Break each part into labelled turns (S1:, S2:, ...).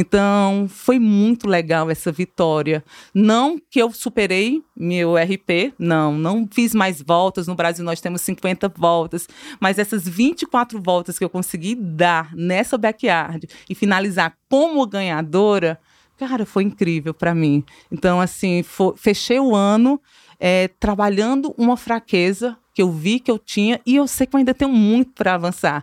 S1: Então, foi muito legal essa vitória. Não que eu superei meu RP, não, não fiz mais voltas. No Brasil nós temos 50 voltas, mas essas 24 voltas que eu consegui dar nessa backyard e finalizar como ganhadora, cara, foi incrível para mim. Então, assim, foi, fechei o ano é, trabalhando uma fraqueza que eu vi que eu tinha e eu sei que eu ainda tenho muito para avançar.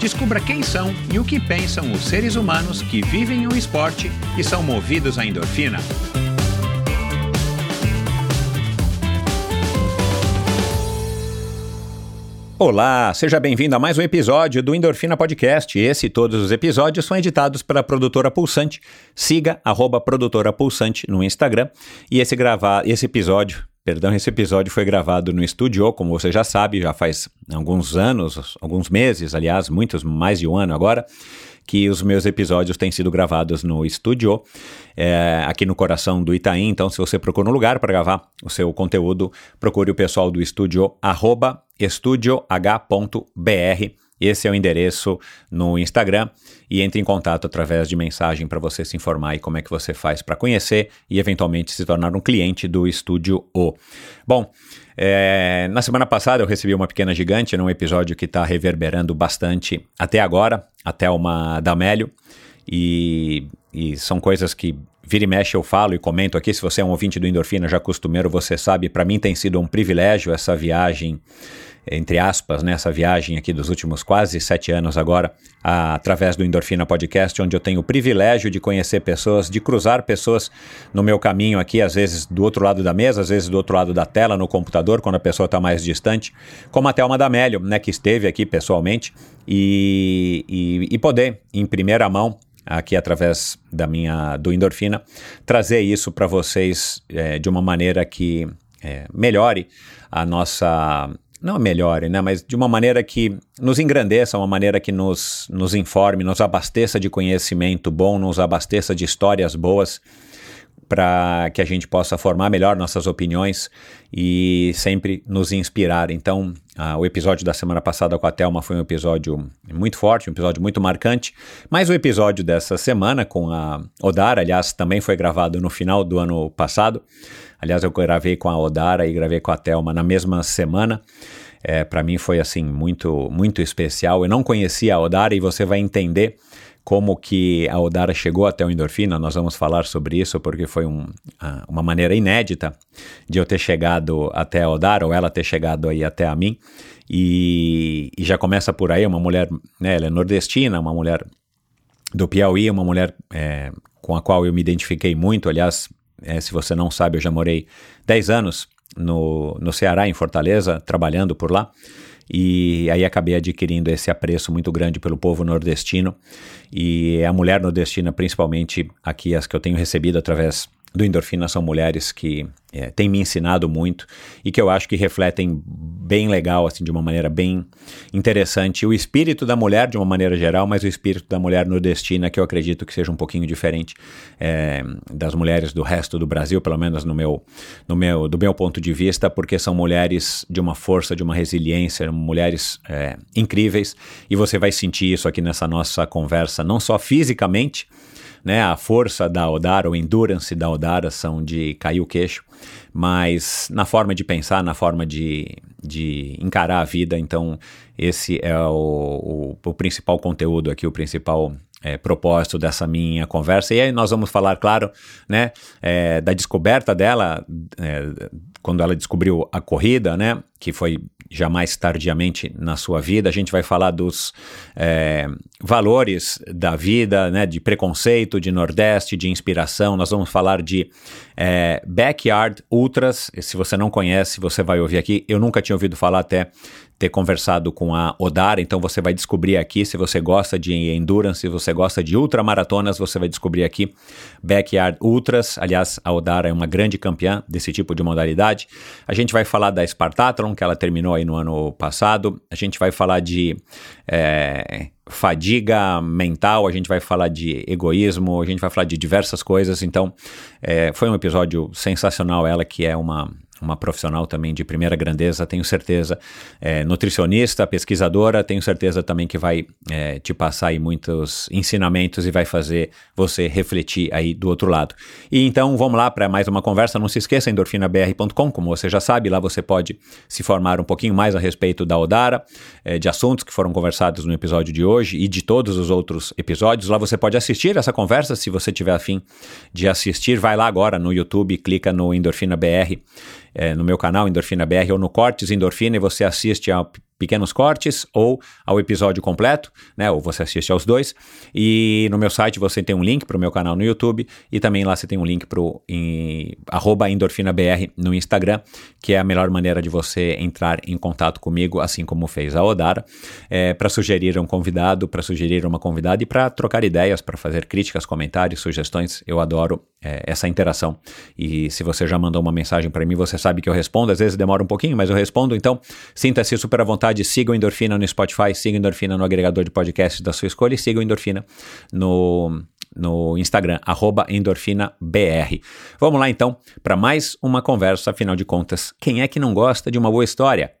S2: Descubra quem são e o que pensam os seres humanos que vivem o esporte e são movidos à endorfina. Olá, seja bem-vindo a mais um episódio do Endorfina Podcast. Esse e todos os episódios são editados pela produtora Pulsante. Siga arroba produtora Pulsante no Instagram. E esse, gravar, esse episódio, perdão, esse episódio foi gravado no estúdio, como você já sabe, já faz alguns anos, alguns meses, aliás, muitos, mais de um ano agora que os meus episódios têm sido gravados no estúdio, é, aqui no coração do Itaim. Então, se você procura um lugar para gravar o seu conteúdo, procure o pessoal do estúdio, arroba estudioh.br. Esse é o endereço no Instagram e entre em contato através de mensagem para você se informar e como é que você faz para conhecer e eventualmente se tornar um cliente do Estúdio O. Bom, é, na semana passada eu recebi uma pequena gigante num episódio que está reverberando bastante até agora, até uma Damélio, e, e são coisas que vira e mexe eu falo e comento aqui. Se você é um ouvinte do Endorfina já costumeiro, você sabe, para mim tem sido um privilégio essa viagem entre aspas, nessa viagem aqui dos últimos quase sete anos agora, a, através do Endorfina Podcast, onde eu tenho o privilégio de conhecer pessoas, de cruzar pessoas no meu caminho aqui, às vezes do outro lado da mesa, às vezes do outro lado da tela, no computador, quando a pessoa está mais distante, como a Thelma D'Amélio, né, que esteve aqui pessoalmente, e, e, e poder, em primeira mão, aqui através da minha do endorfina trazer isso para vocês é, de uma maneira que é, melhore a nossa não melhore, né, mas de uma maneira que nos engrandeça, uma maneira que nos, nos informe, nos abasteça de conhecimento bom, nos abasteça de histórias boas, para que a gente possa formar melhor nossas opiniões e sempre nos inspirar. Então, o episódio da semana passada com a Thelma foi um episódio muito forte, um episódio muito marcante, mas o episódio dessa semana com a Odara, aliás, também foi gravado no final do ano passado. Aliás, eu gravei com a Odara e gravei com a Thelma na mesma semana. É, para mim foi assim muito muito especial. Eu não conhecia a Odara e você vai entender como que a Odara chegou até o endorfina. Nós vamos falar sobre isso porque foi um, uma maneira inédita de eu ter chegado até a Odara ou ela ter chegado aí até a mim. E, e já começa por aí, uma mulher, né, ela é nordestina, uma mulher do Piauí, uma mulher é, com a qual eu me identifiquei muito. Aliás, é, se você não sabe, eu já morei 10 anos no, no Ceará, em Fortaleza, trabalhando por lá. E aí acabei adquirindo esse apreço muito grande pelo povo nordestino. E a mulher nordestina, principalmente aqui as que eu tenho recebido através do Endorfina são mulheres que é, têm me ensinado muito e que eu acho que refletem bem legal, assim, de uma maneira bem interessante, o espírito da mulher de uma maneira geral, mas o espírito da mulher nordestina que eu acredito que seja um pouquinho diferente é, das mulheres do resto do Brasil, pelo menos no meu, no meu, do meu ponto de vista, porque são mulheres de uma força, de uma resiliência, mulheres é, incríveis e você vai sentir isso aqui nessa nossa conversa, não só fisicamente, né? A força da Odara, o endurance da Odara são de cair o queixo, mas na forma de pensar, na forma de, de encarar a vida, então esse é o, o, o principal conteúdo aqui, o principal é, propósito dessa minha conversa. E aí nós vamos falar, claro, né, é, da descoberta dela, é, quando ela descobriu a corrida, né, que foi já mais tardiamente na sua vida. A gente vai falar dos é, valores da vida, né, de preconceito, de Nordeste, de inspiração. Nós vamos falar de é, Backyard Ultras. Se você não conhece, você vai ouvir aqui. Eu nunca tinha ouvido falar até ter conversado com a Odara, então você vai descobrir aqui se você gosta de endurance, se você gosta de ultramaratonas, você vai descobrir aqui Backyard Ultras. Aliás, a Odara é uma grande campeã desse tipo de modalidade. A gente vai falar da Spartathlon, que ela terminou aí no ano passado. A gente vai falar de é, fadiga mental, a gente vai falar de egoísmo, a gente vai falar de diversas coisas. Então, é, foi um episódio sensacional. Ela que é uma uma profissional também de primeira grandeza, tenho certeza, é, nutricionista, pesquisadora, tenho certeza também que vai é, te passar aí muitos ensinamentos e vai fazer você refletir aí do outro lado. E então vamos lá para mais uma conversa, não se esqueça, endorfinabr.com, como você já sabe, lá você pode se formar um pouquinho mais a respeito da Odara, é, de assuntos que foram conversados no episódio de hoje e de todos os outros episódios. Lá você pode assistir essa conversa, se você tiver afim de assistir, vai lá agora no YouTube, clica no Endorfina BR é, no meu canal Endorfina BR ou no Cortes Endorfina e você assiste ao pequenos cortes ou ao episódio completo, né? Ou você assiste aos dois. E no meu site você tem um link para o meu canal no YouTube e também lá você tem um link para o endorfinabr no Instagram, que é a melhor maneira de você entrar em contato comigo, assim como fez a Odara, é, para sugerir um convidado, para sugerir uma convidada e para trocar ideias, para fazer críticas, comentários, sugestões. Eu adoro é, essa interação. E se você já mandou uma mensagem para mim, você sabe que eu respondo. Às vezes demora um pouquinho, mas eu respondo. Então, sinta-se super à vontade siga o Endorfina no Spotify, siga o Endorfina no agregador de podcasts da sua escolha e siga o Endorfina no, no Instagram, endorfinabr. Vamos lá então para mais uma conversa, afinal de contas, quem é que não gosta de uma boa história?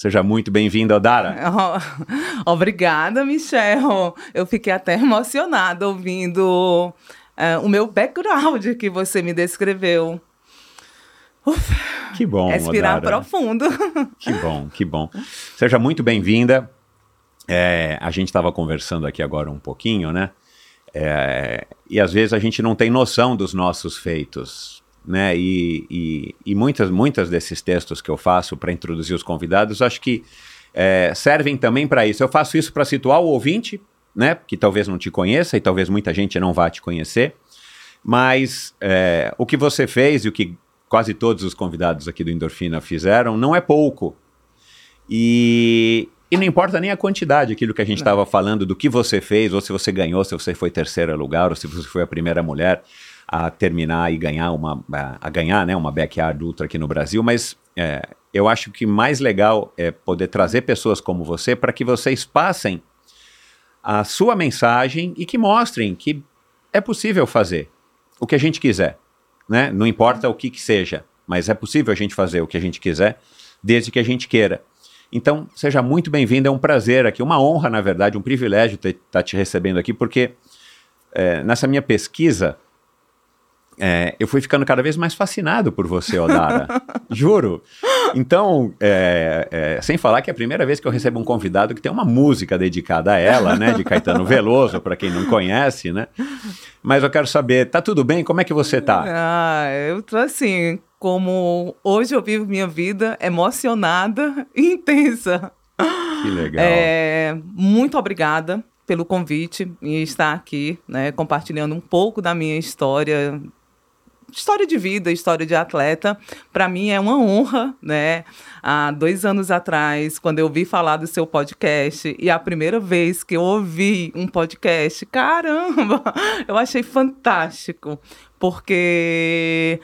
S2: Seja muito bem-vinda, Odara.
S1: Oh, obrigada, Michel. Eu fiquei até emocionada ouvindo uh, o meu background que você me descreveu.
S2: Uf, que bom.
S1: Respirar Odara. profundo.
S2: Que bom, que bom. Seja muito bem-vinda. É, a gente estava conversando aqui agora um pouquinho, né? É, e às vezes a gente não tem noção dos nossos feitos, né? E, e, e muitas, muitas desses textos que eu faço para introduzir os convidados, acho que é, servem também para isso. Eu faço isso para situar o ouvinte, né? Que talvez não te conheça e talvez muita gente não vá te conhecer. Mas é, o que você fez e o que quase todos os convidados aqui do Endorfina fizeram, não é pouco. E, e não importa nem a quantidade, aquilo que a gente estava falando, do que você fez, ou se você ganhou, se você foi terceiro lugar, ou se você foi a primeira mulher a terminar e ganhar uma, a ganhar, né, uma backyard ultra aqui no Brasil, mas é, eu acho que mais legal é poder trazer pessoas como você para que vocês passem a sua mensagem e que mostrem que é possível fazer o que a gente quiser né? Não importa o que, que seja, mas é possível a gente fazer o que a gente quiser, desde que a gente queira. Então, seja muito bem-vindo, é um prazer aqui, uma honra, na verdade, um privilégio estar tá te recebendo aqui, porque é, nessa minha pesquisa, é, eu fui ficando cada vez mais fascinado por você, Odara. Juro. Então, é, é, sem falar que é a primeira vez que eu recebo um convidado que tem uma música dedicada a ela, né? De Caetano Veloso, para quem não conhece, né? Mas eu quero saber, tá tudo bem? Como é que você tá?
S1: Ah, eu tô assim, como hoje eu vivo minha vida emocionada e intensa.
S2: Que legal.
S1: É, muito obrigada pelo convite e estar aqui, né, compartilhando um pouco da minha história história de vida, história de atleta, para mim é uma honra, né? Há dois anos atrás, quando eu vi falar do seu podcast, e a primeira vez que eu ouvi um podcast, caramba, eu achei fantástico, porque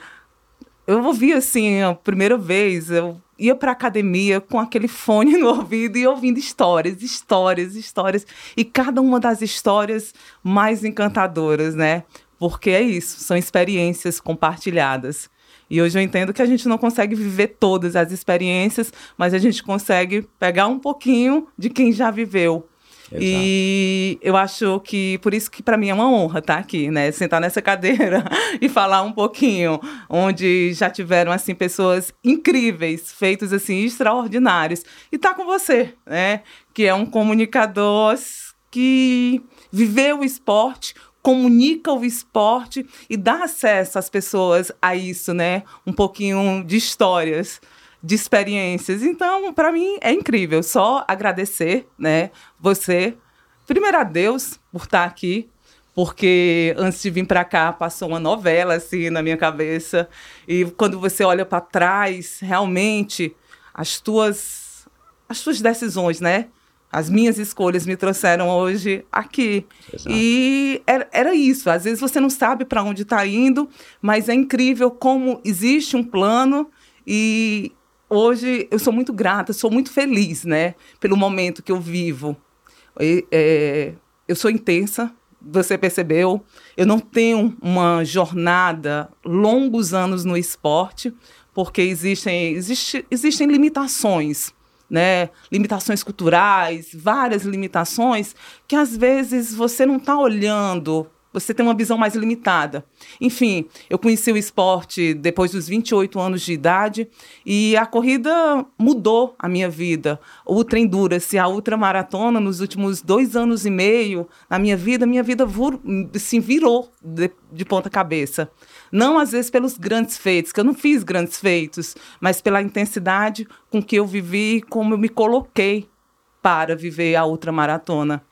S1: eu ouvi assim, a primeira vez, eu ia para academia com aquele fone no ouvido e ouvindo histórias, histórias, histórias, e cada uma das histórias mais encantadoras, né? Porque é isso, são experiências compartilhadas. E hoje eu entendo que a gente não consegue viver todas as experiências, mas a gente consegue pegar um pouquinho de quem já viveu. Exato. E eu acho que por isso que para mim é uma honra estar tá aqui, né? Sentar nessa cadeira e falar um pouquinho, onde já tiveram assim pessoas incríveis, feitos assim extraordinários, e estar tá com você, né? Que é um comunicador que viveu o esporte, comunica o esporte e dá acesso às pessoas a isso, né? Um pouquinho de histórias, de experiências. Então, para mim é incrível. Só agradecer, né? Você, primeiro a Deus por estar aqui, porque antes de vir para cá passou uma novela assim na minha cabeça e quando você olha para trás, realmente as tuas as suas decisões, né? As minhas escolhas me trouxeram hoje aqui. Exato. E era, era, isso. Às vezes você não sabe para onde está indo, mas é incrível como existe um plano e hoje eu sou muito grata, sou muito feliz, né? Pelo momento que eu vivo. E, é, eu sou intensa, você percebeu. Eu não tenho uma jornada longos anos no esporte, porque existem, existe, existem limitações né, limitações culturais, várias limitações que às vezes você não está olhando você tem uma visão mais limitada. Enfim, eu conheci o esporte depois dos 28 anos de idade e a corrida mudou a minha vida. Ultra Endurance, a ultramaratona, nos últimos dois anos e meio, na minha vida, minha vida se virou de, de ponta cabeça. Não às vezes pelos grandes feitos, que eu não fiz grandes feitos, mas pela intensidade com que eu vivi, como eu me coloquei para viver a ultramaratona.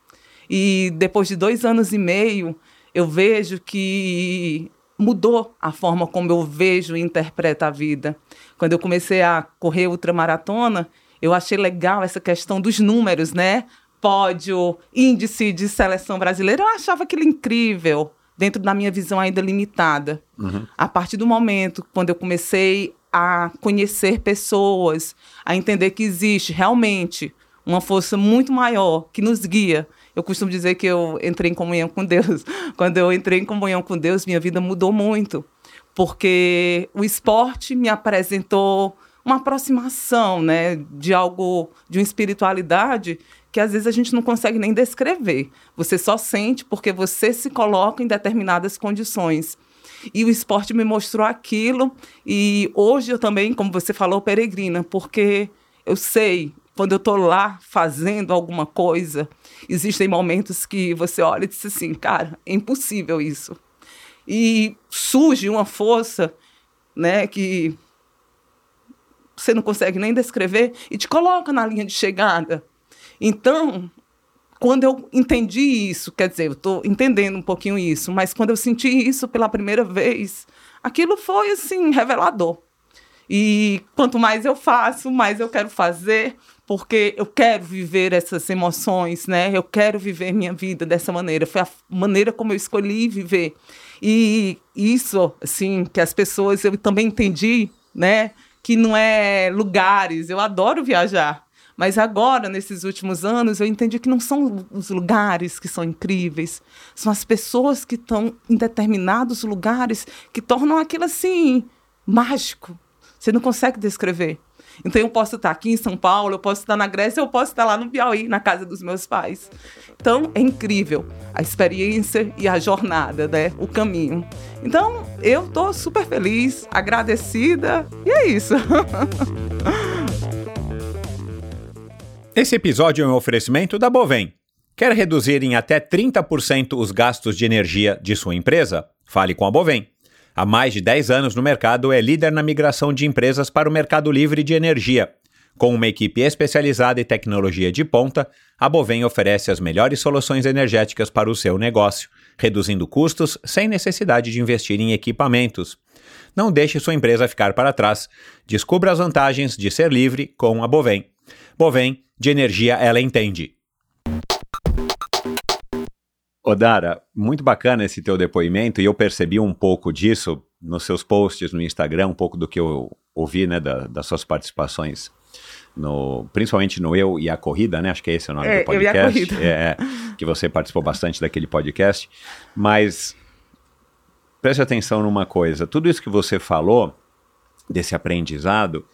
S1: E depois de dois anos e meio, eu vejo que mudou a forma como eu vejo e interpreto a vida. Quando eu comecei a correr ultramaratona, eu achei legal essa questão dos números, né? Pódio, índice de seleção brasileira, eu achava aquilo incrível dentro da minha visão ainda limitada. Uhum. A partir do momento quando eu comecei a conhecer pessoas, a entender que existe realmente uma força muito maior que nos guia. Eu costumo dizer que eu entrei em comunhão com Deus. Quando eu entrei em comunhão com Deus, minha vida mudou muito, porque o esporte me apresentou uma aproximação, né, de algo, de uma espiritualidade que às vezes a gente não consegue nem descrever. Você só sente porque você se coloca em determinadas condições. E o esporte me mostrou aquilo. E hoje eu também, como você falou, peregrina, porque eu sei, quando eu estou lá fazendo alguma coisa, existem momentos que você olha e diz assim, cara, é impossível isso. E surge uma força, né, que você não consegue nem descrever e te coloca na linha de chegada. Então, quando eu entendi isso, quer dizer, eu estou entendendo um pouquinho isso, mas quando eu senti isso pela primeira vez, aquilo foi assim revelador. E quanto mais eu faço, mais eu quero fazer, porque eu quero viver essas emoções, né? Eu quero viver minha vida dessa maneira. Foi a maneira como eu escolhi viver. E isso, assim, que as pessoas eu também entendi, né? Que não é lugares. Eu adoro viajar. Mas agora, nesses últimos anos, eu entendi que não são os lugares que são incríveis, são as pessoas que estão em determinados lugares que tornam aquilo assim mágico. Você não consegue descrever. Então eu posso estar aqui em São Paulo, eu posso estar na Grécia, eu posso estar lá no Piauí, na casa dos meus pais. Então é incrível a experiência e a jornada, né? O caminho. Então eu estou super feliz, agradecida e é isso.
S2: Esse episódio é um oferecimento da Bovem. Quer reduzir em até 30% os gastos de energia de sua empresa? Fale com a Bovem. Há mais de 10 anos no mercado, é líder na migração de empresas para o mercado livre de energia. Com uma equipe especializada e tecnologia de ponta, a Bovem oferece as melhores soluções energéticas para o seu negócio, reduzindo custos sem necessidade de investir em equipamentos. Não deixe sua empresa ficar para trás. Descubra as vantagens de ser livre com a Bovem. Bovem, de energia ela entende. Odara, muito bacana esse teu depoimento e eu percebi um pouco disso nos seus posts no Instagram, um pouco do que eu ouvi, né, da, das suas participações, no, principalmente no Eu e a Corrida, né, acho que esse é o nome
S1: é,
S2: do podcast, eu e a
S1: corrida.
S2: É, que você participou bastante daquele podcast, mas preste atenção numa coisa, tudo isso que você falou, desse aprendizado,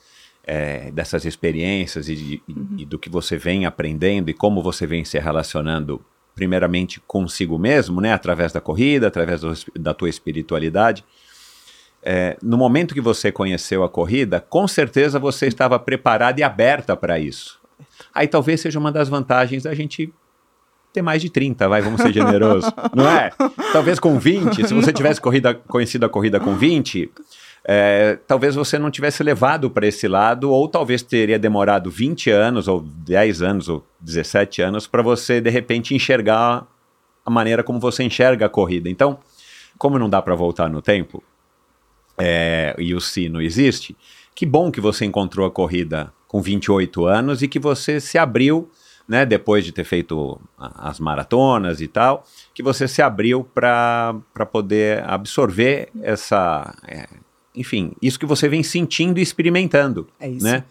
S2: é, dessas experiências e, uhum. e, do que você vem aprendendo e como você vem se relacionando, primeiramente consigo mesmo, né, através da corrida, através do, da tua espiritualidade. É, no momento que você conheceu a corrida, com certeza você estava preparada e aberta para isso. Aí talvez seja uma das vantagens da gente ter mais de 30, vai, vamos ser generosos, não é? Talvez com 20, se você tivesse corrida, conhecido a corrida com 20, é, talvez você não tivesse levado para esse lado, ou talvez teria demorado 20 anos, ou 10 anos, ou 17 anos, para você, de repente, enxergar a maneira como você enxerga a corrida. Então, como não dá para voltar no tempo, é, e o sino existe, que bom que você encontrou a corrida com 28 anos e que você se abriu, né, depois de ter feito as maratonas e tal, que você se abriu para poder absorver essa, é, enfim, isso que você vem sentindo e experimentando,
S1: É isso.
S2: né?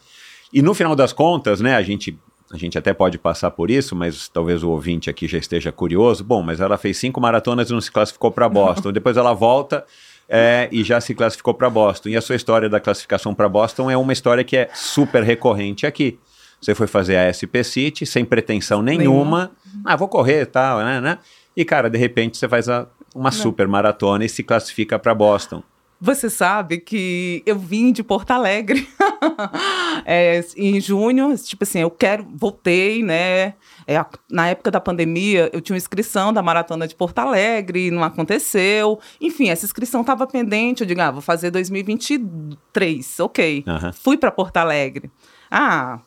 S2: E no final das contas, né, a gente a gente até pode passar por isso, mas talvez o ouvinte aqui já esteja curioso. Bom, mas ela fez cinco maratonas e não se classificou para Boston. Depois ela volta é, e já se classificou para Boston. E a sua história da classificação para Boston é uma história que é super recorrente aqui. Você foi fazer a SP City sem pretensão nenhuma. Ah, vou correr e tal, né, né? E, cara, de repente você faz a- uma super maratona e se classifica para Boston.
S1: Você sabe que eu vim de Porto Alegre é, em junho, tipo assim, eu quero, voltei, né? É, na época da pandemia, eu tinha uma inscrição da Maratona de Porto Alegre, não aconteceu. Enfim, essa inscrição estava pendente. Eu digo, ah, vou fazer 2023, ok.
S2: Aham.
S1: Fui para Porto Alegre. Ah,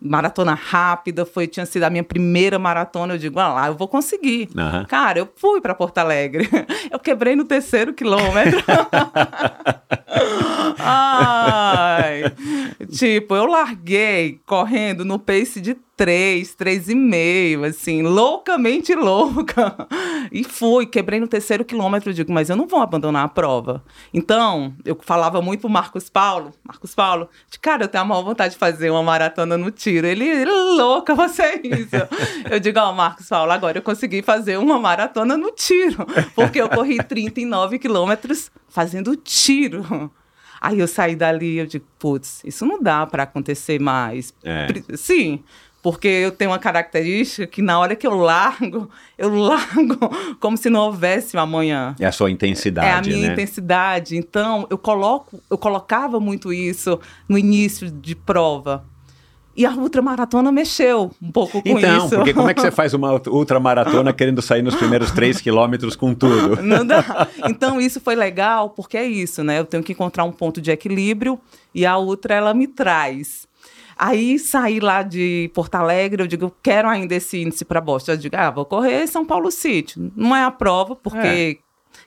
S1: maratona rápida, foi, tinha sido a minha primeira maratona. Eu digo, ah lá, eu vou conseguir.
S2: Aham.
S1: Cara, eu fui para Porto Alegre. Eu quebrei no terceiro quilômetro. Ai, tipo, eu larguei correndo no pace de 3, 3,5, assim, loucamente louca. E fui, quebrei no terceiro quilômetro. Eu digo, mas eu não vou abandonar a prova. Então, eu falava muito pro Marcos Paulo. Marcos Paulo, de cara, eu tenho a maior vontade de fazer uma maratona no tiro. Ele, ele louca, você é isso. Eu digo, ó, Marcos Paulo, agora eu consegui fazer uma maratona no tiro. Porque eu corri 39 quilômetros fazendo tiro. Aí eu saí dali, eu digo, putz, isso não dá para acontecer mais.
S2: É.
S1: Sim, porque eu tenho uma característica que na hora que eu largo, eu largo como se não houvesse um amanhã.
S2: É a sua intensidade,
S1: É a minha
S2: né?
S1: intensidade. Então, eu coloco, eu colocava muito isso no início de prova. E a ultramaratona mexeu um pouco com
S2: Então,
S1: isso.
S2: porque como é que você faz uma ultramaratona querendo sair nos primeiros três quilômetros com tudo?
S1: Não dá. Então, isso foi legal, porque é isso, né? Eu tenho que encontrar um ponto de equilíbrio e a outra, ela me traz. Aí, saí lá de Porto Alegre, eu digo, eu quero ainda esse índice para Boston. Eu digo, ah, vou correr São Paulo City. Não é a prova, porque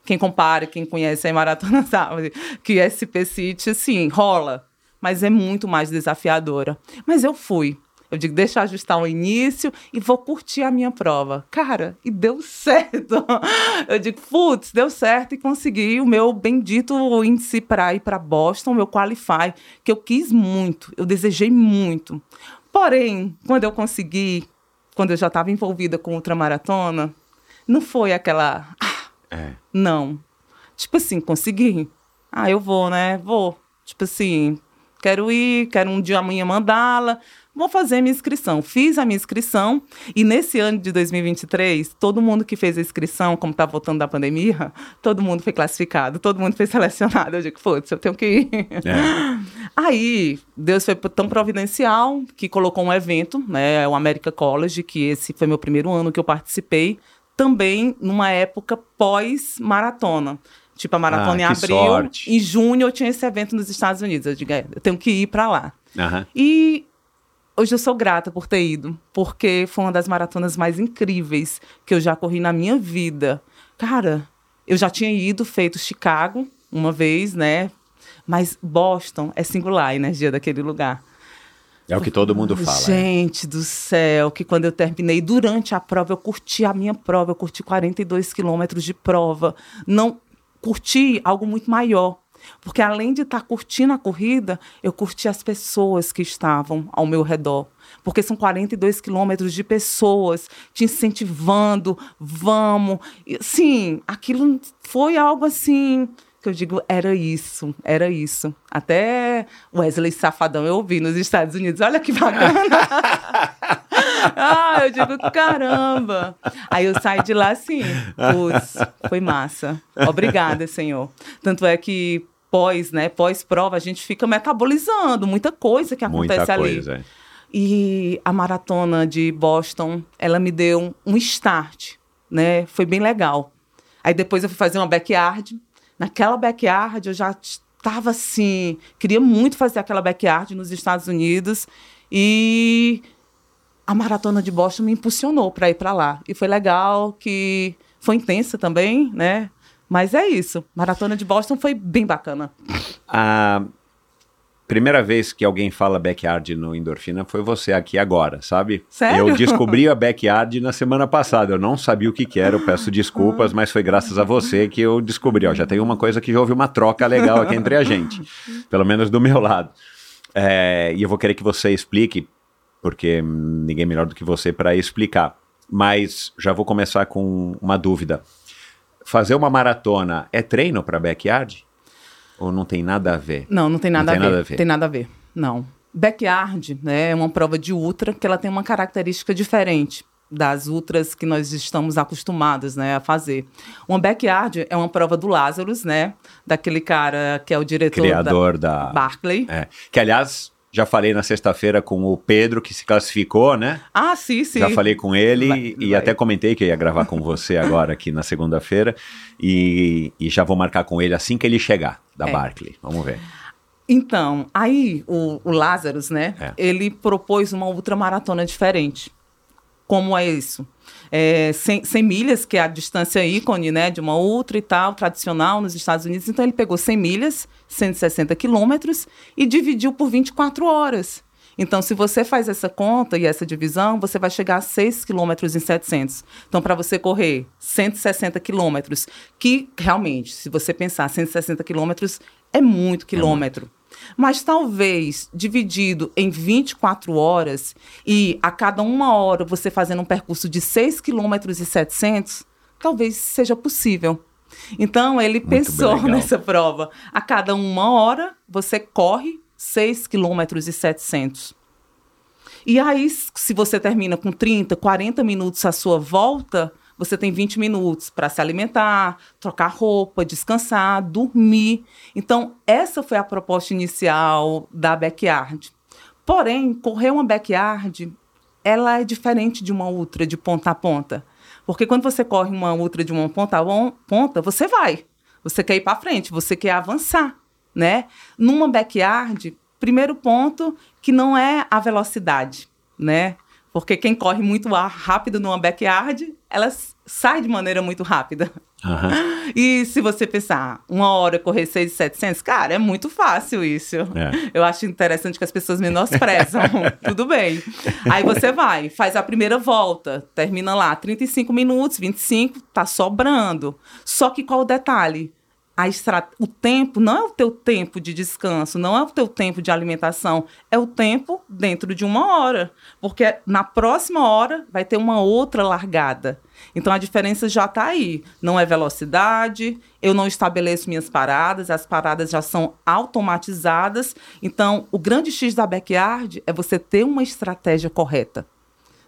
S1: quem compara, quem conhece a maratona sabe que SP City, sim, rola, mas é muito mais desafiadora. Mas eu fui. Eu digo, deixa eu ajustar o início e vou curtir a minha prova. Cara, e deu certo. Eu digo, putz, deu certo e consegui o meu bendito índice para ir para Boston, meu qualify, que eu quis muito, eu desejei muito. Porém, quando eu consegui, quando eu já estava envolvida com ultramaratona, não foi aquela. "Ah,
S2: É.
S1: não. Tipo assim, consegui. Ah, eu vou, né? Vou. Tipo assim, quero ir, quero um dia amanhã mandá-la. Vou fazer minha inscrição. Fiz a minha inscrição e nesse ano de 2023, todo mundo que fez a inscrição, como tá voltando da pandemia, todo mundo foi classificado, todo mundo foi selecionado. Eu digo, putz, eu tenho que ir.
S2: É.
S1: Aí, Deus foi tão providencial que colocou um evento, né, o America College, que esse foi meu primeiro ano que eu participei, também numa época pós-maratona. Tipo, a maratona
S2: Ah,
S1: em abril,
S2: sorte.
S1: em junho eu tinha esse evento nos Estados Unidos. Eu digo, é, eu tenho que ir para lá.
S2: Aham.
S1: E hoje eu sou grata por ter ido, porque foi uma das maratonas mais incríveis que eu já corri na minha vida. Cara, eu já tinha ido, feito Chicago uma vez, né? Mas Boston é singular a energia daquele lugar.
S2: É o que todo mundo fala. é.
S1: Gente do céu, que quando eu terminei, durante a prova, eu curti a minha prova, eu curti 42 quilômetros de prova. Não curti algo muito maior. Porque além de estar curtindo a corrida, eu curti as pessoas que estavam ao meu redor. Porque são 42 quilômetros de pessoas te incentivando, vamos. E, Sim, aquilo foi algo assim que eu digo, era isso, era isso. Até Wesley Safadão eu ouvi nos Estados Unidos. Olha que bacana! ah, eu digo, caramba! Aí eu saí de lá assim, putz, foi massa. Obrigada, Senhor. Tanto é que pós, né, pós-prova, a gente fica metabolizando muita coisa que acontece
S2: Muita
S1: ali.
S2: coisa. é.
S1: E a maratona de Boston, ela me deu um start, né? Foi bem legal. Aí depois eu fui fazer uma backyard. Naquela backyard eu já estava assim, queria muito fazer aquela backyard nos Estados Unidos e a maratona de Boston me impulsionou para ir para lá. E foi legal que foi intensa também, né? Mas é isso. Maratona de Boston foi bem bacana.
S2: Ah, primeira vez que alguém fala backyard no endorfina foi você aqui agora, sabe?
S1: Sério?
S2: Eu descobri a backyard na semana passada. Eu não sabia o que, que era, eu peço desculpas, mas foi graças a você que eu descobri. Ó, já tem uma coisa que já houve uma troca legal aqui entre a gente, pelo menos do meu lado. É, e eu vou querer que você explique, porque ninguém melhor do que você para explicar. Mas já vou começar com uma dúvida. Fazer uma maratona é treino para backyard? Ou não tem nada a ver?
S1: Não, não tem nada,
S2: Não tem
S1: a, ver.
S2: nada a ver.
S1: Tem nada a ver. Não. Backyard né, é uma prova de ultra que ela tem uma característica diferente das ultras que nós estamos acostumados né, a fazer. Uma backyard é uma prova do Lazarus, né? Daquele cara que é o diretor
S2: Criador
S1: da
S2: da.
S1: Barclay.
S2: É. Que, aliás, já falei na sexta-feira com o Pedro, que se classificou, né?
S1: Ah, sim, sim.
S2: Já falei com ele
S1: Vai-
S2: e
S1: vai.
S2: até comentei que eu ia gravar com você agora aqui na segunda-feira. E, e já vou marcar com ele assim que ele chegar, da
S1: É.
S2: Barclay. Vamos ver.
S1: Então, aí o, o Lazarus, né?
S2: É.
S1: Ele propôs uma ultramaratona diferente. Como é isso? É, 100, 100 milhas, que é a distância ícone, né? De uma ultra e tal, tradicional nos Estados Unidos. Então, ele pegou 100 milhas, 160 quilômetros, e dividiu por 24 horas. Então, se você faz essa conta e essa divisão, você vai chegar a 6 quilômetros em 700. Então, para você correr 160 quilômetros, que realmente, se você pensar 160 quilômetros, é muito quilômetro. Mas talvez dividido em 24 horas e a cada uma hora você fazendo um percurso de 6 quilômetros e 700, talvez seja possível. Então ele pensou
S2: legal.
S1: nessa prova. A cada uma hora você corre 6 quilômetros e 700. E aí, se você termina com 30, 40 minutos a sua volta, você tem 20 minutos para se alimentar, trocar roupa, descansar, dormir. Então, essa foi a proposta inicial da backyard. Porém, correr uma backyard, ela é diferente de uma ultra de ponta a ponta. Porque quando você corre uma ultra de uma ponta a on- ponta, você vai. Você quer ir para frente, você quer avançar, né? Numa backyard, primeiro ponto que não é a velocidade, né? Porque quem corre muito ar- rápido numa backyard, ela sai de maneira muito rápida.
S2: Aham.
S1: E se você pensar, uma hora correr 6,700, cara, é muito fácil isso.
S2: É.
S1: Eu acho interessante que as pessoas menosprezam. Tudo bem. Aí você vai, faz a primeira volta, termina lá, 35 minutos, 25, tá sobrando. Só que qual o detalhe? A estra... O tempo não é o teu tempo de descanso, não é o teu tempo de alimentação, é o tempo dentro de uma hora. Porque na próxima hora vai ter uma outra largada. Então a diferença já está aí. Não é velocidade, eu não estabeleço minhas paradas, as paradas já são automatizadas. Então, o grande X da backyard é você ter uma estratégia correta.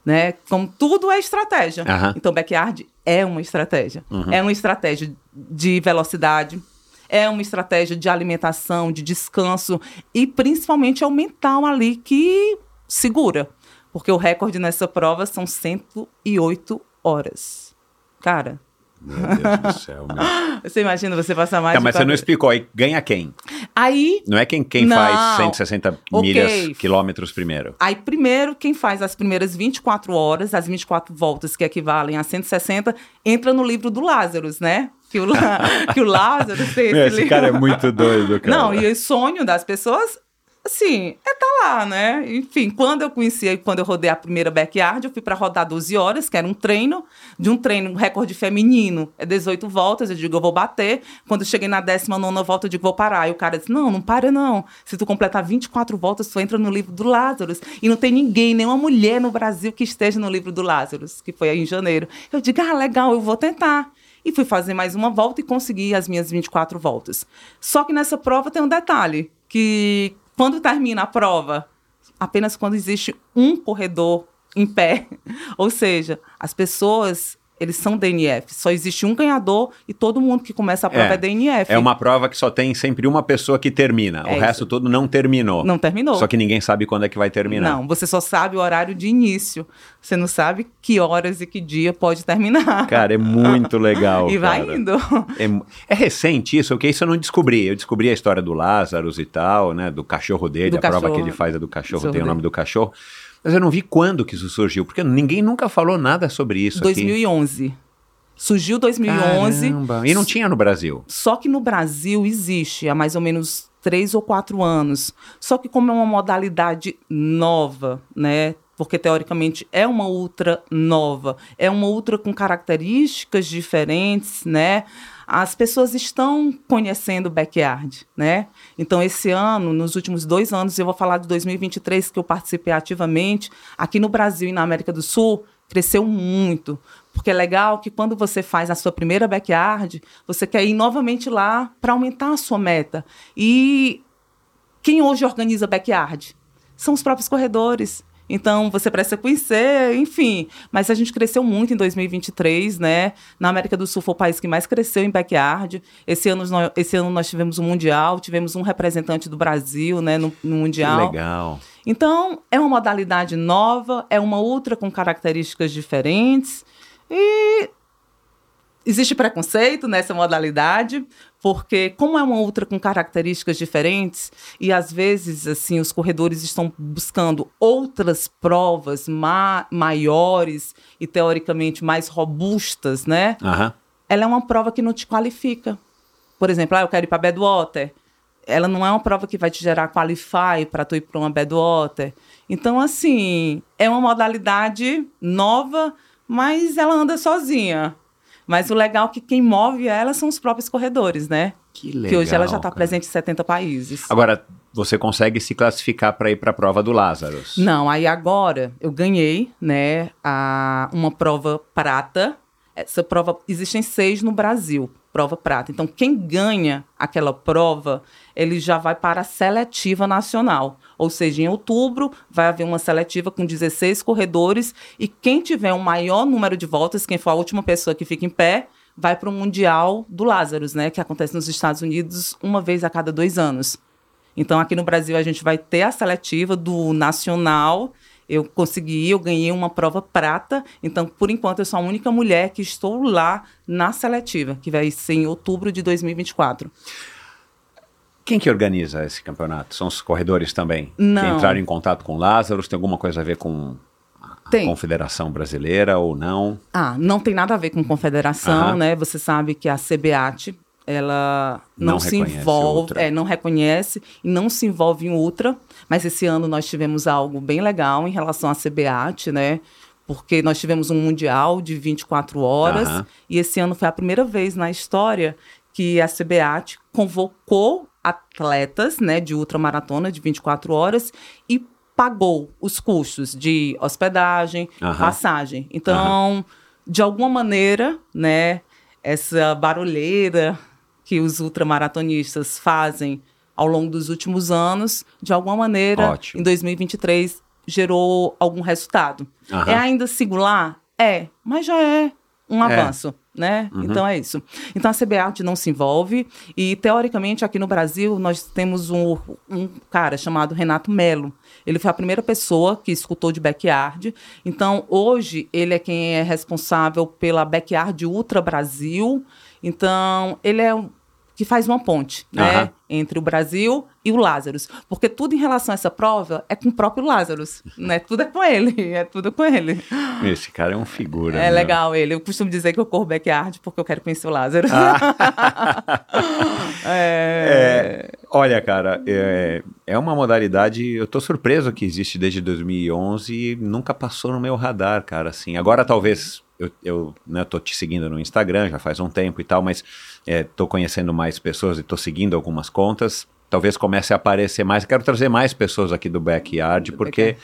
S1: Né? Como tudo é estratégia.
S2: Aham.
S1: Então, backyard é uma estratégia. É uma estratégia de velocidade, é uma estratégia de alimentação, de descanso e principalmente é o mental ali que segura. Porque o recorde nessa prova são 108 horas. Cara,
S2: Meu Deus do céu. meu.
S1: você imagina você passar mais
S2: Tá, mas você não
S1: quatro-
S2: explicou aí. Ganha quem?
S1: Aí
S2: Não é quem, quem
S1: Não.
S2: faz 160
S1: Ok.
S2: milhas, quilômetros primeiro.
S1: Aí, primeiro, quem faz as primeiras 24 horas, as 24 voltas que equivalem a 160, entra no livro do Lazarus, né? Que o, que o Lazarus tem esse,
S2: Meu, esse
S1: livro.
S2: cara é muito doido, cara.
S1: Não, e o sonho das pessoas, assim, é tá lá, né? Enfim, quando eu conheci, quando eu rodei a primeira backyard, eu fui para rodar 12 horas, que era um treino, de um treino, um recorde feminino, é 18 voltas, eu digo, eu vou bater. Quando eu cheguei na 19 volta, eu digo, vou parar. E o cara disse, não, não para não. Se tu completar 24 voltas, tu entra no livro do Lazarus. E não tem ninguém, nenhuma mulher no Brasil que esteja no livro do Lazarus, que foi aí em janeiro. Eu digo, ah, legal, eu vou tentar. E fui fazer mais uma volta e consegui as minhas 24 voltas. Só que nessa prova tem um detalhe, que quando termina a prova, apenas quando existe um corredor em pé, ou seja, as pessoas, eles são DNF, só existe um ganhador e todo mundo que começa a prova é, DNF.
S2: É uma prova que só tem sempre uma pessoa que termina.
S1: É
S2: o resto todo não terminou.
S1: Não terminou.
S2: Só que ninguém sabe quando é que vai terminar.
S1: Não, você só sabe o horário de início. Você não sabe que horas e que dia pode terminar.
S2: Cara, é muito legal.
S1: e vai
S2: cara.
S1: indo.
S2: É, é recente isso, porque isso eu não descobri. Eu descobri a história do Lazarus e tal, né? Do cachorro dele,
S1: Do
S2: a prova
S1: cachorro.
S2: que ele faz é do cachorro,
S1: Cachorro
S2: tem o nome
S1: dele.
S2: do cachorro. Mas eu não vi quando que isso surgiu, porque ninguém nunca falou nada sobre isso aqui.
S1: 2011. Surgiu 2011.
S2: Caramba. E não tinha no Brasil.
S1: Só que no Brasil existe há mais ou menos três ou quatro anos. Só que como é uma modalidade nova, né? Porque teoricamente é uma ultra nova, é uma ultra com características diferentes, né? As pessoas estão conhecendo o backyard, né? Então, esse ano, nos últimos dois anos, eu vou falar de 2023, que eu participei ativamente, aqui no Brasil e na América do Sul, cresceu muito. Porque é legal que quando você faz a sua primeira backyard, você quer ir novamente lá para aumentar a sua meta. E quem hoje organiza backyard? São os próprios corredores. Então, você precisa conhecer, enfim. Mas a gente cresceu muito em 2023, né? Na América do Sul foi o país que mais cresceu em backyard. Esse ano, nós, esse ano nós tivemos um Mundial, tivemos um representante do Brasil, né, no, no Mundial.
S2: Que legal.
S1: Então, é uma modalidade nova, é uma ultra com características diferentes. E existe preconceito nessa modalidade, porque como é uma ultra com características diferentes e às vezes assim os corredores estão buscando outras provas ma maiores e teoricamente mais robustas, né?
S2: Uhum.
S1: Ela é uma prova que não te qualifica. Por exemplo, ah, eu quero ir para Badwater. Ela não é uma prova que vai te gerar qualify para tu ir para uma Badwater. Então, assim, é uma modalidade nova, mas ela anda sozinha. Mas o legal é que quem move ela são os próprios corredores, né?
S2: Que legal.
S1: Que hoje ela já está presente em 70 países.
S2: Agora, você consegue se classificar para ir para a prova do Lazarus?
S1: Não, aí agora eu ganhei, né, a, uma prova prata. Essa prova, existem seis no Brasil, prova prata. Então, quem ganha aquela prova, ele já vai para a seletiva nacional. Ou seja, em outubro vai haver uma seletiva com 16 corredores e quem tiver um maior número de voltas, quem for a última pessoa que fica em pé, vai para o Mundial do Lazarus, né, que acontece nos Estados Unidos uma vez a cada dois anos. Então, aqui no Brasil, a gente vai ter a seletiva do nacional. Eu consegui, eu ganhei uma prova prata. Então, por enquanto, eu sou a única mulher que estou lá na seletiva, que vai ser em outubro de 2024.
S2: Quem que organiza esse campeonato? São os corredores também?
S1: Não.
S2: Que entraram em contato com o Lázaro? Tem alguma coisa a ver com a
S1: Tem.
S2: Confederação Brasileira ou não?
S1: Ah, não tem nada a ver com confederação,
S2: Aham.
S1: né? Você sabe que a CBAT, ela não,
S2: Não
S1: se envolve, é, não reconhece e não se envolve em ultra, mas esse ano nós tivemos algo bem legal em relação à CBAT, né? Porque nós tivemos um mundial de 24 horas
S2: Aham.
S1: e esse ano foi a primeira vez na história que a CBAT convocou atletas, né, de ultramaratona de 24 horas e pagou os custos de hospedagem,
S2: Aham.
S1: passagem. Então, de alguma maneira, né, essa barulheira que os ultramaratonistas fazem ao longo dos últimos anos, de alguma maneira,
S2: Ótimo.
S1: em 2023, gerou algum resultado.
S2: Aham.
S1: É ainda singular? É, mas já é um
S2: É.
S1: avanço. Né?
S2: Uhum.
S1: Então é isso. Então a CBAT não se envolve e teoricamente aqui no Brasil nós temos um, um cara chamado Renato Melo. Ele foi a primeira pessoa que escutou de backyard. Então hoje ele é quem é responsável pela backyard Ultra Brasil. Então ele é o que faz uma ponte, né,
S2: Aham.
S1: entre o Brasil e o Lazarus, porque tudo em relação a essa prova é com o próprio Lazarus, né? Tudo é com ele, é tudo com ele.
S2: Esse cara é um figura.
S1: É
S2: meu.
S1: legal ele. Eu costumo dizer que eu corro backyard porque eu quero conhecer o Lázaro. é...
S2: É, olha, cara, é, é uma modalidade. Eu tô surpreso que existe desde 2011 e nunca passou no meu radar, cara. Assim, agora talvez eu, eu né, tô te seguindo no Instagram já faz um tempo e tal, mas é, tô conhecendo mais pessoas e tô seguindo algumas contas. Talvez comece a aparecer mais. Quero trazer mais pessoas aqui do backyard, porque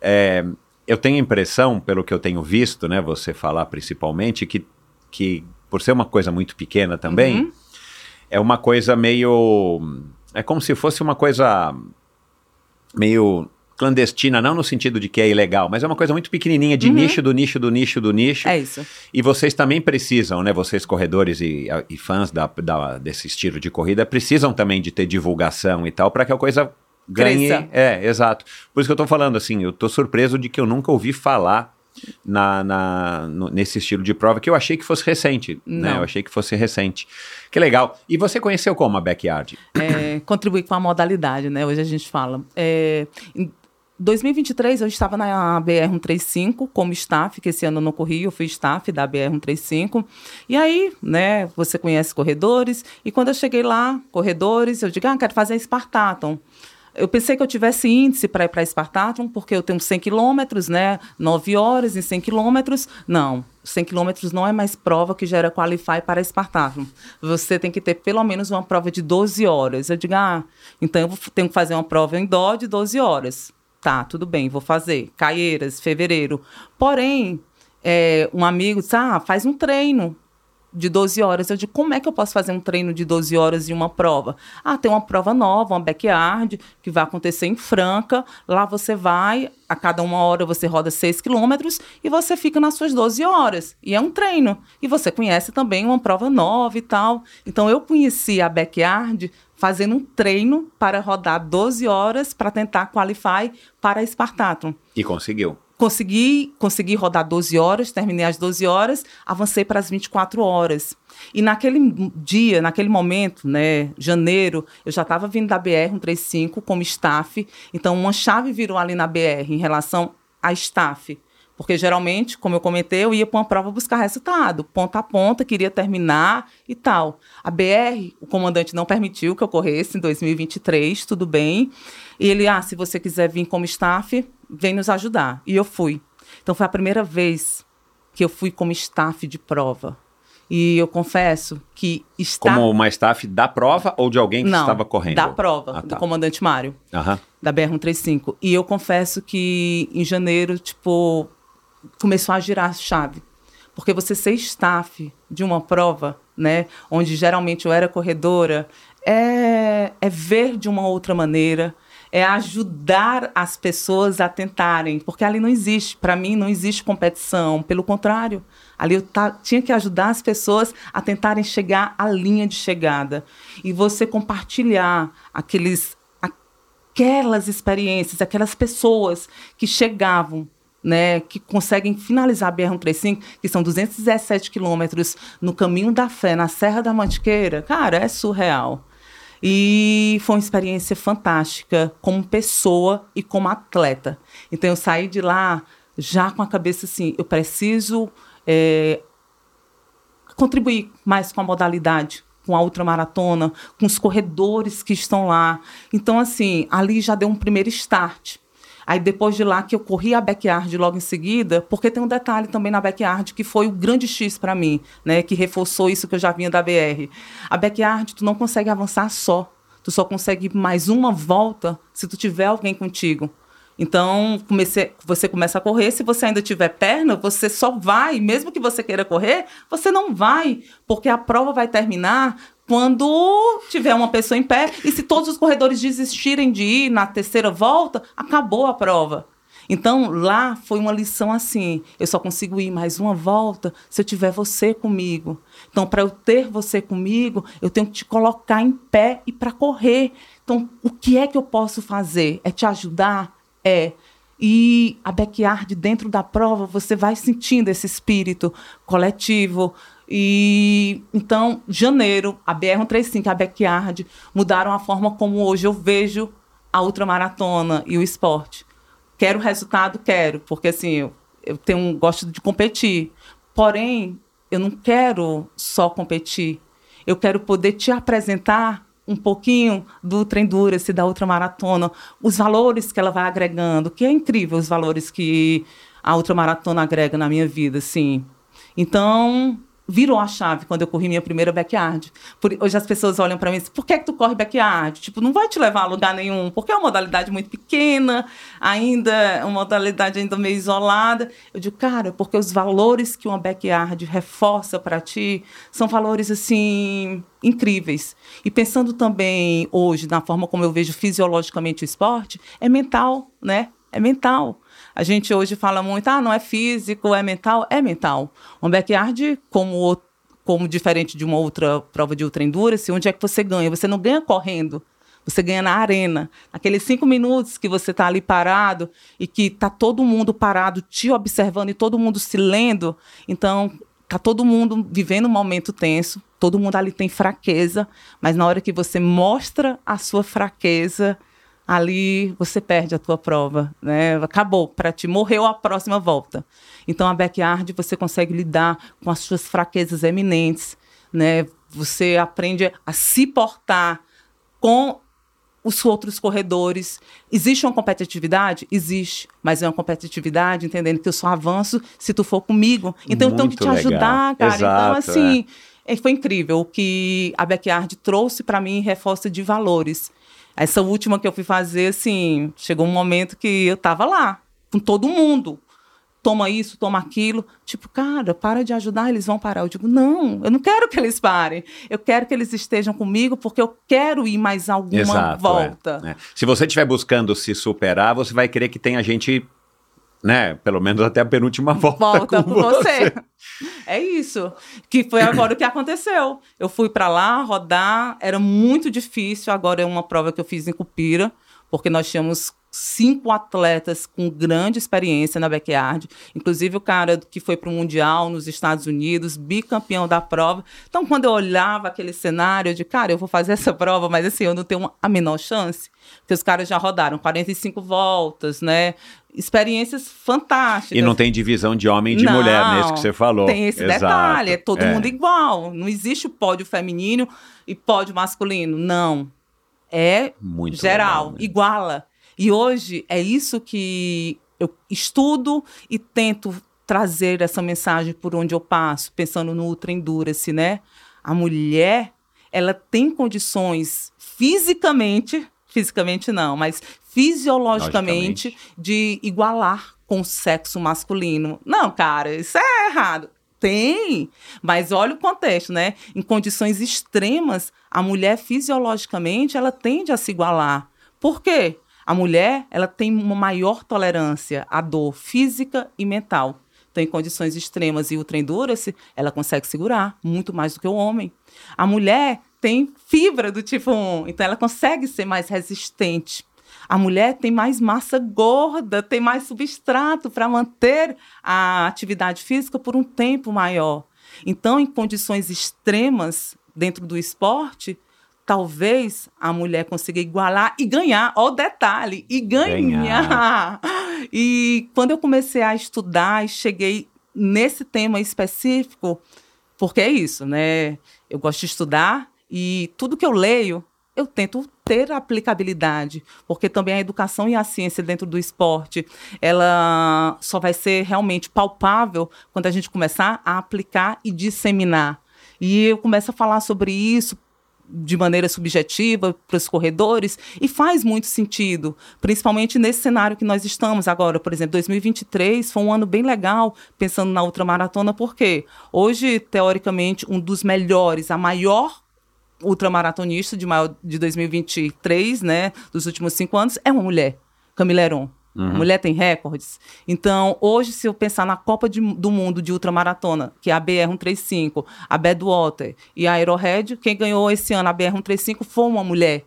S2: é, eu tenho a impressão, pelo que eu tenho visto, né, você falar principalmente, que, que por ser uma coisa muito pequena também,
S1: Uhum.
S2: é uma coisa meio. É como se fosse uma coisa meio clandestina, não no sentido de que é ilegal, mas é uma coisa muito pequenininha, de nicho do nicho do nicho do nicho.
S1: é isso.
S2: E vocês também precisam, né? Vocês corredores e, e fãs da, da- desse estilo de corrida precisam também de ter divulgação e tal para que a coisa ganhe.
S1: Cresça.
S2: É, exato. Por isso que eu tô falando assim, eu tô surpreso de que eu nunca ouvi falar na, na- no- nesse estilo de prova que eu achei que fosse recente, né?
S1: Não.
S2: Eu achei que fosse recente. Que legal. E você conheceu como a Backyard?
S1: É, contribuir com a modalidade, né? Hoje a gente fala. É, 2023 eu estava na BR-135 como staff, que esse ano eu não corri, eu fui staff da BR-135. E aí, né, você conhece corredores, e quando eu cheguei lá, corredores, eu digo, ah, quero fazer Spartaton. Eu pensei que eu tivesse índice para ir para Spartaton, porque eu tenho 100 quilômetros, né? 9 horas em 100 quilômetros. Não, 100 quilômetros não é mais prova que gera qualify para Spartaton. Você tem que ter pelo menos uma prova de 12 horas. Eu digo, ah, então eu tenho que fazer uma prova em dó de 12 horas. Tá, tudo bem, vou fazer. Caieiras, fevereiro. Porém, é, um amigo disse, ah, faz um treino de 12 horas. Eu digo, como é que eu posso fazer um treino de 12 horas e uma prova? Ah, tem uma prova nova, uma backyard, que vai acontecer em Franca. Lá você vai, a cada uma hora você roda 6 quilômetros e você fica nas suas 12 horas. E é um treino. E você conhece também uma prova nova e tal. Então, eu conheci a backyard fazendo um treino para rodar 12 horas para tentar qualify para a Spartathlon.
S2: E conseguiu.
S1: Consegui, consegui rodar 12 horas, terminei as 12 horas, avancei para as 24 horas. E naquele dia, naquele momento, né, janeiro, eu já estava vindo da BR 135 como staff, então uma chave virou ali na BR em relação a staff. Porque geralmente, como eu comentei, eu ia para uma prova buscar resultado, ponta a ponta, queria terminar e tal. A BR, o comandante não permitiu que eu corresse em 2023, tudo bem. E ele, ah, se você quiser vir como staff, vem nos ajudar. E eu fui. Então foi a primeira vez que eu fui como staff de prova. E eu confesso que está...
S2: Como uma staff da prova ou de alguém que
S1: Não,
S2: estava correndo?
S1: da prova,
S2: Ah,
S1: do
S2: tá.
S1: comandante Mário,
S2: Aham.
S1: da BR-135. E eu confesso que em janeiro, tipo, começou a girar a chave. Porque você ser staff de uma prova, né, onde geralmente eu era corredora, é, é ver de uma outra maneira, é ajudar as pessoas a tentarem, porque ali não existe, para mim não existe competição, pelo contrário, ali eu tinha que ajudar as pessoas a tentarem chegar à linha de chegada. E você compartilhar aqueles aquelas experiências, aquelas pessoas que chegavam né, que conseguem finalizar a BR-135, que são 217 quilômetros no caminho da fé, na Serra da Mantiqueira, cara, é surreal. E foi uma experiência fantástica como pessoa e como atleta. Então eu saí de lá já com a cabeça assim, eu preciso é, contribuir mais com a modalidade, com a ultramaratona, com os corredores que estão lá. Então, assim, ali já deu um primeiro start. Aí depois de lá que eu corri a backyard logo em seguida, porque tem um detalhe também na backyard que foi o grande X para mim, né, que reforçou isso que eu já vinha da BR. A backyard tu não consegue avançar só. Tu só consegue mais uma volta se tu tiver alguém contigo. Então, comecei, você começa a correr, se você ainda tiver perna, você só vai, mesmo que você queira correr, você não vai, porque a prova vai terminar quando tiver uma pessoa em pé e se todos os corredores desistirem de ir na terceira volta, acabou a prova. Então, lá foi uma lição assim: eu só consigo ir mais uma volta se eu tiver você comigo. Então, para eu ter você comigo, eu tenho que te colocar em pé e para correr. Então, o que é que eu posso fazer? É te ajudar? É. E a backyard dentro da prova, você vai sentindo esse espírito coletivo. E então, janeiro, a BR-135, a backyard, mudaram a forma como hoje eu vejo a ultramaratona e o esporte. Quero resultado? Quero, porque assim, eu, eu tenho gosto de competir. Porém, eu não quero só competir. Eu quero poder te apresentar um pouquinho do Ultra Endurance, da ultramaratona, os valores que ela vai agregando, que é incrível os valores que a ultramaratona agrega na minha vida, assim. Então, virou a chave quando eu corri minha primeira backyard. Por, hoje as pessoas olham para mim e dizem, por que, que tu corre backyard? Tipo, não vai te levar a lugar nenhum, porque é uma modalidade muito pequena, ainda é uma modalidade ainda meio isolada. Eu digo, cara, porque os valores que uma backyard reforça para ti são valores, assim, incríveis. E pensando também hoje na forma como eu vejo fisiologicamente o esporte, é mental, né? É mental. A gente hoje fala muito, ah, não é físico, é mental. É mental. Um backyard, como, como diferente de uma outra prova de ultra endurance, onde é que você ganha? Você não ganha correndo. Você ganha na arena. Aqueles cinco minutos que você está ali parado e que está todo mundo parado te observando e todo mundo se lendo. Então, tá todo mundo vivendo um momento tenso. Todo mundo ali tem fraqueza. Mas na hora que você mostra a sua fraqueza, ali você perde a tua prova, né? Acabou, para ti morreu a próxima volta. Então a backyard você consegue lidar com as suas fraquezas eminentes, né? Você aprende a se portar com os outros corredores. Existe uma competitividade? Existe, mas é uma competitividade entendendo que eu só avanço se tu for comigo. Então eu tenho que te
S2: Muito
S1: ajudar,
S2: legal.
S1: cara.
S2: Exato,
S1: então assim, é, foi incrível o que a Backyard trouxe para mim reforço de valores. Essa última que eu fui fazer, assim, chegou um momento que eu tava lá, com todo mundo. Toma isso, toma aquilo. Tipo, cara, para de ajudar, eles vão parar. Eu digo, não, eu não quero que eles parem. Eu quero que eles estejam comigo porque eu quero ir mais alguma
S2: Exato,
S1: volta.
S2: é, é. Se você estiver buscando se superar, você vai querer que tenha gente, né, pelo menos até a penúltima volta,
S1: volta
S2: com
S1: com você. É isso. Que foi agora o que aconteceu. Eu fui para lá rodar, era muito difícil. Agora é uma prova que eu fiz em Cupira, porque nós tínhamos cinco atletas com grande experiência na backyard, inclusive o cara que foi para o mundial nos Estados Unidos, bicampeão da prova. Então, quando eu olhava aquele cenário, de cara, eu vou fazer essa prova, mas assim, eu não tenho a menor chance, porque os caras já rodaram 45 voltas, né? Experiências fantásticas.
S2: E não tem divisão de homem e de
S1: Não,
S2: mulher, nesse que você falou.
S1: Tem esse
S2: Exato.
S1: detalhe, é todo
S2: É.
S1: mundo igual. Não existe pódio feminino e pódio masculino. Não. É
S2: Muito
S1: geral,
S2: legal, né?
S1: iguala. E hoje é isso que eu estudo e tento trazer essa mensagem por onde eu passo, pensando no Ultra Endurance, né? A mulher, ela tem condições fisicamente, fisicamente não, mas fisiologicamente
S2: Logicamente.
S1: de igualar com o sexo masculino. Não, cara, isso é errado. Tem, mas olha o contexto, né? Em condições extremas, a mulher fisiologicamente ela tende a se igualar. Por quê? A mulher ela tem uma maior tolerância à dor física e mental. Então, em condições extremas e ultra endurance, ela consegue segurar muito mais do que o homem. A mulher tem fibra do tipo 1, então ela consegue ser mais resistente. A mulher tem mais massa gorda, tem mais substrato para manter a atividade física por um tempo maior. Então, em condições extremas dentro do esporte, talvez a mulher consiga igualar e ganhar. Ó, o detalhe, e ganhar. E quando eu comecei a estudar e cheguei nesse tema específico, porque é isso, né? Eu gosto de estudar e tudo que eu leio, eu tento ter aplicabilidade, porque também a educação e a ciência dentro do esporte, ela só vai ser realmente palpável quando a gente começar a aplicar e disseminar. E eu começo a falar sobre isso de maneira subjetiva para os corredores e faz muito sentido, principalmente nesse cenário que nós estamos agora. Por exemplo, 2023 foi um ano bem legal pensando na ultramaratona, porque hoje, teoricamente, um dos melhores, a maior ultramaratonista de, maior, de 2023, né, dos últimos cinco anos, é uma mulher, Camila Heron. A mulher tem recordes. Então, hoje, se eu pensar na Copa de- do Mundo de Ultramaratona, que é a BR-135, a Badwater e a Aerohead, quem ganhou esse ano a BR-135 foi uma mulher,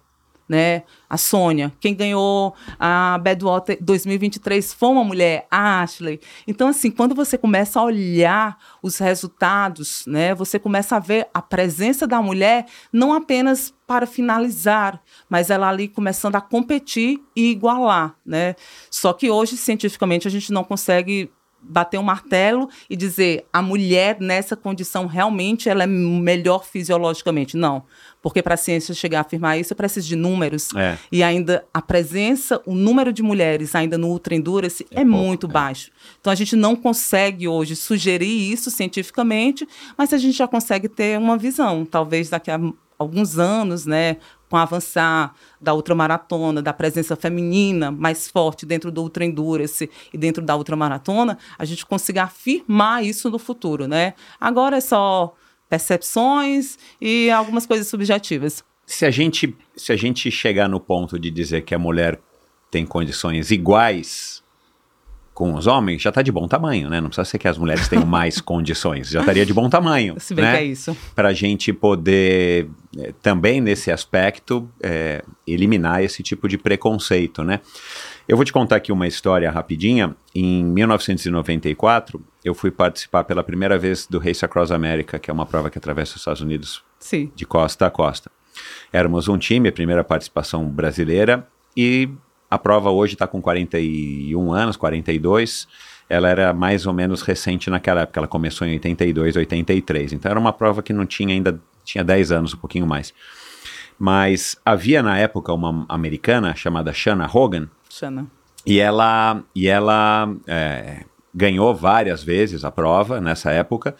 S1: né? A Sônia. Quem ganhou a Badwater 2023 foi uma mulher, a Ashley. Então, assim, quando você começa a olhar os resultados, né? Você começa a ver a presença da mulher não apenas para finalizar, mas ela ali começando a competir e igualar, né? Só que hoje, cientificamente, a gente não consegue bater um martelo e dizer a mulher nessa condição realmente ela é melhor fisiologicamente. Não. Porque para a ciência chegar a afirmar isso, precisa de números.
S2: É.
S1: E ainda a presença, o número de mulheres ainda no Ultra Endurance é,
S2: pouco,
S1: muito
S2: é.
S1: baixo. Então a gente não consegue hoje sugerir isso cientificamente, mas a gente já consegue ter uma visão. Talvez daqui a alguns anos, né, com o avançar da ultramaratona, da presença feminina mais forte dentro do Ultra Endurance e dentro da ultramaratona, a gente consiga afirmar isso no futuro, né? Agora é só percepções e algumas coisas subjetivas.
S2: Se a gente, se a gente chegar no ponto de dizer que a mulher tem condições iguais com os homens, já está de bom tamanho, né? Não precisa ser que as mulheres tenham mais condições, já estaria de bom tamanho.
S1: Se bem
S2: né?
S1: que é isso.
S2: Para a gente poder eh, também nesse aspecto eh, eliminar esse tipo de preconceito, né? Eu vou te contar aqui uma história rapidinha. Em 1994, eu fui participar pela primeira vez do Race Across America, que é uma prova que atravessa os Estados Unidos
S1: Sim.
S2: de costa a costa. Éramos um time, a primeira participação brasileira, e a prova hoje está com 41 anos, 42. Ela era mais ou menos recente naquela época, ela começou em 82, 83. Então era uma prova que não tinha ainda, tinha 10 anos, um pouquinho mais. Mas havia na época uma americana chamada Shanna Hogan, E ela, e ela é, ganhou várias vezes a prova nessa época,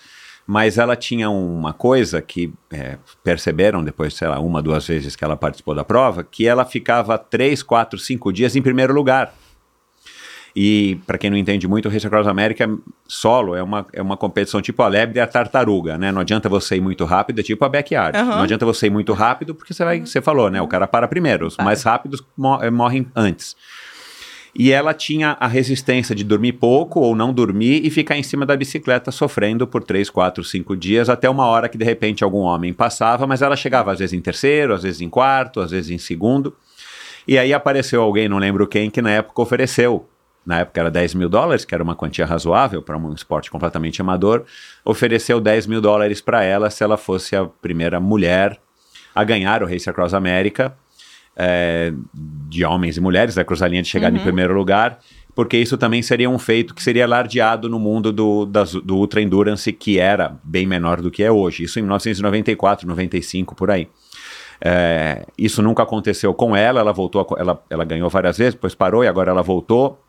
S2: mas ela tinha uma coisa que é, perceberam depois, sei lá, uma, duas vezes que ela participou da prova, que ela ficava três, quatro, cinco dias em primeiro lugar. E, para quem não entende muito, o Race Across America solo é uma, é uma competição tipo a lebre e a tartaruga, né? Não adianta você ir muito rápido, é tipo a backyard.
S1: Uhum.
S2: Não adianta você ir muito rápido, porque você vai, você falou, né? O cara para primeiro. Os mais rápidos eh, morrem antes. E ela tinha a resistência de dormir pouco ou não dormir e ficar em cima da bicicleta sofrendo por 3, 4, 5 dias, até uma hora que de repente algum homem passava, mas ela chegava às vezes em terceiro, às vezes em quarto, às vezes em segundo. E aí apareceu alguém, não lembro quem, que na época ofereceu. Na época era 10 mil dólares, que era uma quantia razoável para um esporte completamente amador. Ofereceu 10 mil dólares para ela se ela fosse a primeira mulher a ganhar o Race Across America é, de homens e mulheres, da cruzar a linha de chegada em primeiro lugar, porque isso também seria um feito que seria alardeado no mundo do, das, do Ultra Endurance, que era bem menor do que é hoje. Isso em 1994, 95, por aí. É, isso nunca aconteceu com ela, ela voltou, a ela, ela ganhou várias vezes, depois parou e agora ela voltou.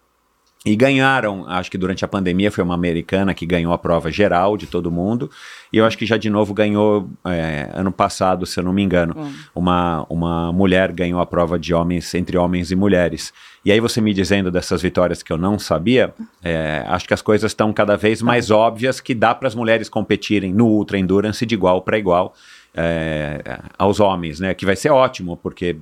S2: E ganharam, acho que durante a pandemia foi uma americana que ganhou a prova geral de todo mundo. E eu acho que já de novo ganhou é, ano passado, se eu não me engano. Uma, uma mulher ganhou a prova de homens, entre homens e mulheres. E aí você me dizendo dessas vitórias que eu não sabia, é, acho que as coisas estão cada vez mais óbvias que dá para as mulheres competirem no Ultra Endurance de igual para igual é, aos homens, né? Que vai ser ótimo, porque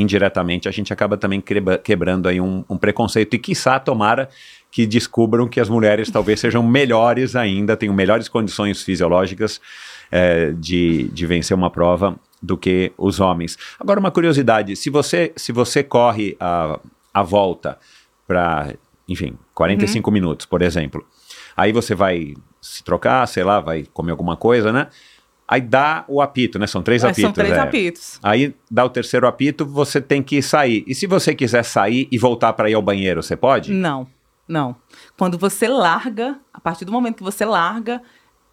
S2: indiretamente a gente acaba também quebra- quebrando aí um, um preconceito e quiçá tomara que descubram que as mulheres talvez sejam melhores ainda, tenham melhores condições fisiológicas é, de, de vencer uma prova do que os homens. Agora uma curiosidade, se você, se você corre a, a volta para, enfim, 45 minutos, por exemplo, aí você vai se trocar, sei lá, vai comer alguma coisa, né? Aí dá o apito, né? São três
S1: Mas
S2: apitos.
S1: São três
S2: é.
S1: apitos.
S2: Aí dá o terceiro apito, você tem que sair. E se você quiser sair e voltar para ir ao banheiro, você pode?
S1: Não, não. Quando você larga, a partir do momento que você larga,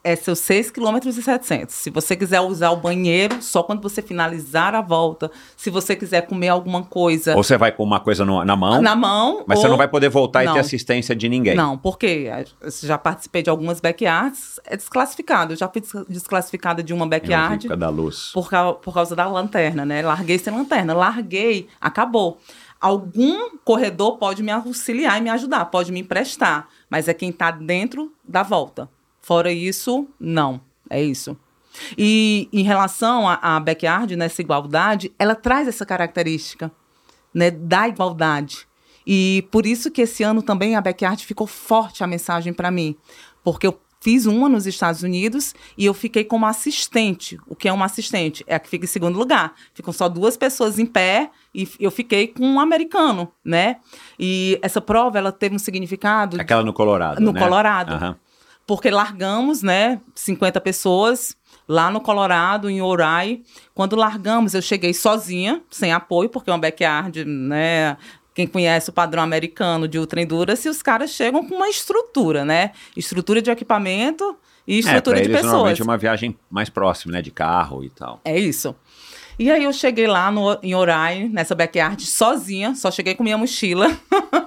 S1: é seus 6 km e 700. Se você quiser usar o banheiro, só quando você finalizar a volta. Se você quiser comer alguma coisa
S2: Ou você vai com uma coisa no- na mão,
S1: na mão.
S2: mas você
S1: ou-
S2: não vai poder voltar e
S1: Não.
S2: ter assistência de ninguém.
S1: Não, porque eu já participei de algumas backyards, é desclassificado. Eu já fui des- desclassificada de uma backyard
S2: por causa da luz.
S1: por, cau- por causa da lanterna, né? Larguei sem lanterna. Larguei, acabou. Algum corredor pode me auxiliar e me ajudar, pode me emprestar, mas é quem está dentro da volta. Fora isso, não. É isso. E em relação à backyard, nessa igualdade, ela traz essa característica né, da igualdade. E por isso que esse ano também a backyard ficou forte a mensagem para mim, porque eu fiz uma nos Estados Unidos e eu fiquei como assistente. O que é uma assistente? É a que fica em segundo lugar. Ficam só duas pessoas em pé e eu fiquei com um americano, né? E essa prova ela teve um significado
S2: Aquela no Colorado,
S1: No
S2: né?
S1: Colorado.
S2: Aham.
S1: Porque largamos, né, 50 pessoas lá no Colorado, em Ourai. Quando largamos, eu cheguei sozinha, sem apoio, porque é uma backyard, né, quem conhece o padrão americano de ultra endurance, os caras chegam com uma estrutura, né? Estrutura de equipamento e
S2: É,
S1: estrutura
S2: pra
S1: de
S2: eles
S1: pessoas.
S2: normalmente é uma viagem mais próxima, né? De carro e tal.
S1: É isso. E aí eu cheguei lá no, em Orai, nessa backyard, sozinha, só cheguei com minha mochila.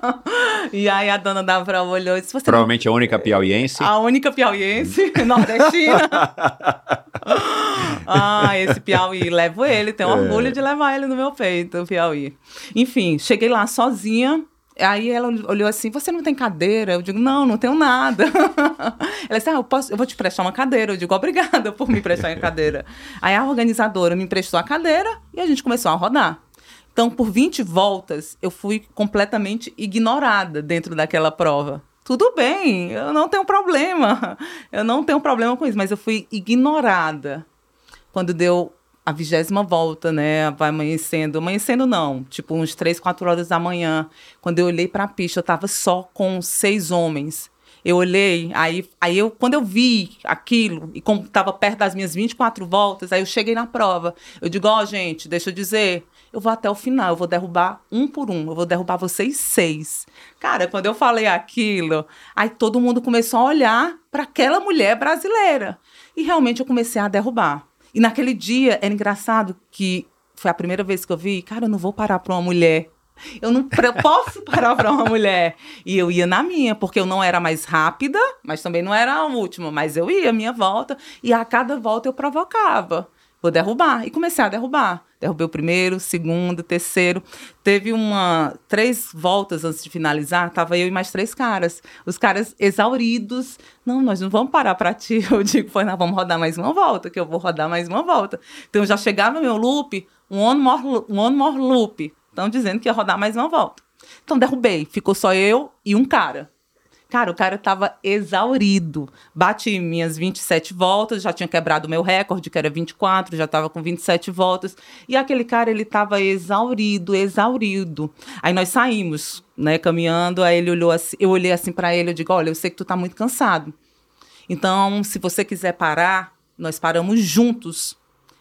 S1: e aí a dona da prova olhou e disse, você não
S2: Provavelmente a única piauiense.
S1: a única piauiense nordestina. ah, esse Piauí, levo ele, tenho orgulho de levar ele no meu peito, o Piauí. Enfim, cheguei lá sozinha. Aí ela olhou assim: Você não tem cadeira? Eu digo: Não, não tenho nada. ela disse: Ah, eu, posso, eu vou te prestar uma cadeira. Eu digo: Obrigada por me prestar uma cadeira. Aí a organizadora me emprestou a cadeira e a gente começou a rodar. Então, por 20 voltas, eu fui completamente ignorada dentro daquela prova. Tudo bem, eu não tenho problema. Eu não tenho problema com isso, mas eu fui ignorada. Quando deu a vigésima volta, né? Vai amanhecendo. Amanhecendo não, tipo uns três, quatro horas da manhã. Quando eu olhei para a pista, eu tava só com seis homens. Eu olhei, aí, aí eu, quando eu vi aquilo, e como estava perto das minhas 24 voltas, aí eu cheguei na prova. Eu digo, ó, gente, deixa eu dizer, eu vou até o final, eu vou derrubar um por um, eu vou derrubar vocês seis. Cara, quando eu falei aquilo, aí todo mundo começou a olhar para aquela mulher brasileira. E realmente eu comecei a derrubar. E naquele dia era engraçado que foi a primeira vez que eu vi, cara, eu não vou parar para uma mulher. Eu não eu posso parar para uma mulher. E eu ia na minha, porque eu não era mais rápida, mas também não era a última, mas eu ia a minha volta e a cada volta eu provocava. Vou derrubar. E comecei a derrubar. Derrubei o primeiro, segundo, terceiro. Teve uma três voltas antes de finalizar, tava eu e mais três caras. Os caras exauridos. Não, nós não vamos parar para ti. Eu digo, foi, nós vamos rodar mais uma volta, que eu vou rodar mais uma volta. Então já chegava meu loop, um one more, um one more loop. Estão dizendo que ia rodar mais uma volta. Então derrubei. Ficou só eu e um cara. Cara, o cara tava exaurido. Bati minhas 27 voltas, já tinha quebrado o meu recorde, que era 24, já tava com 27 voltas. E aquele cara, ele tava exaurido, exaurido. Aí nós saímos, né, caminhando, aí ele olhou assim, eu olhei assim para ele, eu digo: "Olha, eu sei que tu tá muito cansado. Então, se você quiser parar, nós paramos juntos."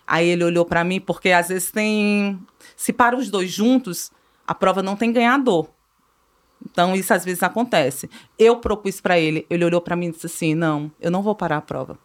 S1: Aí ele olhou para mim, porque às vezes tem se para os dois juntos, a prova não tem ganhador. Então, isso às vezes acontece. Eu propus para ele, ele olhou para mim e disse assim: Não, eu não vou parar a prova.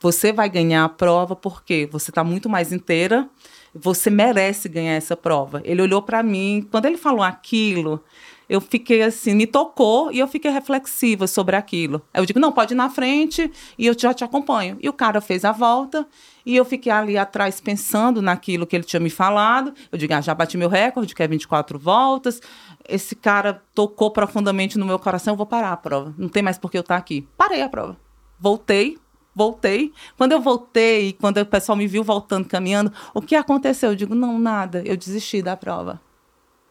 S1: Você vai ganhar a prova porque você está muito mais inteira, você merece ganhar essa prova. Ele olhou para mim, quando ele falou aquilo, eu fiquei assim, me tocou e eu fiquei reflexiva sobre aquilo. Eu digo, não, pode ir na frente e eu já te acompanho. E o cara fez a volta e eu fiquei ali atrás pensando naquilo que ele tinha me falado. Eu digo, ah, já bati meu recorde, que é 24 voltas. Esse cara tocou profundamente no meu coração, eu vou parar a prova. Não tem mais por que eu estar aqui. Parei a prova. Voltei, voltei. Quando eu voltei, quando o pessoal me viu voltando, caminhando, o que aconteceu? Eu digo, não, nada. Eu desisti da prova.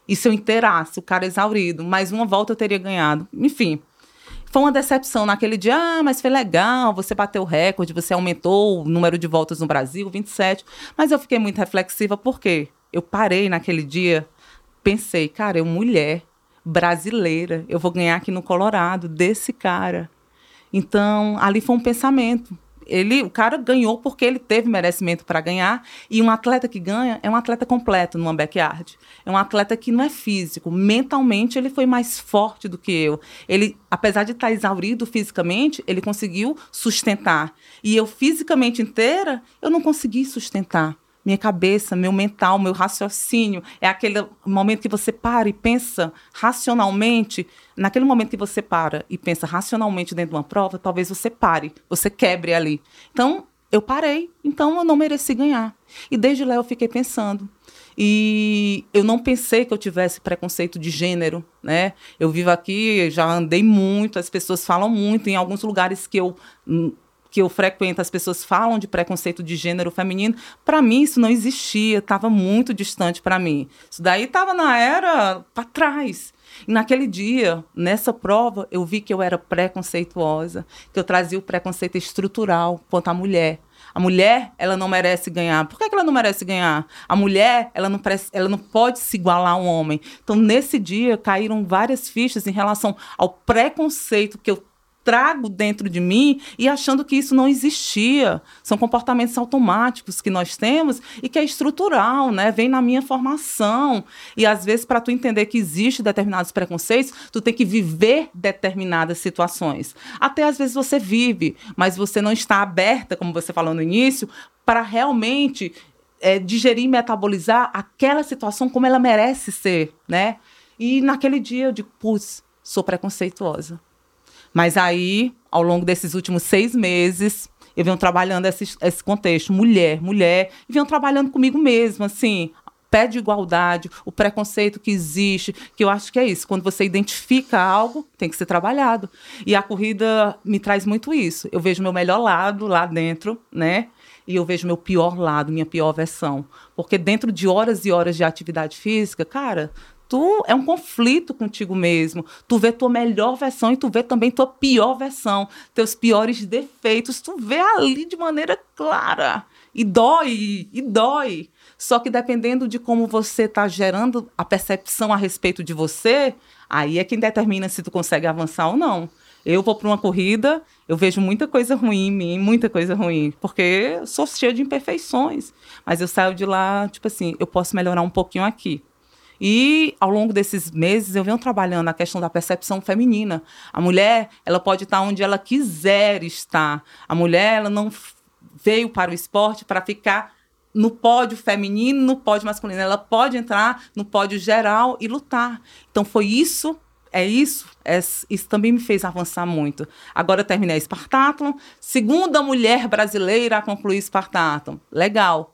S1: E se eu inteirasse, o cara exaurido, mais uma volta eu teria ganhado. Enfim, foi uma decepção naquele dia. Ah, mas foi legal, você bateu o recorde, você aumentou o número de voltas no Brasil, 27. Mas eu fiquei muito reflexiva porque eu parei naquele dia, pensei, cara, eu mulher brasileira, eu vou ganhar aqui no Colorado desse cara. Então, ali foi um pensamento ele, o cara ganhou porque ele teve merecimento para ganhar. E um atleta que ganha é um atleta completo numa backyard. É um atleta que não é físico. Mentalmente, ele foi mais forte do que eu. Ele, apesar de estar exaurido fisicamente, ele conseguiu sustentar. E eu, fisicamente inteira, eu não consegui sustentar minha cabeça, meu mental, meu raciocínio. É aquele momento que você para e pensa racionalmente. Naquele momento que você para e pensa racionalmente dentro de uma prova, talvez você pare, você quebre ali. Então, eu parei, então eu não mereci ganhar. E desde lá eu fiquei pensando. E eu não pensei que eu tivesse preconceito de gênero, né? Eu vivo aqui, já andei muito, as pessoas falam muito em alguns lugares que eu hum, que eu frequento, as pessoas falam de preconceito de gênero feminino. Para mim, isso não existia, estava muito distante para mim. Isso daí estava na era para trás. E naquele dia, nessa prova, eu vi que eu era preconceituosa, que eu trazia o preconceito estrutural quanto à mulher. A mulher, ela não merece ganhar. Por que, ela não merece ganhar? A mulher, ela não, ela não pode se igualar ao homem. Então, nesse dia, caíram várias fichas em relação ao preconceito que eu trago dentro de mim e achando que isso não existia. São comportamentos automáticos que nós temos e que é estrutural, né? Vem na minha formação. E às vezes para tu entender que existe determinados preconceitos, tu tem que viver determinadas situações. Até às vezes você vive, mas você não está aberta, como você falou no início, para realmente é, digerir e metabolizar aquela situação como ela merece ser, né? E naquele dia eu digo, putz, sou preconceituosa. Mas aí, ao longo desses últimos seis meses, eu venho trabalhando esse, esse contexto, mulher, mulher, e venho trabalhando comigo mesma, assim, pé de igualdade, o preconceito que existe, que eu acho que é isso. Quando você identifica algo, tem que ser trabalhado. E a corrida me traz muito isso. Eu vejo meu melhor lado lá dentro, né? E eu vejo meu pior lado, minha pior versão. Porque dentro de horas e horas de atividade física, cara, tu é um conflito contigo mesmo. Tu vê tua melhor versão e tu vê também tua pior versão, teus piores defeitos, tu vê ali de maneira clara. E dói, e dói. Só que dependendo de como você está gerando a percepção a respeito de você, aí é quem determina se tu consegue avançar ou não. Eu vou para uma corrida, eu vejo muita coisa ruim em mim, muita coisa ruim, porque sou cheia de imperfeições. Mas eu saio de lá, tipo assim, eu posso melhorar um pouquinho aqui. E ao longo desses meses eu venho trabalhando a questão da percepção feminina. A mulher, ela pode estar onde ela quiser estar. A mulher, ela não veio para o esporte para ficar no pódio feminino, no pódio masculino. Ela pode entrar no pódio geral e lutar. Então foi isso é isso, é, isso também me fez avançar muito. Agora eu terminei a Spartathlon, segunda mulher brasileira a concluir Spartathlon. Legal.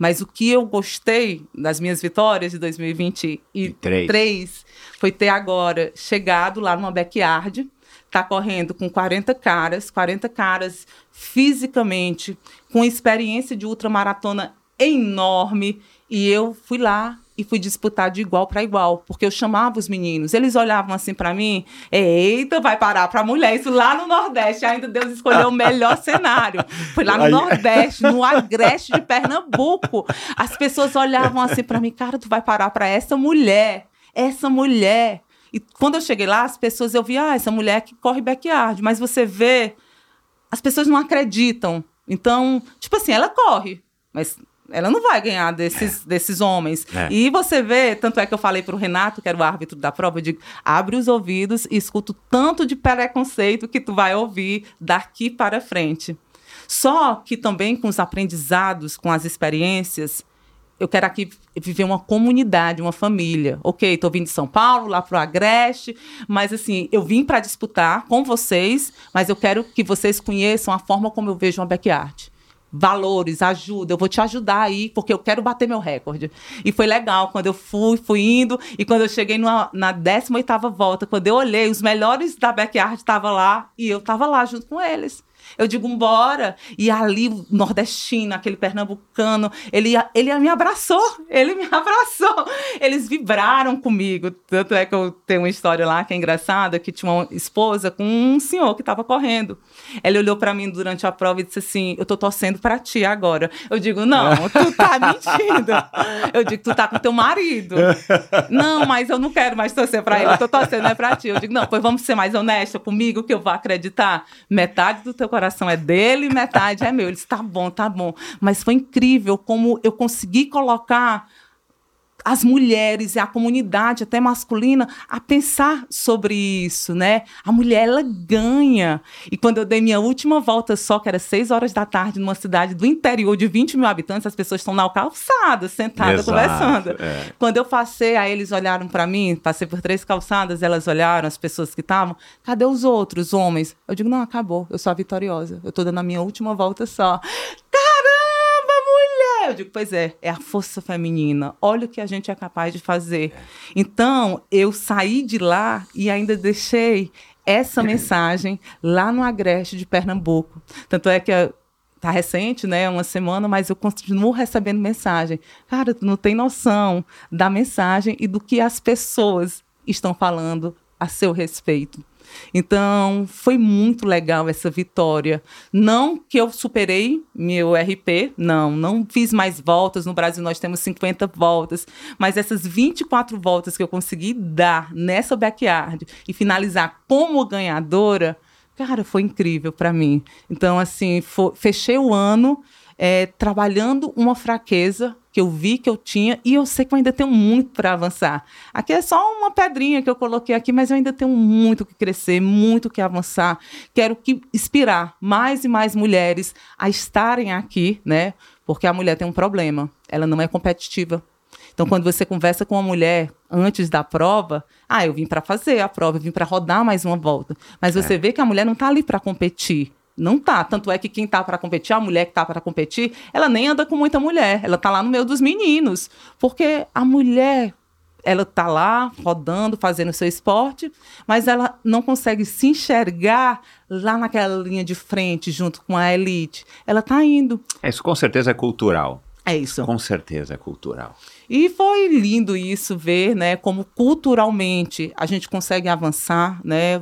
S1: Mas o que eu gostei das minhas vitórias de 2023 foi ter agora chegado lá numa backyard, tá correndo com 40 caras, 40 caras fisicamente, com experiência de ultramaratona enorme, e eu fui lá e fui disputar de igual para igual, porque eu chamava os meninos, eles olhavam assim para mim, eita, vai parar para mulher, isso lá no Nordeste, ainda Deus escolheu o melhor cenário. Foi lá no Aí... Nordeste, no Agreste de Pernambuco. As pessoas olhavam assim para mim, cara, tu vai parar para essa mulher, essa mulher. E quando eu cheguei lá, as pessoas eu vi, ah, essa mulher que corre backyard, mas você vê, as pessoas não acreditam. Então, tipo assim, ela corre, mas ela não vai ganhar desses, é. desses homens. É. E você vê, tanto é que eu falei para o Renato, que era o árbitro da prova, eu digo, abre os ouvidos e escuta o tanto de preconceito que tu vai ouvir daqui para frente. Só que também com os aprendizados, com as experiências, eu quero aqui viver uma comunidade, uma família. Ok, estou vindo de São Paulo, lá para o Agreste, mas assim, eu vim para disputar com vocês, mas eu quero que vocês conheçam a forma como eu vejo uma backyard valores, ajuda, eu vou te ajudar aí, porque eu quero bater meu recorde. E foi legal, quando eu fui, fui indo, e quando eu cheguei numa, na 18ª volta, quando eu olhei, os melhores da backyard estavam lá, e eu estava lá junto com eles. Eu digo, bora. E ali, o nordestino, aquele pernambucano, ele, ele me abraçou. Ele me abraçou. Eles vibraram comigo. Tanto é que eu tenho uma história lá que é engraçada, que tinha uma esposa com um senhor que estava correndo. Ele olhou para mim durante a prova e disse assim: Eu tô torcendo para ti agora. Eu digo: Não, tu tá mentindo. Eu digo: Tu tá com teu marido. Não, mas eu não quero mais torcer para ele. Eu tô torcendo é para ti. Eu digo: Não, pois vamos ser mais honesta comigo que eu vou acreditar. Metade do teu coração é dele, metade é meu. Ele disse: Tá bom, tá bom. Mas foi incrível como eu consegui colocar as mulheres e a comunidade até masculina a pensar sobre isso, né? A mulher ela ganha. E quando eu dei minha última volta só, que era seis horas da tarde, numa cidade do interior de 20 mil habitantes, as pessoas estão na calçada, sentadas, conversando. É. Quando eu passei, aí eles olharam para mim, passei por três calçadas, elas olharam, as pessoas que estavam, cadê os outros homens? Eu digo, não, acabou, eu sou a vitoriosa, eu tô dando a minha última volta só. Eu digo, pois é, é a força feminina. Olha o que a gente é capaz de fazer. Então, eu saí de lá e ainda deixei essa mensagem lá no Agreste de Pernambuco. Tanto é que tá recente, né, uma semana, mas eu continuo recebendo mensagem. Cara, tu não tem noção da mensagem e do que as pessoas estão falando a seu respeito. Então, foi muito legal essa vitória. Não que eu superei meu RP, não, não fiz mais voltas. No Brasil nós temos 50 voltas, mas essas 24 voltas que eu consegui dar nessa backyard e finalizar como ganhadora, cara, foi incrível para mim. Então, assim, fechei o ano é, trabalhando uma fraqueza que eu vi que eu tinha e eu sei que eu ainda tenho muito para avançar. Aqui é só uma pedrinha que eu coloquei aqui, mas eu ainda tenho muito que crescer, muito que avançar. Quero que inspirar mais e mais mulheres a estarem aqui, né? Porque a mulher tem um problema, ela não é competitiva. Então, quando você conversa com uma mulher antes da prova, ah, eu vim para fazer a prova, eu vim para rodar mais uma volta. Mas você é. vê que a mulher não está ali para competir. Não tá. Tanto é que quem tá para competir, a mulher que tá para competir, ela nem anda com muita mulher. Ela tá lá no meio dos meninos. Porque a mulher, ela tá lá rodando, fazendo o seu esporte, mas ela não consegue se enxergar lá naquela linha de frente junto com a elite. Ela tá indo.
S2: Isso com certeza é cultural.
S1: É isso.
S2: Com certeza é cultural.
S1: E foi lindo isso ver, né, como culturalmente a gente consegue avançar, né?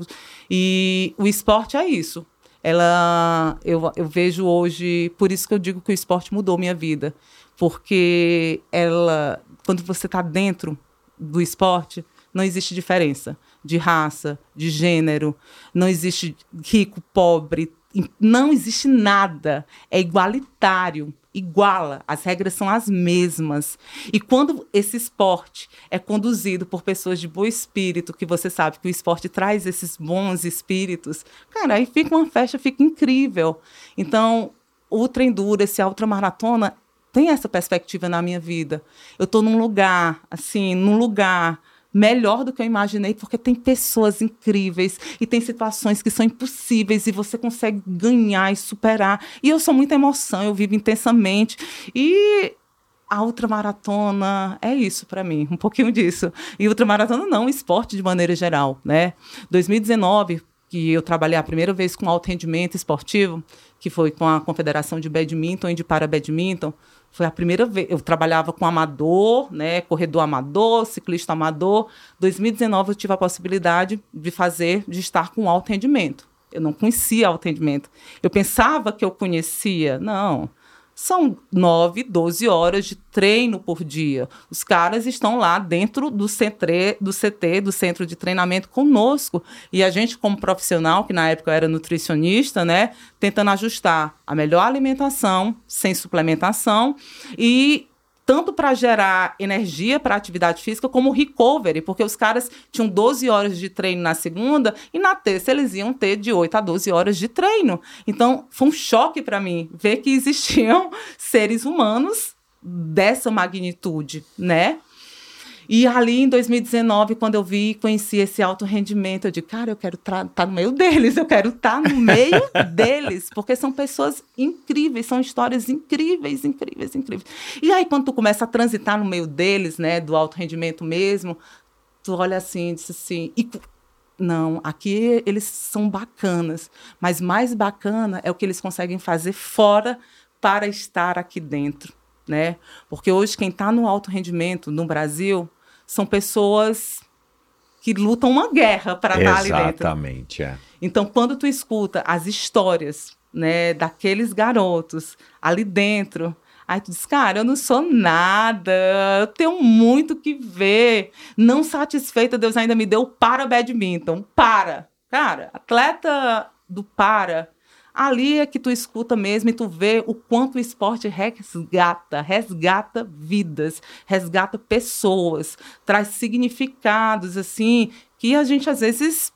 S1: E o esporte é isso ela eu, eu vejo hoje, por isso que eu digo que o esporte mudou minha vida, porque ela, quando você está dentro do esporte, não existe diferença de raça, de gênero, não existe rico, pobre, não existe nada. É igualitário, iguala, as regras são as mesmas. E quando esse esporte é conduzido por pessoas de bom espírito, que você sabe que o esporte traz esses bons espíritos, cara, aí fica uma festa, fica incrível. Então, ultra endurance, a ultramaratona tem essa perspectiva na minha vida. Eu estou num lugar, assim, num lugar melhor do que eu imaginei, porque tem pessoas incríveis e tem situações que são impossíveis e você consegue ganhar e superar. E eu sou muita emoção, eu vivo intensamente. E a ultramaratona é isso para mim, um pouquinho disso. E ultramaratona não, esporte de maneira geral, né? 2019, que eu trabalhei a primeira vez com alto rendimento esportivo, que foi com a Confederação de Badminton e de Para Badminton, foi a primeira vez. Eu trabalhava com amador, né, corredor amador, ciclista amador. 2019 eu tive a possibilidade de fazer, de estar com alto rendimento. Eu não conhecia alto rendimento. Eu pensava que eu conhecia. Não. São 9, 12 horas de treino por dia. Os caras estão lá dentro do, CT, do CT, do centro de treinamento conosco. E a gente, como profissional, que na época eu era nutricionista, né, tentando ajustar a melhor alimentação, sem suplementação, e tanto para gerar energia para atividade física, como recovery, porque os caras tinham 12 horas de treino na segunda e na terça eles iam ter de 8 a 12 horas de treino. Então, foi um choque para mim ver que existiam seres humanos dessa magnitude, né? E ali em 2019, quando eu vi e conheci esse alto rendimento, eu disse, cara, eu quero estar tá no meio deles, eu quero estar tá no meio deles, porque são pessoas incríveis, são histórias incríveis, incríveis, incríveis. E aí, quando tu começa a transitar no meio deles, né, do alto rendimento mesmo, tu olha assim diz assim, e não, aqui eles são bacanas, mas mais bacana é o que eles conseguem fazer fora para estar aqui dentro, né? Porque hoje quem está no alto rendimento no Brasil são pessoas que lutam uma guerra para estar ali dentro.
S2: Exatamente, é.
S1: Então, quando tu escuta as histórias, né, daqueles garotos ali dentro, aí tu diz, cara, eu não sou nada, eu tenho muito que ver. Não satisfeita, Deus ainda me deu para badminton. Para. Cara, atleta do para ali é que tu escuta mesmo e tu vê o quanto o esporte resgata, resgata vidas, resgata pessoas, traz significados assim que a gente às vezes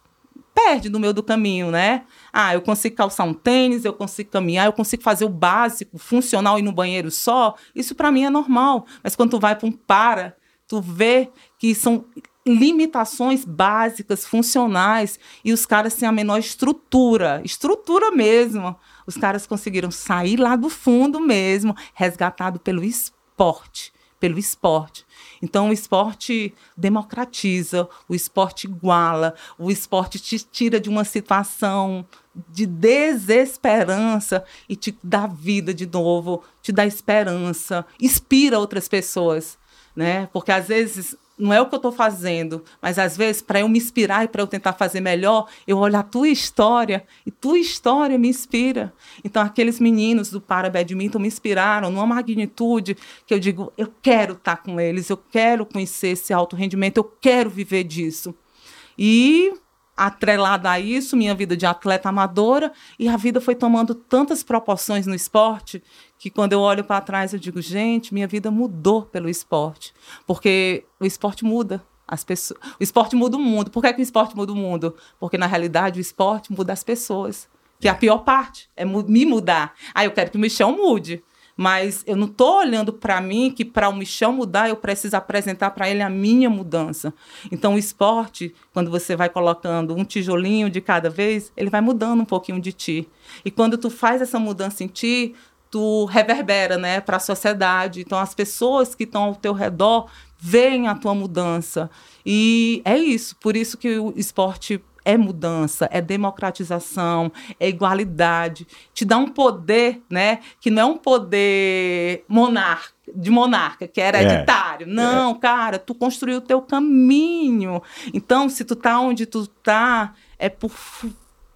S1: perde no meio do caminho, né? Ah, eu consigo calçar um tênis, eu consigo caminhar, eu consigo fazer o básico, funcional e no banheiro só. Isso para mim é normal. Mas quando tu vai para um para, tu vê que são limitações básicas, funcionais, e os caras têm a menor estrutura, estrutura mesmo. Os caras conseguiram sair lá do fundo mesmo, resgatado pelo esporte, pelo esporte. Então o esporte democratiza, o esporte iguala, o esporte te tira de uma situação de desesperança e te dá vida de novo, te dá esperança, inspira outras pessoas, né? Porque às vezes não é o que eu estou fazendo, mas às vezes, para eu me inspirar e para eu tentar fazer melhor, eu olho a tua história e tua história me inspira. Então, aqueles meninos do Para Badminton me inspiraram numa magnitude que eu digo: eu quero estar tá com eles, eu quero conhecer esse alto rendimento, eu quero viver disso. E atrelada a isso, minha vida de atleta amadora, e a vida foi tomando tantas proporções no esporte que quando eu olho para trás eu digo, gente, minha vida mudou pelo esporte, porque o esporte muda. As pessoas, o esporte muda o mundo. Por que, que o esporte muda o mundo? Porque na realidade o esporte muda as pessoas. Que é a pior parte é me mudar. Ah, eu quero que o Michel mude mas eu não estou olhando para mim que para o Michel mudar eu preciso apresentar para ele a minha mudança. Então o esporte, quando você vai colocando um tijolinho de cada vez, ele vai mudando um pouquinho de ti. E quando tu faz essa mudança em ti, tu reverbera, né, para a sociedade. Então as pessoas que estão ao teu redor veem a tua mudança. E é isso, por isso que o esporte é mudança, é democratização, é igualdade, te dá um poder, né, que não é um poder monarca, de monarca, que é hereditário. É, não, é. cara, tu construiu o teu caminho. Então, se tu tá onde tu tá, é por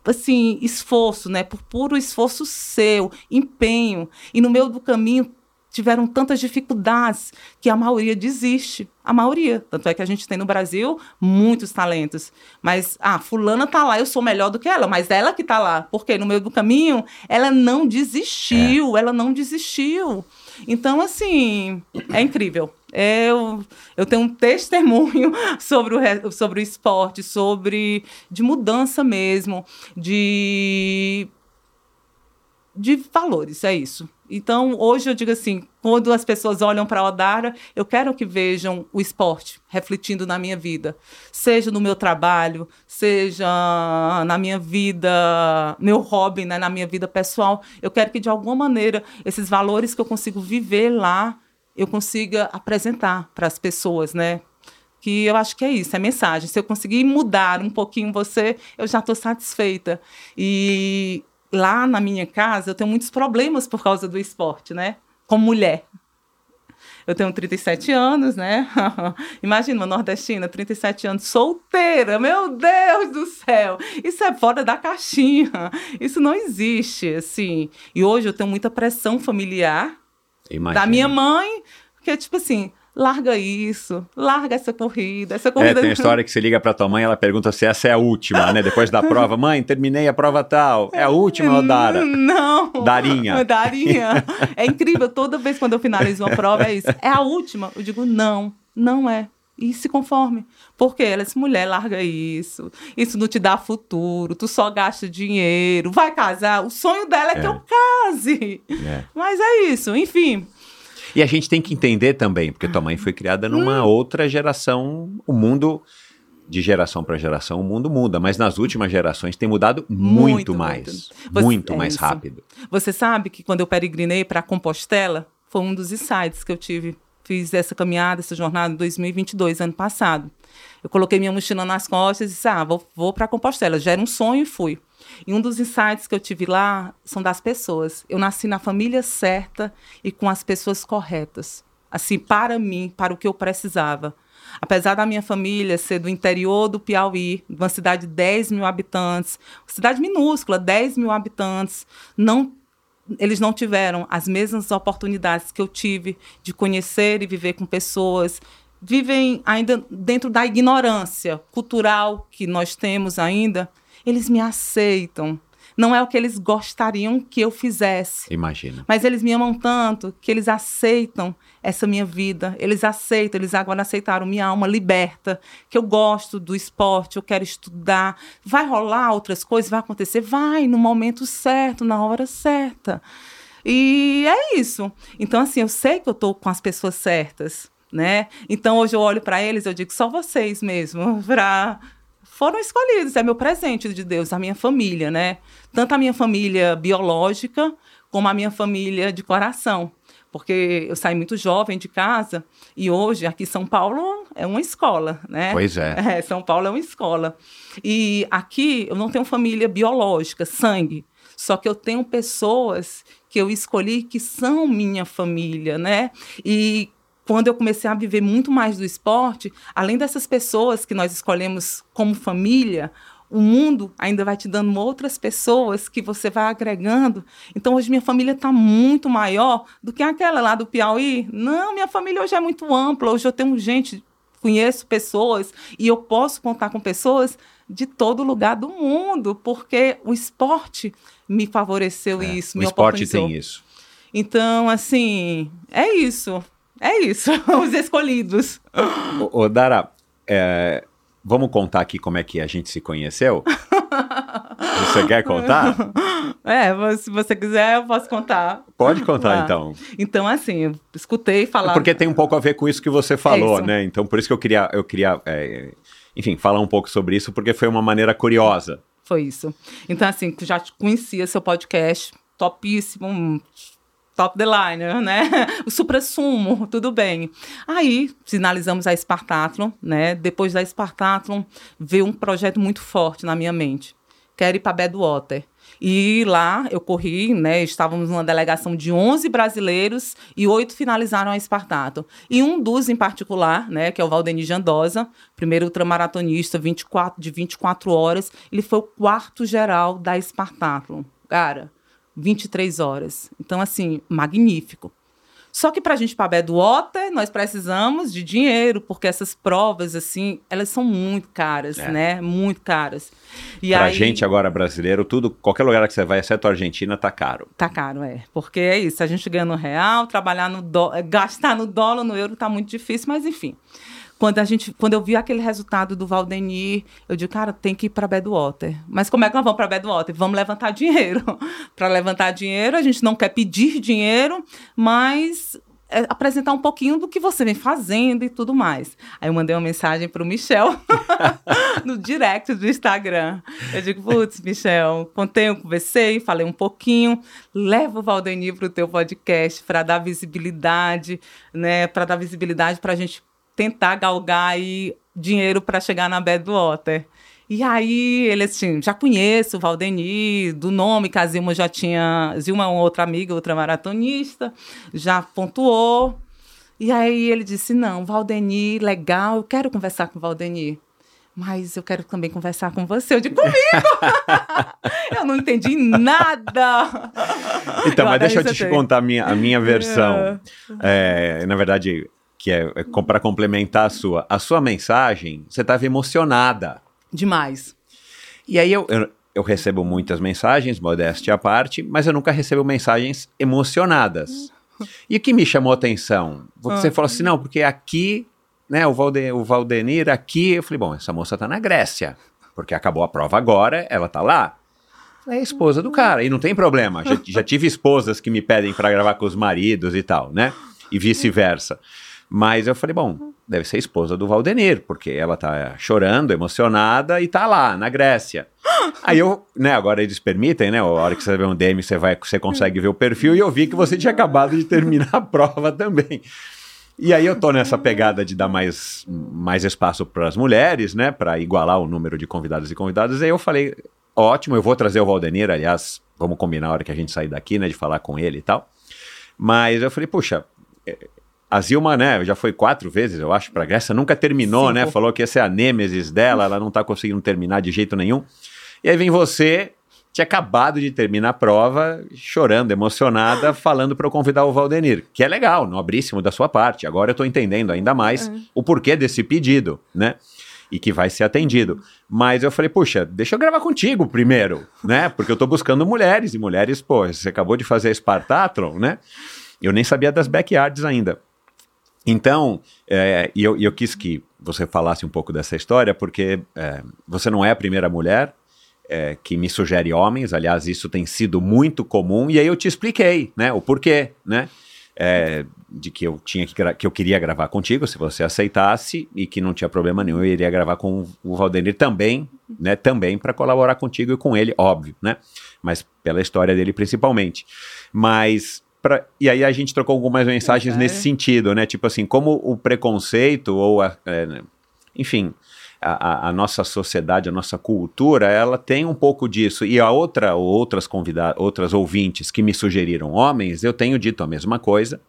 S1: assim, esforço, né, por puro esforço seu, empenho. E no meio do caminho tiveram tantas dificuldades que a maioria desiste. A maioria. Tanto é que a gente tem no Brasil muitos talentos. Mas, ah, fulana tá lá, eu sou melhor do que ela, mas ela que tá lá. Porque no meio do caminho, ela não desistiu, é. ela não desistiu. Então, assim, é incrível. Eu, eu tenho um testemunho sobre o, sobre o esporte, sobre de mudança mesmo, de de valores, é isso. Então, hoje eu digo assim, quando as pessoas olham para a Odara, eu quero que vejam o esporte refletindo na minha vida, seja no meu trabalho, seja na minha vida, meu hobby, né, na minha vida pessoal. Eu quero que de alguma maneira esses valores que eu consigo viver lá, eu consiga apresentar para as pessoas, né? Que eu acho que é isso, é mensagem. Se eu conseguir mudar um pouquinho você, eu já estou satisfeita. E lá na minha casa eu tenho muitos problemas por causa do esporte, né? Como mulher. Eu tenho 37 anos, né? Imagina uma nordestina, 37 anos, solteira. Meu Deus do céu! Isso é fora da caixinha. Isso não existe, assim. E hoje eu tenho muita pressão familiar Imagina. da minha mãe, que é tipo assim, larga isso, larga essa corrida, essa corrida.
S2: É, tem a história que você liga para tua mãe, ela pergunta se essa é a última, né? Depois da prova, mãe, terminei a prova tal. É a última, ou Dara?
S1: Não.
S2: Darinha.
S1: Darinha. É incrível, toda vez quando eu finalizo uma prova é isso. É a última? Eu digo, não, não é. E se conforme. Porque ela disse, mulher, larga isso. Isso não te dá futuro. Tu só gasta dinheiro. Vai casar. O sonho dela é, é. que eu case. É. Mas é isso. Enfim,
S2: e a gente tem que entender também, porque tua mãe foi criada numa hum. outra geração, o mundo de geração para geração o mundo muda, mas nas últimas gerações tem mudado muito, muito mais, muito, muito é mais isso. rápido.
S1: Você sabe que quando eu peregrinei para Compostela, foi um dos insights que eu tive. Fiz essa caminhada, essa jornada em 2022, ano passado. Eu coloquei minha mochila nas costas e disse: Ah, vou, vou para Compostela. Já era um sonho e fui. E um dos insights que eu tive lá são das pessoas. Eu nasci na família certa e com as pessoas corretas. Assim, para mim, para o que eu precisava. Apesar da minha família ser do interior do Piauí, uma cidade de 10 mil habitantes, cidade minúscula, 10 mil habitantes, não eles não tiveram as mesmas oportunidades que eu tive de conhecer e viver com pessoas. Vivem ainda dentro da ignorância cultural que nós temos ainda eles me aceitam. Não é o que eles gostariam que eu fizesse.
S2: Imagina.
S1: Mas eles me amam tanto que eles aceitam essa minha vida. Eles aceitam, eles agora aceitaram minha alma liberta, que eu gosto do esporte, eu quero estudar. Vai rolar outras coisas, vai acontecer? Vai, no momento certo, na hora certa. E é isso. Então, assim, eu sei que eu estou com as pessoas certas. Né? Então hoje eu olho para eles, eu digo só vocês mesmo, para foram escolhidos, é meu presente de Deus, a minha família, né? Tanto a minha família biológica como a minha família de coração. Porque eu saí muito jovem de casa e hoje aqui São Paulo é uma escola, né?
S2: Pois é.
S1: é São Paulo é uma escola. E aqui eu não tenho família biológica, sangue. Só que eu tenho pessoas que eu escolhi que são minha família, né? E quando eu comecei a viver muito mais do esporte, além dessas pessoas que nós escolhemos como família, o mundo ainda vai te dando outras pessoas que você vai agregando. Então, hoje minha família está muito maior do que aquela lá do Piauí. Não, minha família hoje é muito ampla. Hoje eu tenho gente, conheço pessoas e eu posso contar com pessoas de todo lugar do mundo, porque o esporte me favoreceu é, isso,
S2: o esporte tem isso.
S1: Então, assim, é isso. É isso, os escolhidos.
S2: Ô, ô Dara, é, vamos contar aqui como é que a gente se conheceu? Você quer contar?
S1: É, se você quiser, eu posso contar.
S2: Pode contar, ah. então.
S1: Então, assim, eu escutei falar.
S2: Porque tem um pouco a ver com isso que você falou, é né? Então, por isso que eu queria, eu queria é, enfim, falar um pouco sobre isso, porque foi uma maneira curiosa.
S1: Foi isso. Então, assim, já conhecia seu podcast, topíssimo, top the line, né? O supra-sumo, tudo bem. Aí, finalizamos a Spartathlon, né? Depois da Spartathlon, veio um projeto muito forte na minha mente. Quero ir para Badwater. E lá eu corri, né? Estávamos numa delegação de 11 brasileiros e oito finalizaram a Espartato. E um dos em particular, né, que é o Valdeni Jandosa, primeiro ultramaratonista 24, de 24 horas, ele foi o quarto geral da Espartato. Cara, 23 horas. Então, assim, magnífico. Só que para a gente ir para Badwater, nós precisamos de dinheiro, porque essas provas, assim, elas são muito caras,
S2: É.
S1: né? Muito caras. E
S2: Pra
S1: aí,
S2: gente agora brasileiro, tudo, qualquer lugar que você vai, exceto a Argentina, tá caro.
S1: Tá caro, é. Porque é isso, a gente ganha no real, trabalhar no dólar, gastar no dólar, no euro tá muito difícil, mas enfim. Quando, a gente, quando eu vi aquele resultado do Valdenir, eu digo, cara, tem que ir para Badwater. Mas como é que nós vamos para Badwater? Vamos levantar dinheiro. para levantar dinheiro, a gente não quer pedir dinheiro, mas é, apresentar um pouquinho do que você vem fazendo e tudo mais. Aí eu mandei uma mensagem para o Michel no direct do Instagram. Eu digo, putz, Michel, eu conversei, falei um pouquinho, leva o Valdenir para o teu podcast para dar visibilidade, né? Para dar visibilidade para a gente tentar galgar aí dinheiro para chegar na Badwater. E aí, ele assim, já conheço o Valdenir, do nome que a Zilma já tinha. Zilma é uma outra amiga, outra maratonista, já pontuou. E aí ele disse: Não, Valdenir, legal, eu quero conversar com o Valdenir. Mas eu quero também conversar com você. Eu digo, comigo! eu não entendi nada!
S2: Então, mas deixa eu te contar a minha, a minha versão. É, na verdade, que é, é para complementar a sua. A sua mensagem, você estava emocionada.
S1: Demais.
S2: E aí eu, eu, eu recebo muitas mensagens, modéstia à parte, mas eu nunca recebo mensagens emocionadas. E o que me chamou a atenção? Você
S1: Ah.
S2: falou assim, não, porque aqui, né, o, Valde, o Valdenir aqui, eu falei, bom, essa moça tá na Grécia, porque acabou a prova agora, ela tá lá. É a esposa do cara, e não tem problema. Já, já tive esposas que me pedem para gravar com os maridos e tal, né? E vice-versa. Mas eu falei, bom, deve ser a esposa do Valdenir, porque ela tá chorando, emocionada e tá lá, na Grécia. Aí eu, né, agora eles permitem, né? A hora que você vê um DM, você vai, você consegue ver o perfil, e eu vi que você tinha acabado de terminar a prova também. E aí eu tô nessa pegada de dar mais, mais espaço para as mulheres, né, para igualar o número de convidados e convidadas. Aí eu falei, ótimo, eu vou trazer o Valdenir, aliás, vamos combinar a hora que a gente sair daqui, né, de falar com ele e tal. Mas eu falei, puxa, a Zilma, né, já foi quatro vezes, eu acho, pra Grécia, nunca terminou,
S1: Cinco.
S2: né? Falou que essa é a nêmesis dela, ela não tá conseguindo terminar de jeito nenhum. E aí vem você, tinha acabado de terminar a prova, chorando, emocionada, falando para eu convidar o Valdenir, que é legal, nobríssimo da sua parte. Agora eu tô entendendo ainda mais o porquê desse pedido, né? E que vai ser atendido. Mas eu falei, puxa, deixa eu gravar contigo primeiro, né? Porque eu tô buscando mulheres, e mulheres, pô, você acabou de fazer a Spartathlon, né? Eu nem sabia das backyards ainda. Então, é, e eu, eu quis que você falasse um pouco dessa história, porque é, você não é a primeira mulher é, que me sugere homens, aliás, isso tem sido muito comum, e aí eu te expliquei, né, o porquê, né, é, de que eu tinha que, que eu queria gravar contigo, se você aceitasse, e que não tinha problema nenhum, eu iria gravar com o Valdenir também, né, também para colaborar contigo e com ele, óbvio, né, mas pela história dele principalmente. Mas pra- e aí a gente trocou algumas mensagens
S1: É.
S2: nesse sentido, né? Tipo assim, como o preconceito ou a, é, enfim, a, a- nossa sociedade, a nossa cultura, ela tem um pouco disso. E a outra, ou outras convidadas, outras ouvintes que me sugeriram homens, eu tenho dito a mesma coisa.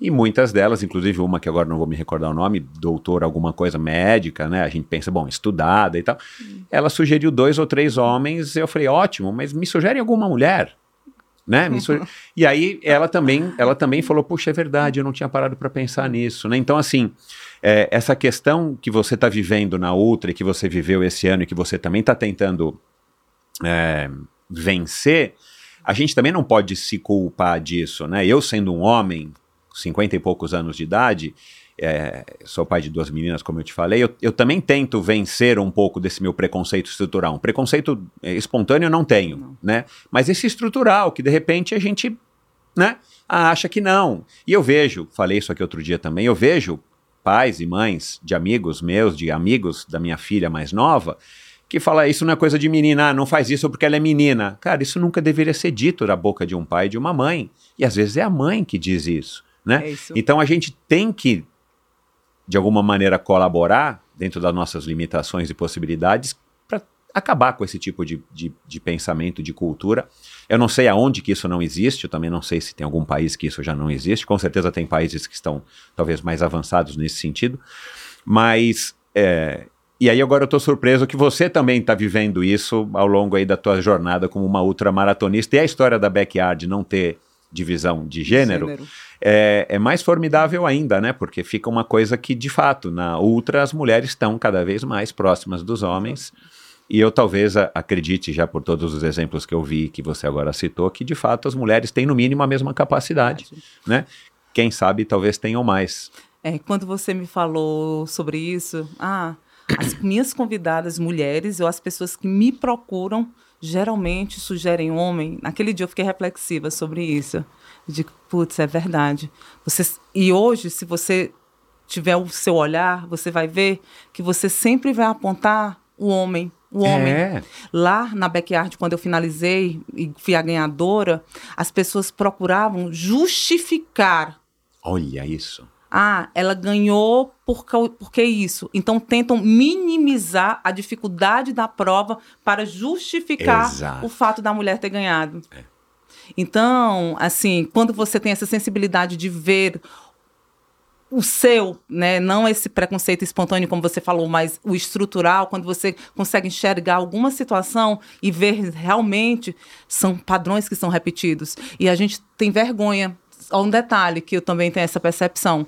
S2: E muitas delas, inclusive uma que agora não vou me recordar o nome, doutora alguma coisa médica, né? A gente pensa, bom, estudada e tal. Ela sugeriu dois ou três homens, eu falei, ótimo, mas me sugere alguma mulher, né? Suge- E aí ela também, ela também falou, puxa, é verdade, eu não tinha parado para pensar nisso, né? Então assim, é, essa questão que você está vivendo na Ultra e que você viveu esse ano e que você também está tentando é, vencer, a gente também não pode se culpar disso, né? Eu sendo um homem, 50 e poucos anos de idade, é, sou pai de duas meninas, como eu te falei, eu, eu também tento vencer um pouco desse meu preconceito estrutural. Um preconceito é, espontâneo eu não tenho, né? Mas esse estrutural, que de repente a gente, né, acha que não. E eu vejo, falei isso aqui outro dia também, eu vejo pais e mães de amigos meus, de amigos da minha filha mais nova, que fala isso não é coisa de menina, ah, não faz isso porque ela é menina. Cara, isso nunca deveria ser dito da boca de um pai e de uma mãe. E às vezes é a mãe que diz isso, né?
S1: É isso.
S2: Então a gente tem que, de alguma maneira, colaborar dentro das nossas limitações e possibilidades para acabar com esse tipo de, de, de pensamento, de cultura. Eu não sei aonde que isso não existe, eu também não sei se tem algum país que isso já não existe. Com certeza tem países que estão talvez mais avançados nesse sentido. Mas é, e aí agora eu estou surpreso que você também está vivendo isso ao longo aí da tua jornada como uma ultramaratonista. E a história da Backyard não ter divisão de gênero, gênero. É, é, mais formidável ainda, né? Porque fica uma coisa que, de fato, na ultra as mulheres estão cada vez mais próximas dos homens. E eu talvez acredite, já por todos os exemplos que eu vi, que você agora citou, que de fato as mulheres têm no mínimo a mesma capacidade, né? Quem sabe talvez tenham mais.
S1: É, quando você me falou sobre isso, ah, as minhas convidadas mulheres ou as pessoas que me procuram geralmente sugerem homem. Naquele dia eu fiquei reflexiva sobre isso. De putz, é verdade. Você, e hoje, se você tiver o seu olhar, você vai ver que você sempre vai apontar o homem. O homem. É. Lá na backyard, quando eu finalizei e fui a ganhadora, as pessoas procuravam justificar.
S2: Olha isso
S1: ah, ela ganhou por, porque isso. Então tentam minimizar a dificuldade da prova para justificar Exato. o fato da mulher ter ganhado. É. Então, assim, quando você tem essa sensibilidade de ver o seu, né, não esse preconceito espontâneo como você falou, mas o estrutural, quando você consegue enxergar alguma situação e ver realmente são padrões que são repetidos. E a gente tem vergonha. Um detalhe que eu também tenho essa percepção.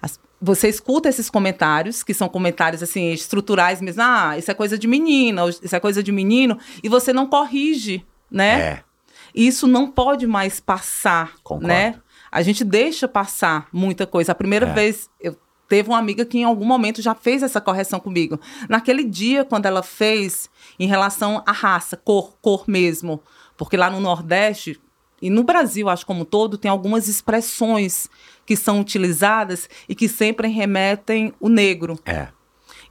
S1: As, você escuta esses comentários, que são comentários assim, estruturais mesmo, ah, isso é coisa de menina, isso é coisa de menino, e você não corrige, né? É. Isso não pode mais passar, Concordo. né? A gente deixa passar muita coisa. A primeira é. vez eu teve uma amiga que em algum momento já fez essa correção comigo. Naquele dia, quando ela fez em relação à raça, cor, cor mesmo, porque lá no Nordeste e no Brasil, acho como um todo, tem algumas expressões que são utilizadas e que sempre remetem o negro.
S2: É.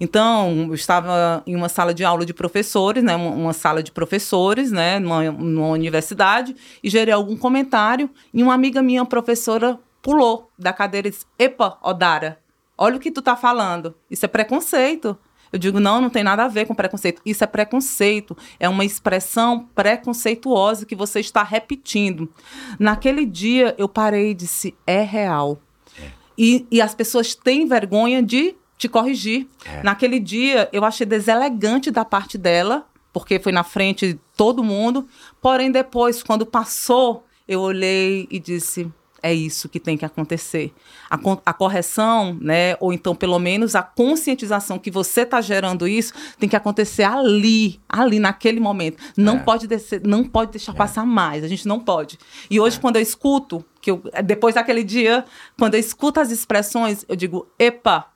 S1: Então, eu estava em uma sala de aula de professores, né, uma, sala de professores, né, numa, numa universidade, e gerei algum comentário, e uma amiga minha, professora, pulou da cadeira e disse, epa, Odara, olha o que tu tá falando, isso é preconceito. Eu digo, não, não tem nada a ver com preconceito. Isso é preconceito. É uma expressão preconceituosa que você está repetindo. Naquele dia, eu parei e disse, é real. É. E, e as pessoas têm vergonha de te corrigir. É. Naquele dia, eu achei deselegante da parte dela, porque foi na frente de todo mundo. Porém, depois, quando passou, eu olhei e disse: é isso que tem que acontecer. A, a, correção, né, ou então pelo menos a conscientização que você está gerando isso, tem que acontecer ali, ali naquele momento. Não é. pode descer, não pode deixar é. passar mais. A gente não pode. E hoje, é. quando eu escuto, que eu, depois daquele dia, quando eu escuto as expressões, eu digo, epa,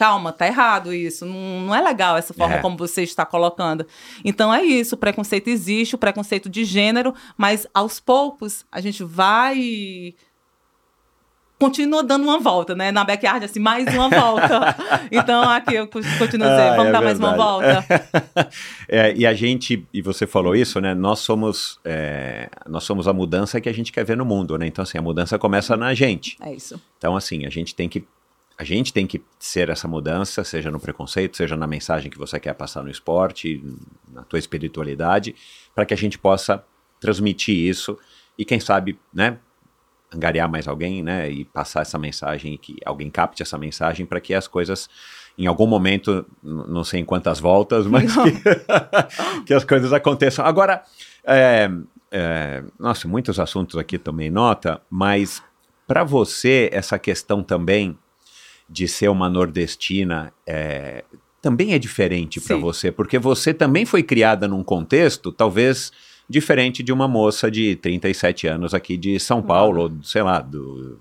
S1: calma, tá errado isso, não, não é legal essa forma é. como você está colocando. Então é isso, o preconceito existe, o preconceito de gênero, mas aos poucos a gente vai continua dando uma volta, né? Na backyard, assim, mais uma volta. então, aqui eu continuo a dizer, ah, vamos é dar verdade. mais uma volta.
S2: é, e a gente, e você falou isso, né? Nós somos, é, nós somos a mudança que a gente quer ver no mundo, né? Então, assim, a mudança começa na gente.
S1: É isso.
S2: Então, assim, a gente tem que a gente tem que ser essa mudança, seja no preconceito, seja na mensagem que você quer passar no esporte, na tua espiritualidade, para que a gente possa transmitir isso e quem sabe, né, angariar mais alguém, né, e passar essa mensagem que alguém capte essa mensagem para que as coisas em algum momento, não sei em quantas voltas, mas que, que, as coisas aconteçam. Agora, é, é, nossa, muitos assuntos aqui também nota, mas para você essa questão também de ser uma nordestina é, também é diferente para você, porque você também foi criada num contexto, talvez diferente de uma moça de 37 anos aqui de São Paulo, ou, sei lá, do,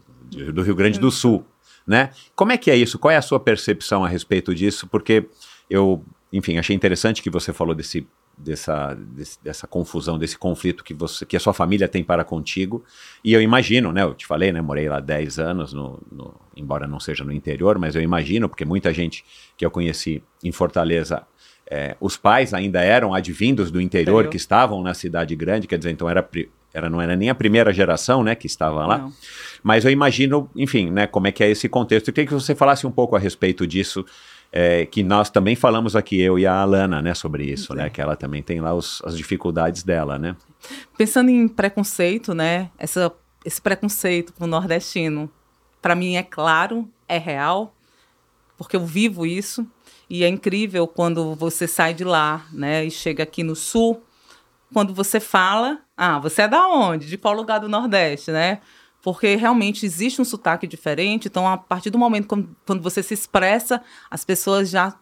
S2: do Rio Grande do Sul, né? Como é que é isso? Qual é a sua percepção a respeito disso? Porque eu, enfim, achei interessante que você falou desse, dessa, dessa confusão, desse conflito que, você, que a sua família tem para contigo. E eu imagino, né? Eu te falei, né? Morei lá 10 anos, no, no, embora não seja no interior, mas eu imagino, porque muita gente que eu conheci em Fortaleza é, os pais ainda eram advindos do interior que estavam na cidade grande, quer dizer, então era, era não era nem a primeira geração, né, que estava lá. Não. Mas eu imagino, enfim, né, como é que é esse contexto. Eu queria que você falasse um pouco a respeito disso, é, que nós também falamos aqui, eu e a Alana, né, sobre isso, né, que ela também tem lá os, as dificuldades dela, né.
S1: Pensando em preconceito, né, essa, esse preconceito pro nordestino, para mim é claro, é real, porque eu vivo isso. E é incrível quando você sai de lá, né, e chega aqui no sul, quando você fala, Ah, você é da onde? De qual lugar do Nordeste, né? Porque realmente existe um sotaque diferente, então a partir do momento quando, quando você se expressa, as pessoas já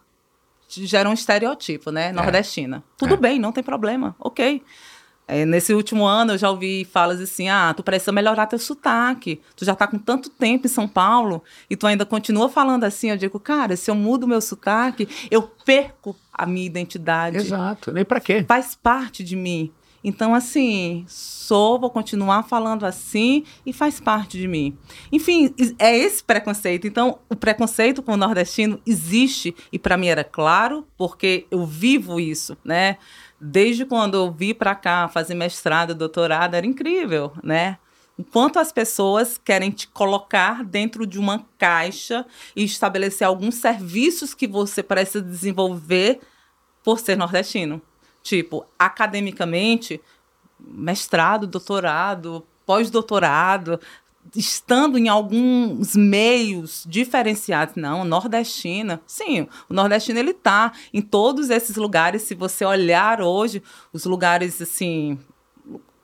S1: geram um estereotipo, né? Nordestina. É. Tudo é. bem, não tem problema, ok. É, nesse último ano eu já ouvi falas assim: ah, tu precisa melhorar teu sotaque. Tu já tá com tanto tempo em São Paulo e tu ainda continua falando assim. Eu digo, cara, se eu mudo meu sotaque, eu perco a minha identidade.
S2: Exato, nem para quê?
S1: Faz parte de mim. Então, assim, sou, vou continuar falando assim e faz parte de mim. Enfim, é esse preconceito. Então, o preconceito com o nordestino existe e para mim era claro, porque eu vivo isso, né? desde quando eu vi para cá fazer mestrado, doutorado, era incrível, né? Enquanto as pessoas querem te colocar dentro de uma caixa e estabelecer alguns serviços que você precisa desenvolver por ser nordestino. Tipo, academicamente, mestrado, doutorado, pós-doutorado, estando em alguns meios diferenciados, não, nordestina, sim, o nordestino ele tá em todos esses lugares, se você olhar hoje, os lugares, assim,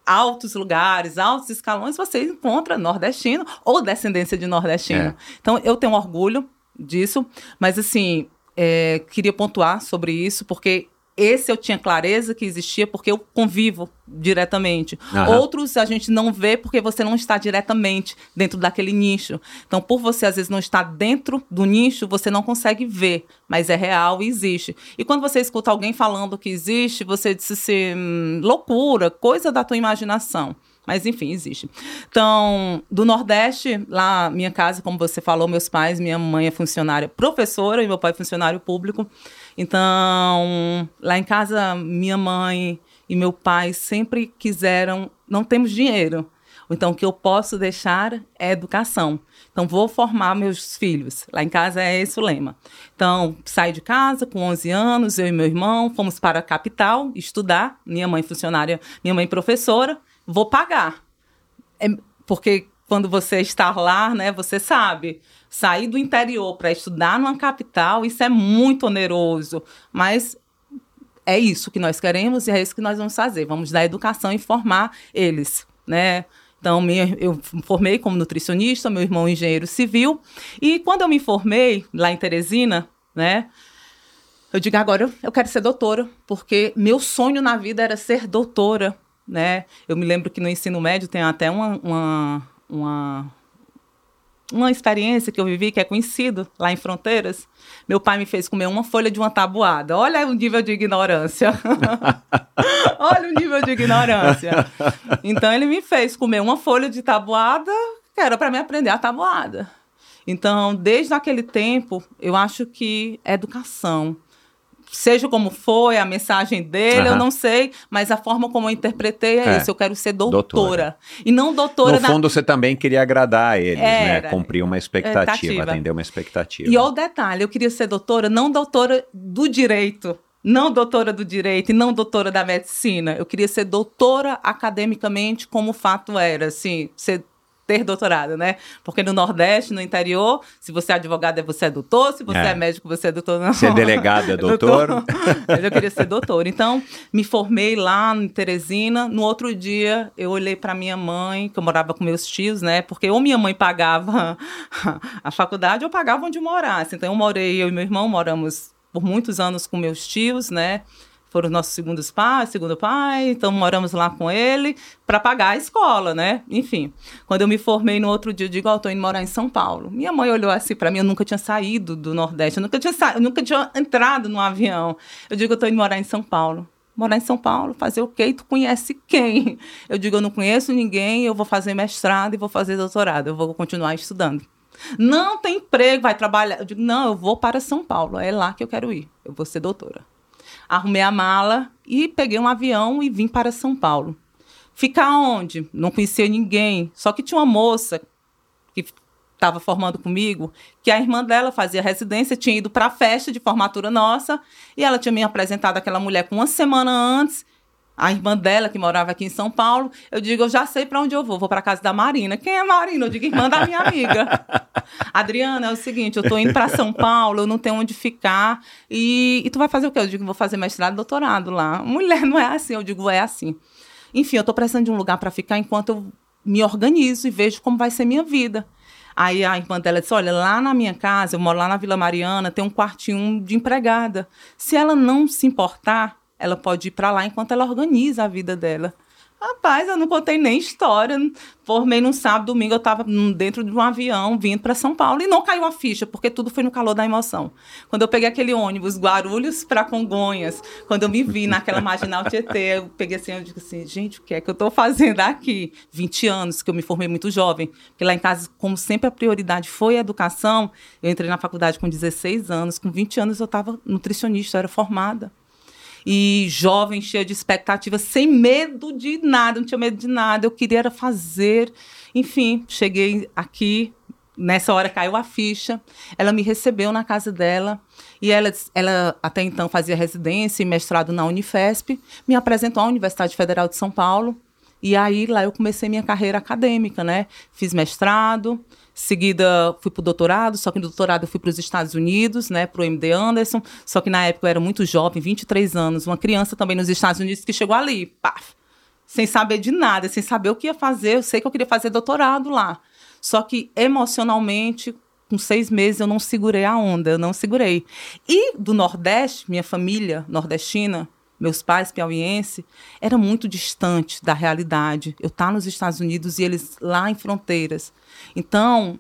S1: altos lugares, altos escalões, você encontra nordestino ou descendência de nordestino. É. Então, eu tenho orgulho disso, mas, assim, é, queria pontuar sobre isso, porque esse eu tinha clareza que existia porque eu convivo diretamente. Uhum. Outros a gente não vê porque você não está diretamente dentro daquele nicho. Então, por você às vezes não estar dentro do nicho, você não consegue ver, mas é real e existe. E quando você escuta alguém falando que existe, você diz assim, hum, loucura, coisa da tua imaginação. Mas enfim, existe. Então, do Nordeste, lá, minha casa, como você falou, meus pais, minha mãe é funcionária professora e meu pai é funcionário público. Então, lá em casa, minha mãe e meu pai sempre quiseram, não temos dinheiro. Então, o que eu posso deixar é educação. Então, vou formar meus filhos. Lá em casa é esse o lema. Então, saí de casa com 11 anos, eu e meu irmão, fomos para a capital estudar. Minha mãe funcionária, minha mãe professora. Vou pagar. É, porque quando você está lá, né, você sabe sair do interior para estudar numa capital, isso é muito oneroso, mas é isso que nós queremos e é isso que nós vamos fazer. Vamos dar educação e formar eles, né? Então, eu me formei como nutricionista, meu irmão engenheiro civil, e quando eu me formei lá em Teresina, né? Eu digo, agora eu quero ser doutora, porque meu sonho na vida era ser doutora, né? Eu me lembro que no ensino médio tem até uma, uma, uma uma experiência que eu vivi, que é conhecido lá em Fronteiras. Meu pai me fez comer uma folha de uma tabuada. Olha o nível de ignorância. Olha o nível de ignorância. Então, ele me fez comer uma folha de tabuada, que era para me aprender a tabuada. Então, desde aquele tempo, eu acho que educação, seja como foi a mensagem dele, uhum. eu não sei, mas a forma como eu interpretei é, é. isso. Eu quero ser doutora. doutora. E não doutora.
S2: No na... fundo, você também queria agradar a eles, né? Era, né? Cumprir uma expectativa, expectativa. atender uma expectativa.
S1: E olha o detalhe: eu queria ser doutora, não doutora do direito. Não doutora do direito e não doutora da medicina. Eu queria ser doutora academicamente, como o fato era, assim, ser ter doutorado, né? Porque no Nordeste, no interior, se você é advogado, você é doutor, se você é, é médico, você é doutor. Não.
S2: Ser delegado é doutor. doutor.
S1: eu queria ser doutor. Então, me formei lá em Teresina. No outro dia, eu olhei para minha mãe, que eu morava com meus tios, né? Porque ou minha mãe pagava a faculdade ou pagava onde eu morasse. Então, eu morei, eu e meu irmão moramos por muitos anos com meus tios, né? Foram nossos segundos pais, segundo pai, então moramos lá com ele para pagar a escola, né? Enfim, quando eu me formei no outro dia, eu digo, ó, oh, tô indo morar em São Paulo. Minha mãe olhou assim para mim, eu nunca tinha saído do Nordeste, eu nunca tinha, sa... eu nunca tinha entrado no avião. Eu digo, eu tô indo morar em São Paulo. Morar em São Paulo, fazer o quê? E tu conhece quem? Eu digo, eu não conheço ninguém, eu vou fazer mestrado e vou fazer doutorado, eu vou continuar estudando. Não tem emprego, vai trabalhar. Eu digo, não, eu vou para São Paulo, é lá que eu quero ir. Eu vou ser doutora arrumei a mala e peguei um avião e vim para São Paulo. Ficar onde? Não conhecia ninguém. Só que tinha uma moça que estava formando comigo, que a irmã dela fazia residência, tinha ido para a festa de formatura nossa, e ela tinha me apresentado aquela mulher com uma semana antes, a irmã dela, que morava aqui em São Paulo, eu digo, eu já sei para onde eu vou, vou para casa da Marina. Quem é Marina? Eu digo, irmã da minha amiga. Adriana, é o seguinte, eu estou indo para São Paulo, eu não tenho onde ficar, e, e tu vai fazer o quê? Eu digo, vou fazer mestrado e doutorado lá. Mulher, não é assim. Eu digo, é assim. enfim, eu estou precisando de um lugar para ficar enquanto eu me organizo e vejo como vai ser minha vida. Aí a irmã dela disse: Olha, lá na minha casa, eu moro lá na Vila Mariana, tem um quartinho de empregada. Se ela não se importar, ela pode ir para lá enquanto ela organiza a vida dela. Rapaz, eu não contei nem história. Formei num sábado, domingo, eu estava dentro de um avião vindo para São Paulo e não caiu a ficha, porque tudo foi no calor da emoção. Quando eu peguei aquele ônibus Guarulhos para Congonhas, quando eu me vi naquela marginal Tietê, eu peguei assim, eu digo assim, gente, o que é que eu estou fazendo aqui? 20 anos, que eu me formei muito jovem, porque lá em casa, como sempre a prioridade foi a educação, eu entrei na faculdade com 16 anos, com 20 anos eu estava nutricionista, eu era formada e jovem, cheia de expectativas, sem medo de nada, não tinha medo de nada. Eu queria era fazer. Enfim, cheguei aqui. Nessa hora caiu a ficha. Ela me recebeu na casa dela. E ela, ela até então fazia residência e mestrado na Unifesp. Me apresentou à Universidade Federal de São Paulo. E aí lá eu comecei minha carreira acadêmica, né? Fiz mestrado, Seguida, fui para o doutorado, só que no doutorado eu fui para os Estados Unidos, né, para o MD Anderson. Só que na época eu era muito jovem, 23 anos, uma criança também nos Estados Unidos que chegou ali, paf, sem saber de nada, sem saber o que ia fazer. Eu sei que eu queria fazer doutorado lá. Só que emocionalmente, com seis meses, eu não segurei a onda, eu não segurei. E do Nordeste, minha família nordestina, meus pais piauiense, era muito distante da realidade. Eu estar tá nos Estados Unidos e eles lá em fronteiras. Então,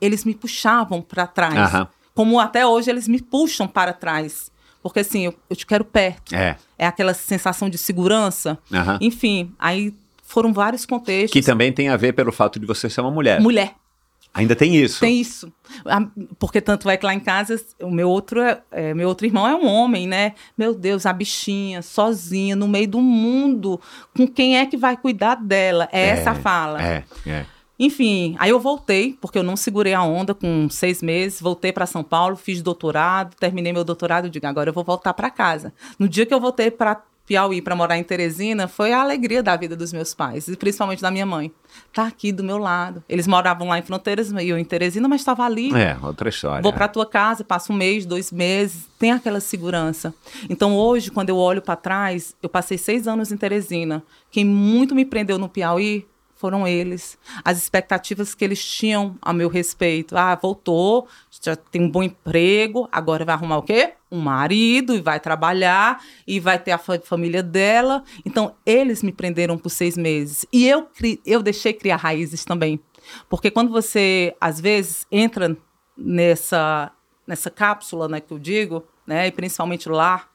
S1: eles me puxavam para trás. Uhum. Como até hoje eles me puxam para trás. Porque assim, eu, eu te quero perto.
S2: É.
S1: É aquela sensação de segurança. Uhum. Enfim, aí foram vários contextos.
S2: Que também tem a ver pelo fato de você ser uma mulher.
S1: Mulher.
S2: Ainda tem isso.
S1: Tem isso. Porque tanto é que lá em casa, o meu outro, é, é, meu outro irmão é um homem, né? Meu Deus, a bichinha, sozinha, no meio do mundo. Com quem é que vai cuidar dela? É, é essa a fala.
S2: É, é.
S1: Enfim, aí eu voltei, porque eu não segurei a onda com seis meses, voltei para São Paulo, fiz doutorado, terminei meu doutorado, digo, agora eu vou voltar para casa. No dia que eu voltei para Piauí para morar em Teresina, foi a alegria da vida dos meus pais, e principalmente da minha mãe. Tá aqui do meu lado. Eles moravam lá em Fronteiras, e eu em Teresina, mas estava ali.
S2: É, outra história.
S1: Vou para tua casa, passo um mês, dois meses, tem aquela segurança. Então hoje, quando eu olho para trás, eu passei seis anos em Teresina. Quem muito me prendeu no Piauí foram eles. As expectativas que eles tinham a meu respeito. Ah, voltou, já tem um bom emprego, agora vai arrumar o quê? Um marido e vai trabalhar e vai ter a família dela. Então, eles me prenderam por seis meses. E eu, eu deixei criar raízes também. Porque quando você, às vezes, entra nessa, nessa cápsula, né, que eu digo, né, e principalmente lá,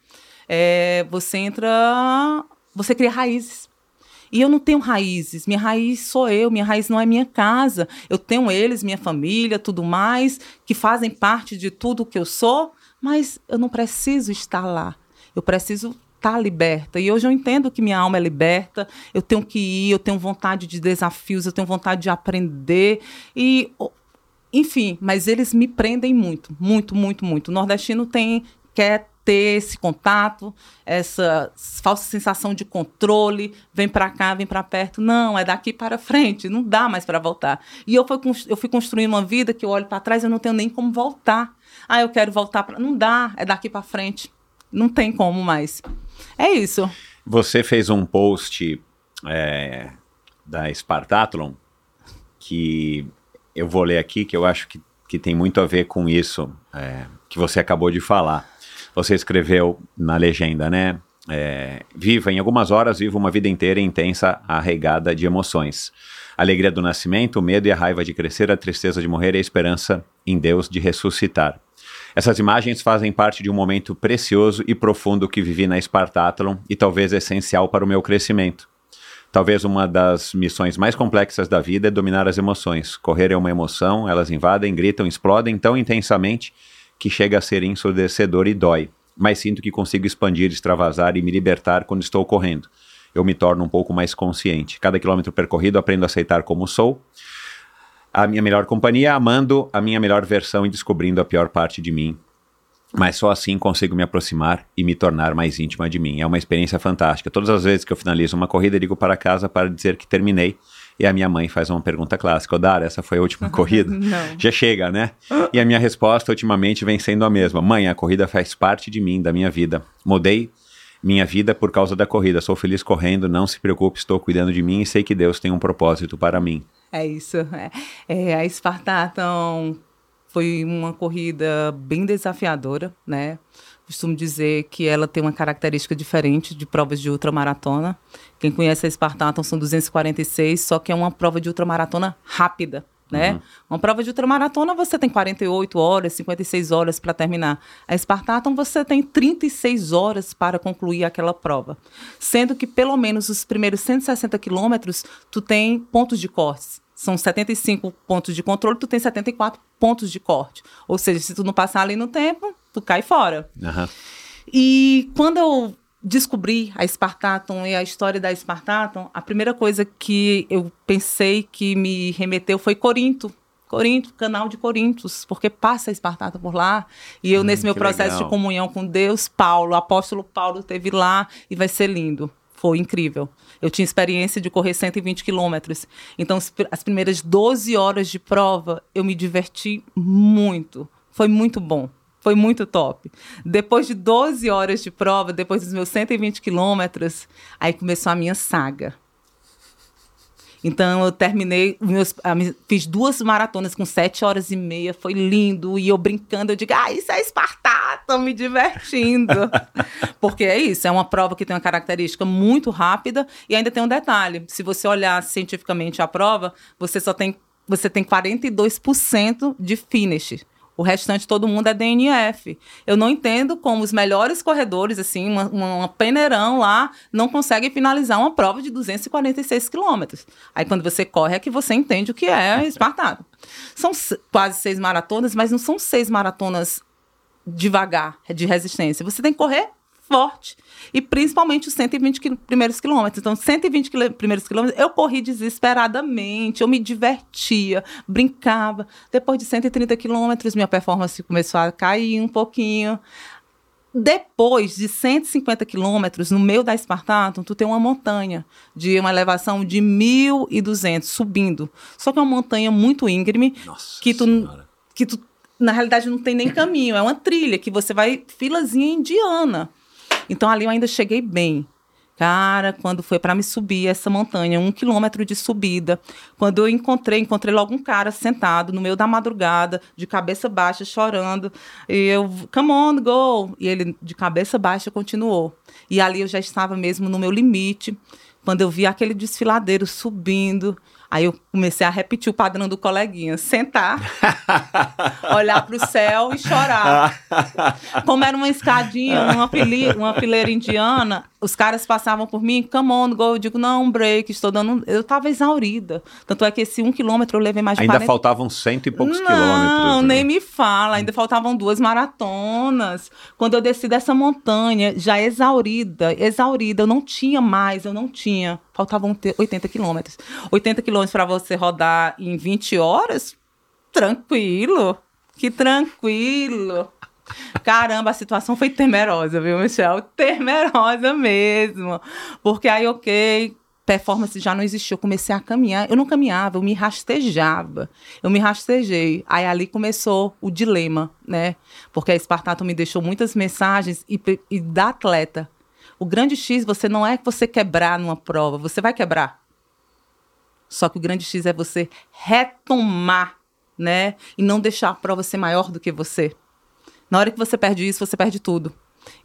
S1: é, você entra, você cria raízes. E eu não tenho raízes. Minha raiz sou eu, minha raiz não é minha casa. Eu tenho eles, minha família, tudo mais, que fazem parte de tudo que eu sou, mas eu não preciso estar lá. Eu preciso estar liberta. E hoje eu entendo que minha alma é liberta, eu tenho que ir, eu tenho vontade de desafios, eu tenho vontade de aprender. E enfim, mas eles me prendem muito, muito, muito, muito. O nordestino tem quer ter esse contato, essa falsa sensação de controle, vem para cá, vem para perto. Não, é daqui para frente, não dá mais para voltar. E eu fui, eu fui construindo uma vida que eu olho para trás, eu não tenho nem como voltar. Ah, eu quero voltar para. Não dá, é daqui para frente. Não tem como mais. É isso.
S2: Você fez um post é, da Spartathlon que eu vou ler aqui, que eu acho que, que tem muito a ver com isso é, que você acabou de falar você escreveu na legenda, né? É, viva em algumas horas, viva uma vida inteira intensa, arregada de emoções. Alegria do nascimento, o medo e a raiva de crescer, a tristeza de morrer e a esperança em Deus de ressuscitar. Essas imagens fazem parte de um momento precioso e profundo que vivi na Spartathlon e talvez essencial para o meu crescimento. Talvez uma das missões mais complexas da vida é dominar as emoções. Correr é uma emoção, elas invadem, gritam, explodem tão intensamente que chega a ser ensurdecedor e dói, mas sinto que consigo expandir, extravasar e me libertar quando estou correndo. Eu me torno um pouco mais consciente. Cada quilômetro percorrido aprendo a aceitar como sou, a minha melhor companhia, amando a minha melhor versão e descobrindo a pior parte de mim. Mas só assim consigo me aproximar e me tornar mais íntima de mim. É uma experiência fantástica. Todas as vezes que eu finalizo uma corrida, ligo para casa para dizer que terminei e a minha mãe faz uma pergunta clássica: Odara, essa foi a última corrida?
S1: Não.
S2: Já chega, né? E a minha resposta ultimamente vem sendo a mesma: Mãe, a corrida faz parte de mim, da minha vida. Mudei minha vida por causa da corrida. Sou feliz correndo, não se preocupe, estou cuidando de mim e sei que Deus tem um propósito para mim.
S1: É isso. É, é, a Spartathlon foi uma corrida bem desafiadora, né? Costumo dizer que ela tem uma característica diferente de provas de ultramaratona. Quem conhece a Spartathlon são 246, só que é uma prova de ultramaratona rápida, né? Uhum. Uma prova de ultramaratona você tem 48 horas, 56 horas para terminar. A Spartathlon você tem 36 horas para concluir aquela prova. Sendo que pelo menos os primeiros 160 quilômetros tu tem pontos de cortes. São 75 pontos de controle, tu tem 74 pontos de corte. Ou seja, se tu não passar ali no tempo, tu cai fora.
S2: Uhum.
S1: E quando eu descobri a Spartaton e a história da Spartaton, a primeira coisa que eu pensei que me remeteu foi Corinto. Corinto, canal de Corintos, porque passa a Espartato por lá. E eu, hum, nesse meu processo legal. de comunhão com Deus, Paulo, apóstolo Paulo esteve lá e vai ser lindo. Foi incrível. Eu tinha experiência de correr 120 quilômetros. Então, as primeiras 12 horas de prova, eu me diverti muito. Foi muito bom. Foi muito top. Depois de 12 horas de prova, depois dos meus 120 quilômetros, aí começou a minha saga. Então eu terminei, meus, fiz duas maratonas com sete horas e meia, foi lindo. E eu brincando, eu digo, ah, isso é Espartato, tô me divertindo. Porque é isso, é uma prova que tem uma característica muito rápida e ainda tem um detalhe: se você olhar cientificamente a prova, você só tem, você tem 42% de finish. O restante, todo mundo é DNF. Eu não entendo como os melhores corredores, assim, uma, uma peneirão lá, não conseguem finalizar uma prova de 246 quilômetros. Aí, quando você corre, é que você entende o que é espartado. São quase seis maratonas, mas não são seis maratonas devagar, de resistência. Você tem que correr forte. E principalmente os 120 quil primeiros quilômetros. Então, 120 quil primeiros quilômetros, eu corri desesperadamente, eu me divertia, brincava. Depois de 130 quilômetros, minha performance começou a cair um pouquinho. Depois de 150 quilômetros, no meio da Espartato, tu tem uma montanha de uma elevação de 1.200 subindo. Só que é uma montanha muito íngreme
S2: Nossa
S1: que tu, que tu, na realidade, não tem nem caminho. É uma trilha que você vai filazinha indiana. Então ali eu ainda cheguei bem. Cara, quando foi para me subir essa montanha, um quilômetro de subida, quando eu encontrei, encontrei logo um cara sentado no meio da madrugada, de cabeça baixa, chorando. E eu, come on, go! E ele, de cabeça baixa, continuou. E ali eu já estava mesmo no meu limite. Quando eu vi aquele desfiladeiro subindo, Aí eu comecei a repetir o padrão do coleguinha: sentar, olhar para o céu e chorar. Como era uma escadinha, uma, fileira, uma fileira indiana, os caras passavam por mim, come on, go. Eu digo, não, break, estou dando. Eu estava exaurida. Tanto é que esse um quilômetro eu levei mais de
S2: Ainda
S1: 40...
S2: faltavam cento e poucos
S1: não,
S2: quilômetros.
S1: Não, né? nem me fala. Ainda faltavam duas maratonas. Quando eu desci dessa montanha, já exaurida, exaurida, eu não tinha mais, eu não tinha. Faltavam 80 quilômetros. 80 quilômetros para você rodar em 20 horas? Tranquilo. Que tranquilo. Caramba, a situação foi temerosa, viu, Michel? Temerosa mesmo. Porque aí, ok, performance já não existiu. Eu comecei a caminhar. Eu não caminhava, eu me rastejava. Eu me rastejei. Aí ali começou o dilema, né? Porque a Espartato me deixou muitas mensagens e, e da atleta. O grande X, você não é que você quebrar numa prova, você vai quebrar. Só que o grande X é você retomar, né? E não deixar a prova ser maior do que você. Na hora que você perde isso, você perde tudo.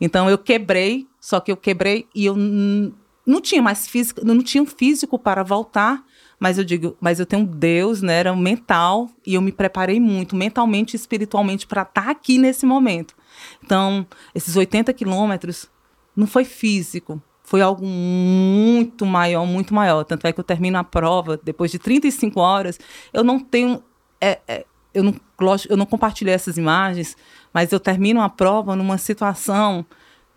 S1: Então eu quebrei, só que eu quebrei e eu não tinha mais físico, não tinha um físico para voltar, mas eu digo, mas eu tenho Deus, né? Era um mental e eu me preparei muito, mentalmente e espiritualmente, para estar tá aqui nesse momento. Então, esses 80 quilômetros não foi físico, foi algo muito maior, muito maior. Tanto é que eu termino a prova, depois de 35 horas, eu não tenho. É, é, eu não, lógico, eu não compartilhei essas imagens, mas eu termino a prova numa situação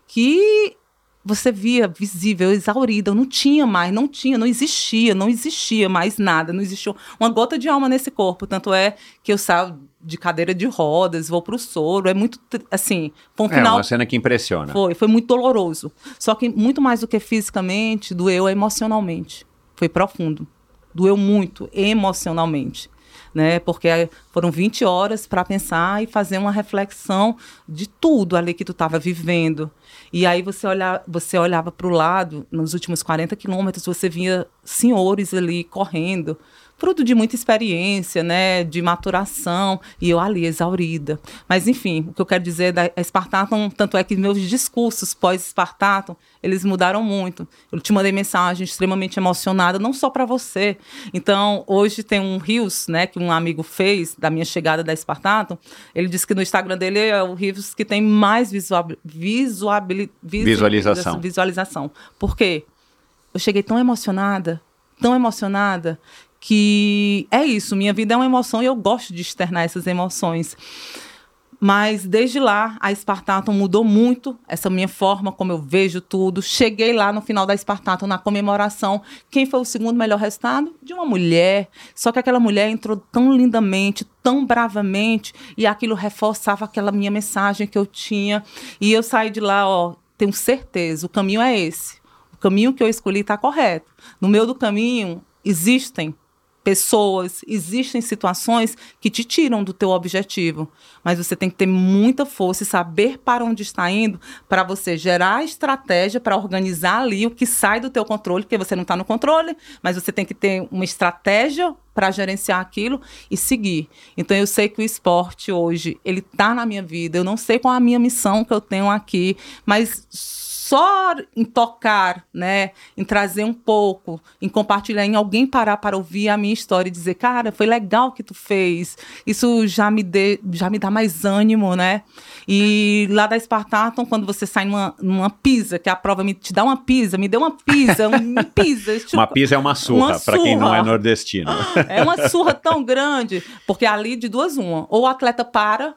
S1: que você via visível, exaurida, eu não tinha mais, não tinha, não existia, não existia mais nada, não existiu uma gota de alma nesse corpo, tanto é que eu saio de cadeira de rodas, vou pro soro, é muito, assim,
S2: foi um
S1: é, final...
S2: uma cena que impressiona.
S1: Foi, foi muito doloroso, só que muito mais do que fisicamente, doeu emocionalmente, foi profundo, doeu muito emocionalmente né? Porque foram 20 horas para pensar e fazer uma reflexão de tudo ali que tu estava vivendo. E aí você, olha, você olhava para o lado, nos últimos 40 quilômetros, você via senhores ali correndo, fruto de muita experiência, né, de maturação, e eu ali exaurida. Mas enfim, o que eu quero dizer da Spartaton, tanto é que meus discursos pós-Spartaton, eles mudaram muito. Eu te mandei mensagem extremamente emocionada, não só para você. Então, hoje tem um Rios, né, que um amigo fez da minha chegada da Spartaton, ele disse que no Instagram dele é o Rios que tem mais visual, visual,
S2: visualização.
S1: Visualização. Por quê? Eu cheguei tão emocionada, tão emocionada, que é isso, minha vida é uma emoção e eu gosto de externar essas emoções. Mas desde lá, a Spartaton mudou muito essa minha forma, como eu vejo tudo. Cheguei lá no final da Spartaton, na comemoração. Quem foi o segundo melhor resultado? De uma mulher. Só que aquela mulher entrou tão lindamente, tão bravamente, e aquilo reforçava aquela minha mensagem que eu tinha. E eu saí de lá, ó, tenho certeza, o caminho é esse. O caminho que eu escolhi está correto. No meio do caminho, existem pessoas, existem situações que te tiram do teu objetivo, mas você tem que ter muita força e saber para onde está indo para você gerar estratégia para organizar ali o que sai do teu controle, porque você não está no controle, mas você tem que ter uma estratégia para gerenciar aquilo e seguir. Então eu sei que o esporte hoje ele está na minha vida. Eu não sei qual é a minha missão que eu tenho aqui, mas só em tocar, né, em trazer um pouco, em compartilhar, em alguém parar para ouvir a minha história e dizer, cara, foi legal que tu fez. Isso já me dê, já me dá mais ânimo, né? E lá da Spartaton, quando você sai numa, numa pizza, que a prova me te dá uma pizza, me deu uma pizza, um pizza.
S2: Tipo, uma pizza é uma surra, para quem não é nordestino.
S1: É uma surra tão grande, porque ali de duas uma, ou o atleta para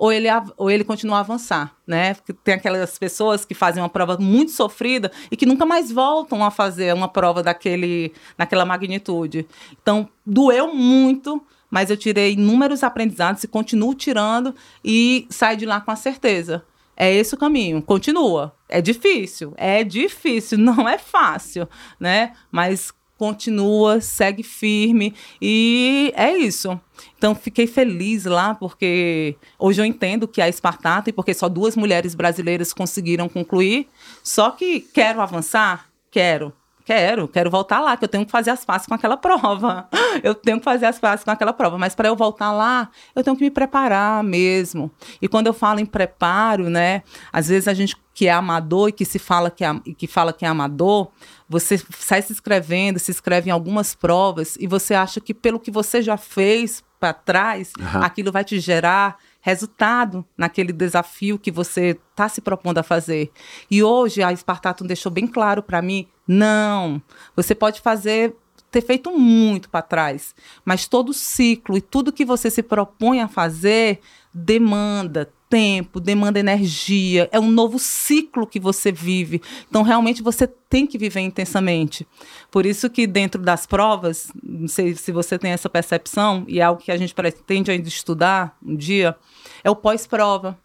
S1: ou ele, ou ele continua a avançar, né? Porque tem aquelas pessoas que fazem uma prova muito sofrida e que nunca mais voltam a fazer uma prova daquele, naquela magnitude. Então, doeu muito, mas eu tirei inúmeros aprendizados e continuo tirando e saio de lá com a certeza. É esse o caminho, continua. É difícil, é difícil, não é fácil, né? Mas continua, segue firme e é isso. Então fiquei feliz lá porque hoje eu entendo que é a Espartato e porque só duas mulheres brasileiras conseguiram concluir. Só que quero avançar, quero. Quero, quero voltar lá, que eu tenho que fazer as faces com aquela prova. Eu tenho que fazer as faces com aquela prova, mas para eu voltar lá, eu tenho que me preparar mesmo. E quando eu falo em preparo, né, às vezes a gente que é amador e que se fala que é, que fala que é amador, você sai se inscrevendo, se inscreve em algumas provas e você acha que pelo que você já fez para trás, uhum. aquilo vai te gerar resultado naquele desafio que você está se propondo a fazer. E hoje a Spartatum deixou bem claro para mim, não, você pode fazer ter feito muito para trás, mas todo ciclo e tudo que você se propõe a fazer demanda tempo, demanda energia, é um novo ciclo que você vive. Então, realmente, você tem que viver intensamente. Por isso que dentro das provas, não sei se você tem essa percepção, e é algo que a gente pretende ainda estudar um dia, é o pós-prova.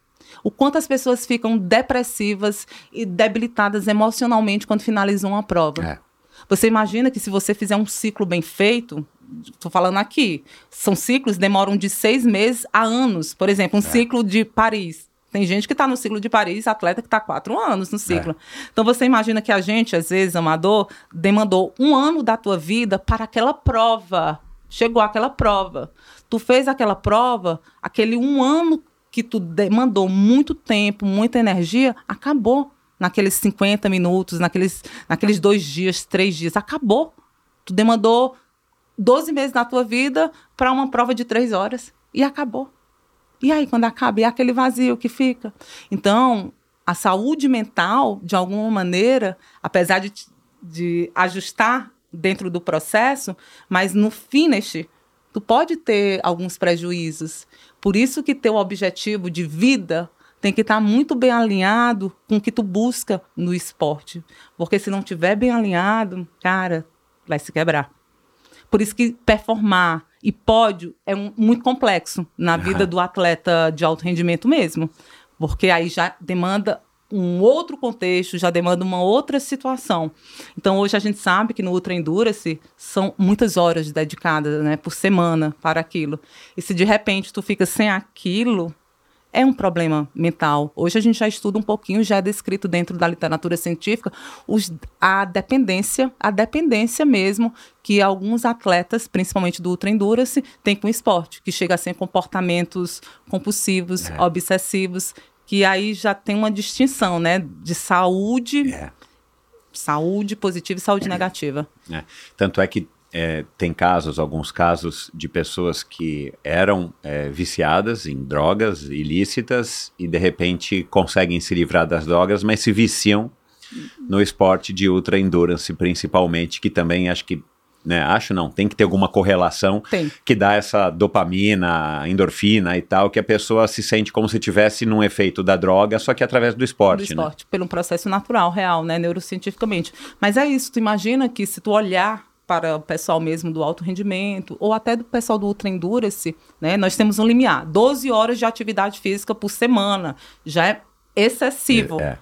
S1: O quanto as pessoas ficam depressivas e debilitadas emocionalmente quando finalizam uma prova. É. Você imagina que se você fizer um ciclo bem feito, Estou falando aqui. São ciclos demoram de seis meses a anos. Por exemplo, um é. ciclo de Paris. Tem gente que está no ciclo de Paris, atleta que está quatro anos no ciclo. É. Então você imagina que a gente, às vezes, amador, demandou um ano da tua vida para aquela prova. Chegou aquela prova. Tu fez aquela prova, aquele um ano que tu demandou muito tempo, muita energia, acabou naqueles 50 minutos, naqueles, naqueles dois dias, três dias. Acabou. Tu demandou 12 meses da tua vida para uma prova de três horas. E acabou. E aí, quando acaba, é aquele vazio que fica. Então, a saúde mental, de alguma maneira, apesar de, de ajustar dentro do processo, mas no finish, tu pode ter alguns prejuízos. Por isso que teu objetivo de vida tem que estar tá muito bem alinhado com o que tu busca no esporte. Porque se não tiver bem alinhado, cara, vai se quebrar. Por isso que performar e pódio é um, muito complexo na vida do atleta de alto rendimento mesmo. Porque aí já demanda um outro contexto, já demanda uma outra situação. Então, hoje a gente sabe que no Ultra Endurance são muitas horas dedicadas né, por semana para aquilo. E se de repente tu fica sem aquilo, é um problema mental. Hoje a gente já estuda um pouquinho, já é descrito dentro da literatura científica, os, a dependência, a dependência mesmo que alguns atletas, principalmente do ultra endurance, têm com o esporte, que chega a ser comportamentos compulsivos, é. obsessivos, que aí já tem uma distinção, né, de saúde, é. saúde positiva e saúde negativa.
S2: É. Tanto é que é, tem casos, alguns casos de pessoas que eram é, viciadas em drogas ilícitas e de repente conseguem se livrar das drogas, mas se viciam no esporte de ultra endurance, principalmente, que também acho que né, acho não, tem que ter alguma correlação
S1: tem.
S2: que dá essa dopamina, endorfina e tal, que a pessoa se sente como se tivesse num efeito da droga, só que através do esporte.
S1: Do né? esporte, né? pelo um processo natural, real, né, neurocientificamente. Mas é isso, tu imagina que se tu olhar para o pessoal mesmo do alto rendimento, ou até do pessoal do Ultra Endurance, né? Nós temos um limiar, 12 horas de atividade física por semana, já é excessivo. É, é.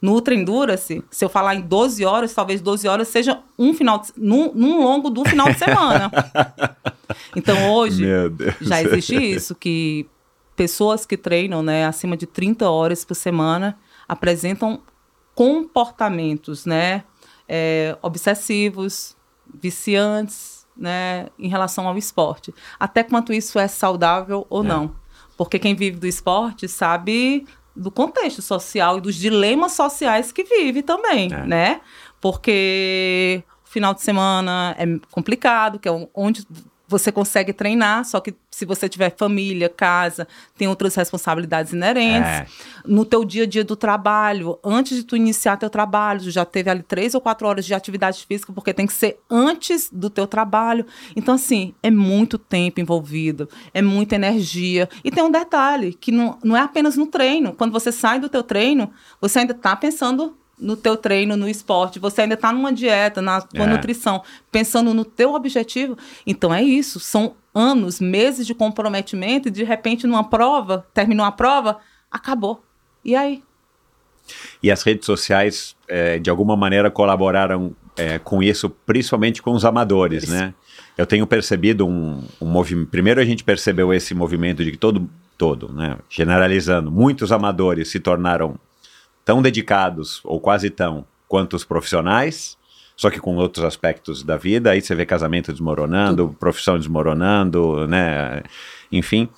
S1: No Ultra Endurance, se eu falar em 12 horas, talvez 12 horas seja um final de, num, num longo do final de semana. então hoje já existe isso, que pessoas que treinam né, acima de 30 horas por semana apresentam comportamentos né, é, obsessivos, viciantes, né, em relação ao esporte. Até quanto isso é saudável ou é. não. Porque quem vive do esporte sabe do contexto social e dos dilemas sociais que vive também, é. né? Porque o final de semana é complicado, que é onde você consegue treinar, só que se você tiver família, casa, tem outras responsabilidades inerentes. É. No teu dia a dia do trabalho, antes de tu iniciar teu trabalho, tu já teve ali três ou quatro horas de atividade física, porque tem que ser antes do teu trabalho. Então, assim, é muito tempo envolvido, é muita energia. E tem um detalhe, que não, não é apenas no treino. Quando você sai do teu treino, você ainda está pensando no teu treino, no esporte, você ainda está numa dieta, na tua é. nutrição, pensando no teu objetivo. Então é isso, são anos, meses de comprometimento e de repente numa prova, terminou a prova, acabou. E aí?
S2: E as redes sociais, é, de alguma maneira, colaboraram é, com isso, principalmente com os amadores, isso. né? Eu tenho percebido um, um movimento. Primeiro, a gente percebeu esse movimento de que todo, todo, né? Generalizando, muitos amadores se tornaram tão dedicados, ou quase tão, quanto os profissionais, só que com outros aspectos da vida. Aí você vê casamento desmoronando, Tudo. profissão desmoronando, né? Enfim.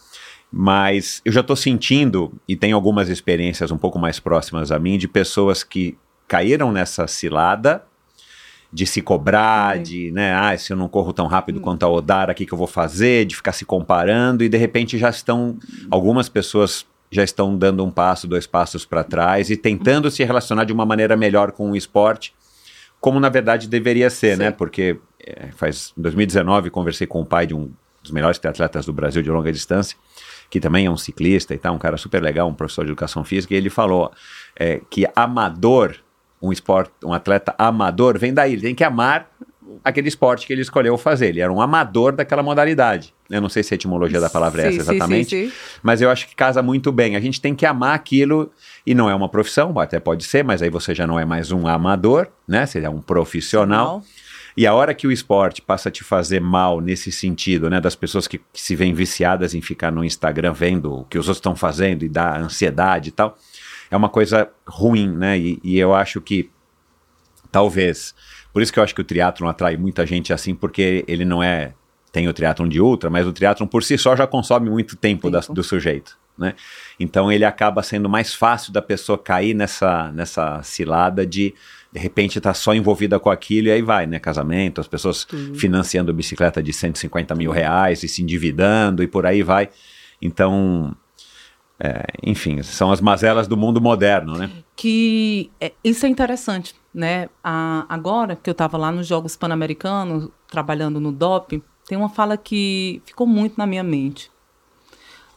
S2: Mas eu já estou sentindo, e tenho algumas experiências um pouco mais próximas a mim, de pessoas que caíram nessa cilada de se cobrar, Sim. de, né, ah, se eu não corro tão rápido hum. quanto a Odara, o que, que eu vou fazer? De ficar se comparando, e de repente já estão algumas pessoas já estão dando um passo, dois passos para trás e tentando se relacionar de uma maneira melhor com o esporte, como na verdade deveria ser, né? Sim. né? Porque é, faz em 2019 conversei com o pai de um dos melhores atletas do Brasil de longa distância, que também é um ciclista e tal, um cara super legal, um professor de educação física, e ele falou é, que amador, um esporte, um atleta amador vem daí, ele tem que amar aquele esporte que ele escolheu fazer. Ele era um amador daquela modalidade. Eu não sei se a etimologia da palavra é sim, essa exatamente, sim, sim, mas eu acho que casa muito bem. A gente tem que amar aquilo e não é uma profissão, até pode ser, mas aí você já não é mais um amador, né? Você é um profissional. E a hora que o esporte passa a te fazer mal nesse sentido, né, das pessoas que, que se veem viciadas em ficar no Instagram vendo o que os outros estão fazendo e dá ansiedade e tal, é uma coisa ruim, né? E, e eu acho que talvez por isso que eu acho que o triatlon atrai muita gente assim, porque ele não é. Tem o triatlon de ultra, mas o triatlon por si só já consome muito tempo, tempo. Da, do sujeito. Né? Então ele acaba sendo mais fácil da pessoa cair nessa, nessa cilada de de repente estar tá só envolvida com aquilo e aí vai, né? Casamento, as pessoas uhum. financiando bicicleta de 150 mil reais e se endividando e por aí vai. Então, é, enfim, são as mazelas do mundo moderno, né?
S1: Que é, isso é interessante, né? A, agora que eu estava lá nos Jogos Pan-Americanos, trabalhando no DOP, tem uma fala que ficou muito na minha mente.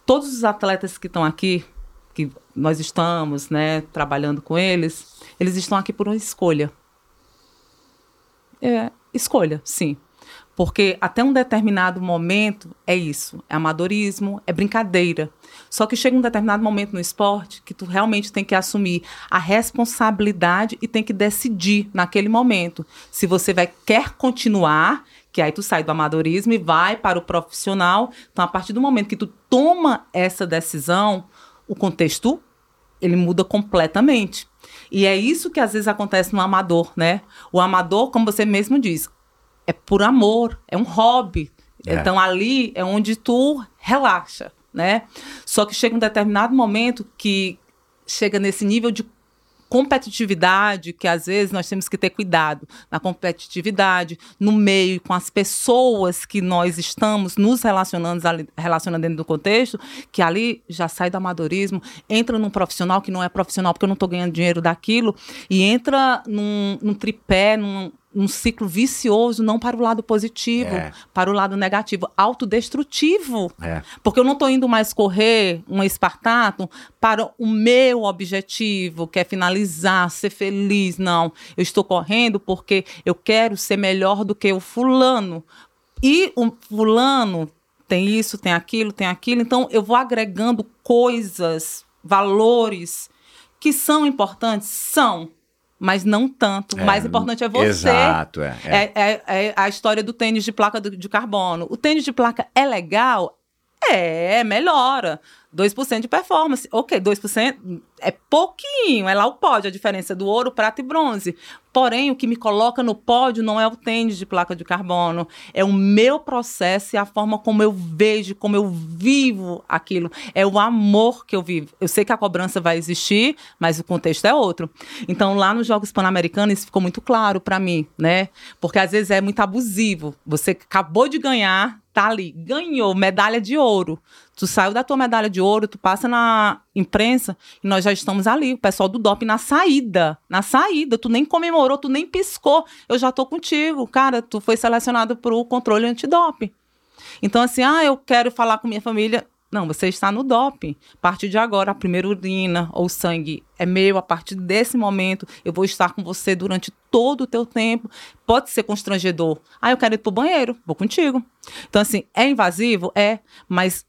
S1: Todos os atletas que estão aqui, que nós estamos, né, trabalhando com eles, eles estão aqui por uma escolha. É, escolha, sim. Porque até um determinado momento é isso, é amadorismo, é brincadeira. Só que chega um determinado momento no esporte que tu realmente tem que assumir a responsabilidade e tem que decidir naquele momento se você vai quer continuar, que aí tu sai do amadorismo e vai para o profissional. Então a partir do momento que tu toma essa decisão, o contexto ele muda completamente. E é isso que às vezes acontece no amador, né? O amador, como você mesmo diz, é por amor, é um hobby.
S2: É.
S1: Então ali é onde tu relaxa, né? Só que chega um determinado momento que chega nesse nível de competitividade, que às vezes nós temos que ter cuidado na competitividade, no meio, com as pessoas que nós estamos nos relacionando, relacionando dentro do contexto, que ali já sai do amadorismo, entra num profissional que não é profissional porque eu não estou ganhando dinheiro daquilo, e entra num, num tripé, num, num ciclo vicioso, não para o lado positivo,
S2: É.
S1: para o lado negativo, autodestrutivo.
S2: É.
S1: Porque eu não estou indo mais correr uma Espartato para o meu objetivo, que é finalizar, ser feliz. Não. Eu estou correndo porque eu quero ser melhor do que o fulano. E o fulano tem isso, tem aquilo, tem aquilo. Então eu vou agregando coisas, valores que são importantes? São. Mas não tanto. O mais importante é você.
S2: Exato, é. é.
S1: É, é- é a história do tênis de placa de carbono. O tênis de placa é legal? É, melhora. 2% de performance. Ok, 2% é pouquinho, é lá o pódio, a diferença do ouro, prata e bronze. Porém, o que me coloca no pódio não é o tênis de placa de carbono, é o meu processo e a forma como eu vejo, como eu vivo aquilo. É o amor que eu vivo. Eu sei que a cobrança vai existir, mas o contexto é outro. Então, lá nos Jogos Pan-Americanos, isso ficou muito claro para mim, né? Porque às vezes é muito abusivo. Você acabou de ganhar, tá ali, ganhou medalha de ouro. Tu saiu da tua medalha de ouro, tu passa na imprensa e nós já estamos ali, o pessoal do DOP na saída, na saída, tu nem comemorou, tu nem piscou, eu já tô contigo, cara, tu foi selecionado para o controle antidoping. Então assim, ah, eu quero falar com minha família, não, você está no DOP. A partir de agora, a primeira urina ou sangue é meu. A partir desse momento, eu vou estar com você durante todo o teu tempo. Pode ser constrangedor. Ah, eu quero ir pro banheiro. Vou contigo. Então, assim, é invasivo? É. Mas.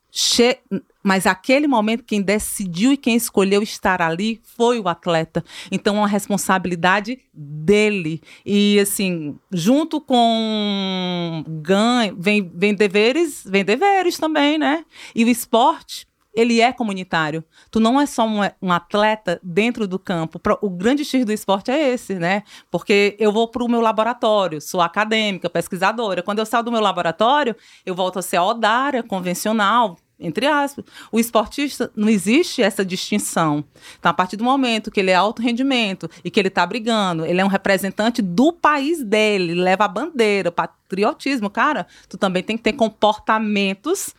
S1: Mas aquele momento, quem decidiu e quem escolheu estar ali foi o atleta. Então, é uma responsabilidade dele. E, assim, junto com ganho, vem, vem deveres, vem deveres também, né? E o esporte, ele é comunitário. Tu não é só um, um atleta dentro do campo. O grande X do esporte é esse, né? Porque eu vou para o meu laboratório, sou acadêmica, pesquisadora. Quando eu saio do meu laboratório, eu volto a ser a odária, convencional, entre aspas. O esportista, não existe essa distinção. Então, a partir do momento que ele é alto rendimento e que ele está brigando, ele é um representante do país dele, ele leva a bandeira, patriotismo. Cara, tu também tem que ter comportamentos,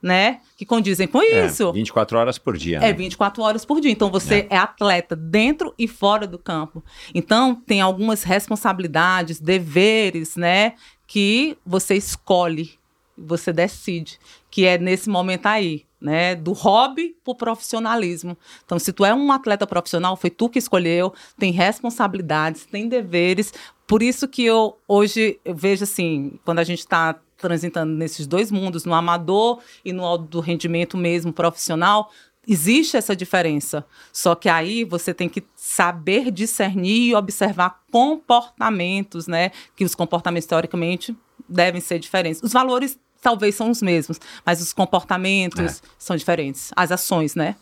S1: né, que condizem com
S2: É,
S1: isso.
S2: 24 horas por dia.
S1: É
S2: né?
S1: 24 horas por dia. Então você é. atleta dentro e fora do campo. Então tem algumas responsabilidades, deveres, né, que você escolhe, você decide, que é nesse momento aí, né, do hobby pro profissionalismo. Então se tu é um atleta profissional, foi tu que escolheu, tem responsabilidades, tem deveres. Por isso que eu hoje eu vejo assim, quando a gente está transitando nesses dois mundos, no amador e no alto rendimento mesmo profissional, existe essa diferença. Só que aí você tem que saber discernir e observar comportamentos, né? Que os comportamentos, teoricamente, devem ser diferentes. Os valores talvez são os mesmos, mas os comportamentos são diferentes. As ações, né?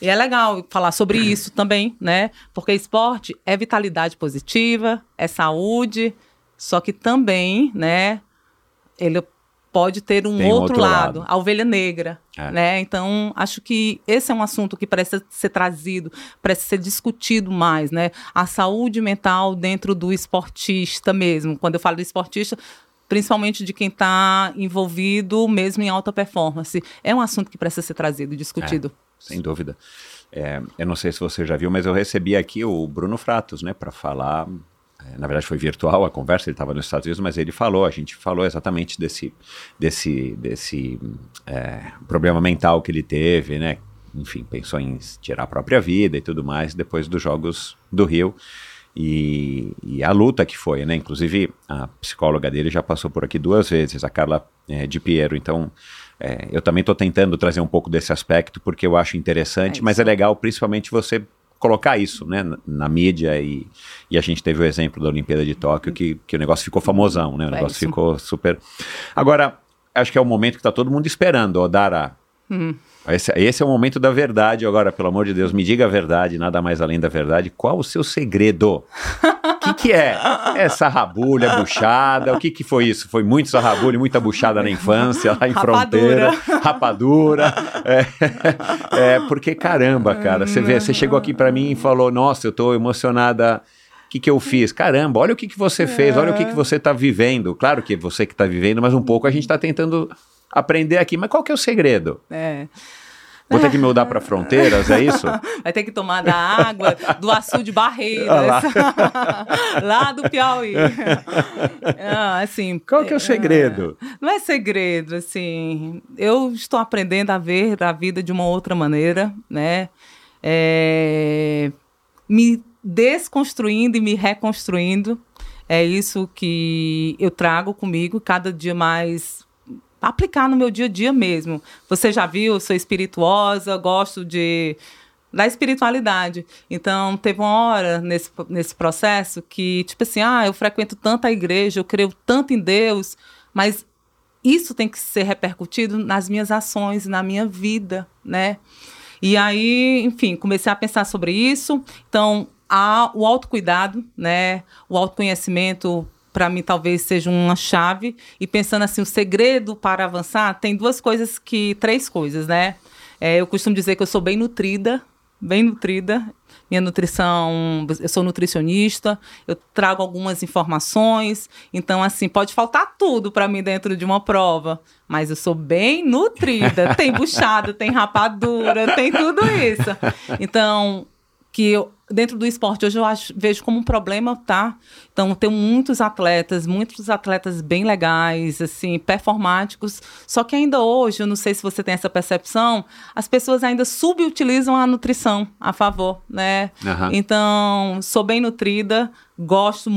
S1: E é legal falar sobre isso também, né? Porque esporte é vitalidade positiva, é saúde, só que também, né? Ele pode ter um outro,
S2: outro
S1: lado,
S2: lado.
S1: a ovelha negra,
S2: É.
S1: né? Então, acho que esse é um assunto que precisa ser trazido, precisa ser discutido mais, né? A saúde mental dentro do esportista mesmo. Quando eu falo do esportista, principalmente de quem está envolvido mesmo em alta performance. É um assunto que precisa ser trazido, discutido.
S2: Sem dúvida. É, eu não sei se você já viu, mas eu recebi aqui o Bruno Fratos, né, para falar. é, Na verdade, foi virtual a conversa, ele estava nos Estados Unidos, mas ele falou, a gente falou exatamente desse, desse, desse é, problema mental que ele teve, né? Enfim, pensou em tirar a própria vida e tudo mais depois dos Jogos do Rio. E, e a luta que foi, né? Inclusive, a psicóloga dele já passou por aqui duas vezes, a Carla é, de Piero. Então, é, eu também estou tentando trazer um pouco desse aspecto, porque eu acho interessante,
S1: É
S2: mas é legal principalmente você colocar isso né, na, na mídia e, e a gente teve o exemplo da Olimpíada de Tóquio que, que o negócio ficou famosão, né? O negócio ficou super... Agora, acho que é o momento que está todo mundo esperando, Odara,
S1: Hum.
S2: Esse, esse é o momento da verdade agora, pelo amor de Deus, me diga a verdade, nada mais além da verdade. Qual o seu segredo? O que, que é? É sarrabulha, buchada? O que, que foi isso? Foi muito sarrabulha, muita buchada na infância, lá em
S1: Rapadura.
S2: fronteira, rapadura. É, é, porque caramba, cara, você vê, você chegou aqui pra mim e falou: Nossa, eu tô emocionada. O que, que eu fiz? Caramba, olha o que, que você fez, olha o que, que você tá vivendo. Claro que você que tá vivendo, mas um pouco a gente tá tentando aprender aqui. Mas qual que é o segredo?
S1: É.
S2: Vou ter que me mudar para fronteiras, é isso?
S1: Vai ter que tomar da água do açude de Barreiras, lá do Piauí. Ah, assim,
S2: Qual que é o segredo?
S1: Não é segredo, assim. Eu estou aprendendo a ver a vida de uma outra maneira, né? É, me desconstruindo e me reconstruindo. É isso que eu trago comigo cada dia mais aplicar no meu dia a dia mesmo. Você já viu, sou espirituosa, gosto de da espiritualidade. Então, teve uma hora nesse, nesse processo que, tipo assim, ah, eu frequento tanto a igreja, eu creio tanto em Deus, mas isso tem que ser repercutido nas minhas ações, na minha vida, né? E aí, enfim, comecei a pensar sobre isso. Então, há o autocuidado, né? O autoconhecimento para mim talvez seja uma chave. E pensando assim o segredo para avançar tem duas coisas que três coisas né? É, eu costumo dizer que eu sou bem nutrida bem nutrida. Minha nutrição eu sou nutricionista eu trago algumas informações. Então assim pode faltar tudo para mim dentro de uma prova mas eu sou bem nutrida. Tem buchada tem rapadura tem tudo isso. Então que eu, dentro do esporte hoje eu acho, vejo como um problema, tá? Então, tem muitos atletas, muitos atletas bem legais, assim, performáticos, só que ainda hoje, eu não sei se você tem essa percepção, as pessoas ainda subutilizam a nutrição a favor, né?
S2: Aham.
S1: Então, sou bem nutrida, gosto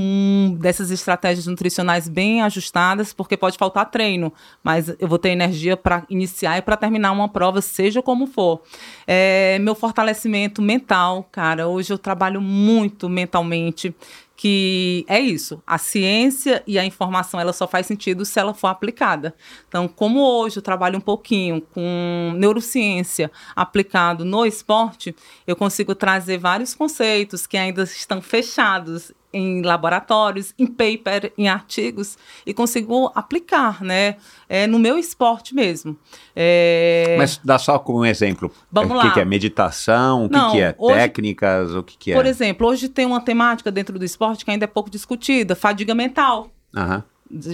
S1: dessas estratégias nutricionais bem ajustadas, porque pode faltar treino, mas eu vou ter energia para iniciar e para terminar uma prova, seja como for. É, meu fortalecimento mental, cara, hoje eu trabalho muito mentalmente que é isso, a ciência e a informação ela só faz sentido se ela for aplicada. Então, como hoje eu trabalho um pouquinho com neurociência aplicado no esporte, eu consigo trazer vários conceitos que ainda estão fechados em laboratórios, em paper, em artigos e consigo aplicar, né, é, no meu esporte mesmo. É,
S2: Mas dá só como um exemplo.
S1: Vamos
S2: o que,
S1: lá.
S2: que é meditação? O que,
S1: Não,
S2: que é
S1: hoje-
S2: técnicas? O que, que é?
S1: Por exemplo, hoje tem uma temática dentro do esporte que ainda é pouco discutida, fadiga mental.
S2: Aham.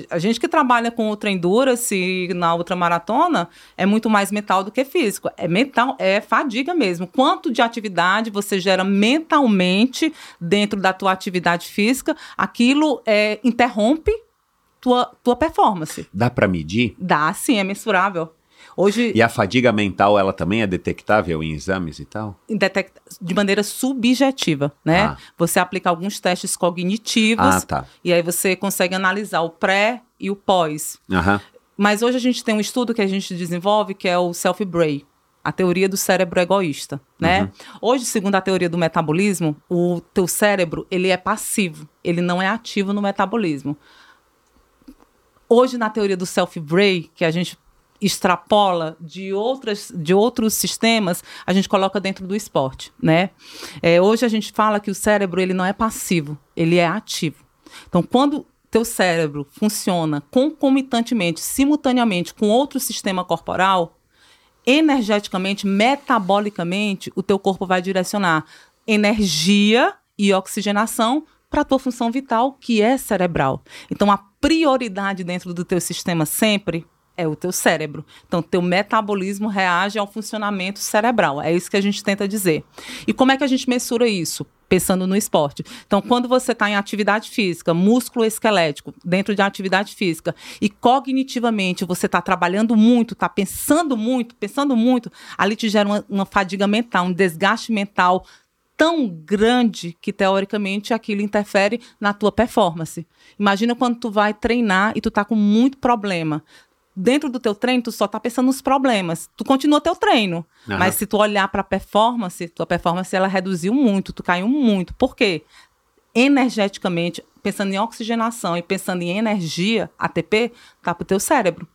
S1: A gente que trabalha com ultra endurance na ultramaratona é muito mais mental do que físico. É mental, é fadiga mesmo. Quanto de atividade você gera mentalmente dentro da tua atividade física, aquilo é, interrompe tua, tua performance.
S2: Dá para medir?
S1: Dá sim, é mensurável. Hoje,
S2: E a fadiga mental, ela também é detectável em exames e tal?
S1: detecta de maneira subjetiva, né?
S2: Ah.
S1: Você aplica alguns testes cognitivos
S2: Ah, tá.
S1: e aí você consegue analisar o pré e o pós.
S2: Aham.
S1: Mas hoje a gente tem um estudo que a gente desenvolve que é o self-brain, a teoria do cérebro egoísta, né? Hoje, segundo a teoria do metabolismo, o teu cérebro, ele é passivo, ele não é ativo no metabolismo. Hoje, na teoria do self-brain, que a gente extrapola de, outras, de outros sistemas, a gente coloca dentro do esporte, né? É, hoje a gente fala que o cérebro ele não é passivo, ele é ativo. Então, quando teu cérebro funciona concomitantemente, simultaneamente com outro sistema corporal, energeticamente, metabolicamente, o teu corpo vai direcionar energia e oxigenação para a tua função vital, que é cerebral. Então, a prioridade dentro do teu sistema sempre é o teu cérebro. Então, teu metabolismo reage ao funcionamento cerebral. É isso que a gente tenta dizer. E como é que a gente mensura isso? Pensando no esporte. Então, quando você está em atividade física, músculo esquelético, dentro de atividade física, e cognitivamente você está trabalhando muito, está pensando muito, pensando muito, ali te gera uma, uma fadiga mental, um desgaste mental tão grande que teoricamente aquilo interfere na tua performance. Imagina quando tu vai treinar e tu tá com muito problema. Dentro do teu treino, tu só tá pensando nos problemas. Tu continua teu treino.
S2: Aham.
S1: Mas se tu olhar para a performance, tua performance ela reduziu muito, tu caiu muito. Por quê? Energeticamente, pensando em oxigenação e pensando em energia, ATP, tá pro teu cérebro.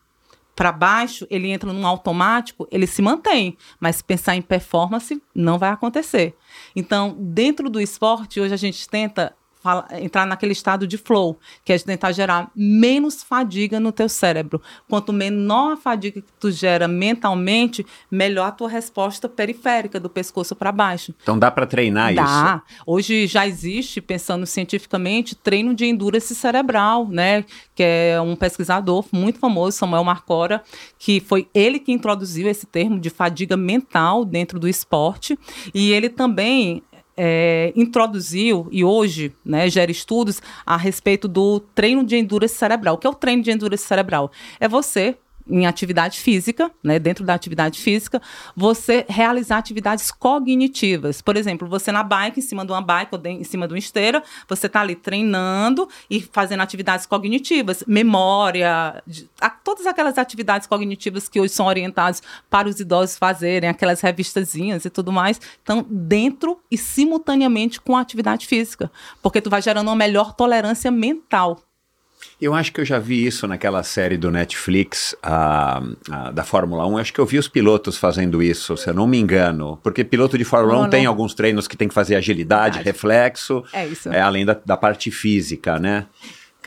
S1: para baixo, ele entra num automático, ele se mantém, mas pensar em performance não vai acontecer. Então, dentro do esporte, hoje a gente tenta fala, entrar naquele estado de flow, que é de tentar gerar menos fadiga no teu cérebro. Quanto menor a fadiga que tu gera mentalmente, melhor a tua resposta periférica do pescoço para baixo.
S2: Então dá para treinar
S1: Dá.
S2: isso?
S1: Dá. Hoje já existe, pensando cientificamente, treino de endurance cerebral, né? Que é um pesquisador muito famoso, Samuel Marcora, que foi ele que introduziu esse termo de fadiga mental dentro do esporte. E ele também é, introduziu e hoje né, gera estudos a respeito do treino de endurance cerebral. O que é o treino de endurance cerebral? É você em atividade física, né, dentro da atividade física, você realizar atividades cognitivas. Por exemplo, você na bike, em cima de uma bike ou em cima de uma esteira, você está ali treinando e fazendo atividades cognitivas, memória, de, a, todas aquelas atividades cognitivas que hoje são orientadas para os idosos fazerem, aquelas revistazinhas e tudo mais, estão dentro e simultaneamente com a atividade física, porque tu vai gerando uma melhor tolerância mental.
S2: Eu acho que eu já vi isso naquela série do Netflix a, a, da Fórmula 1. Eu acho que eu vi os pilotos fazendo isso, se eu não me engano. Porque piloto de Fórmula 1 tem alguns treinos que tem que fazer agilidade, reflexo.
S1: É isso.
S2: É, além da, da parte física, né?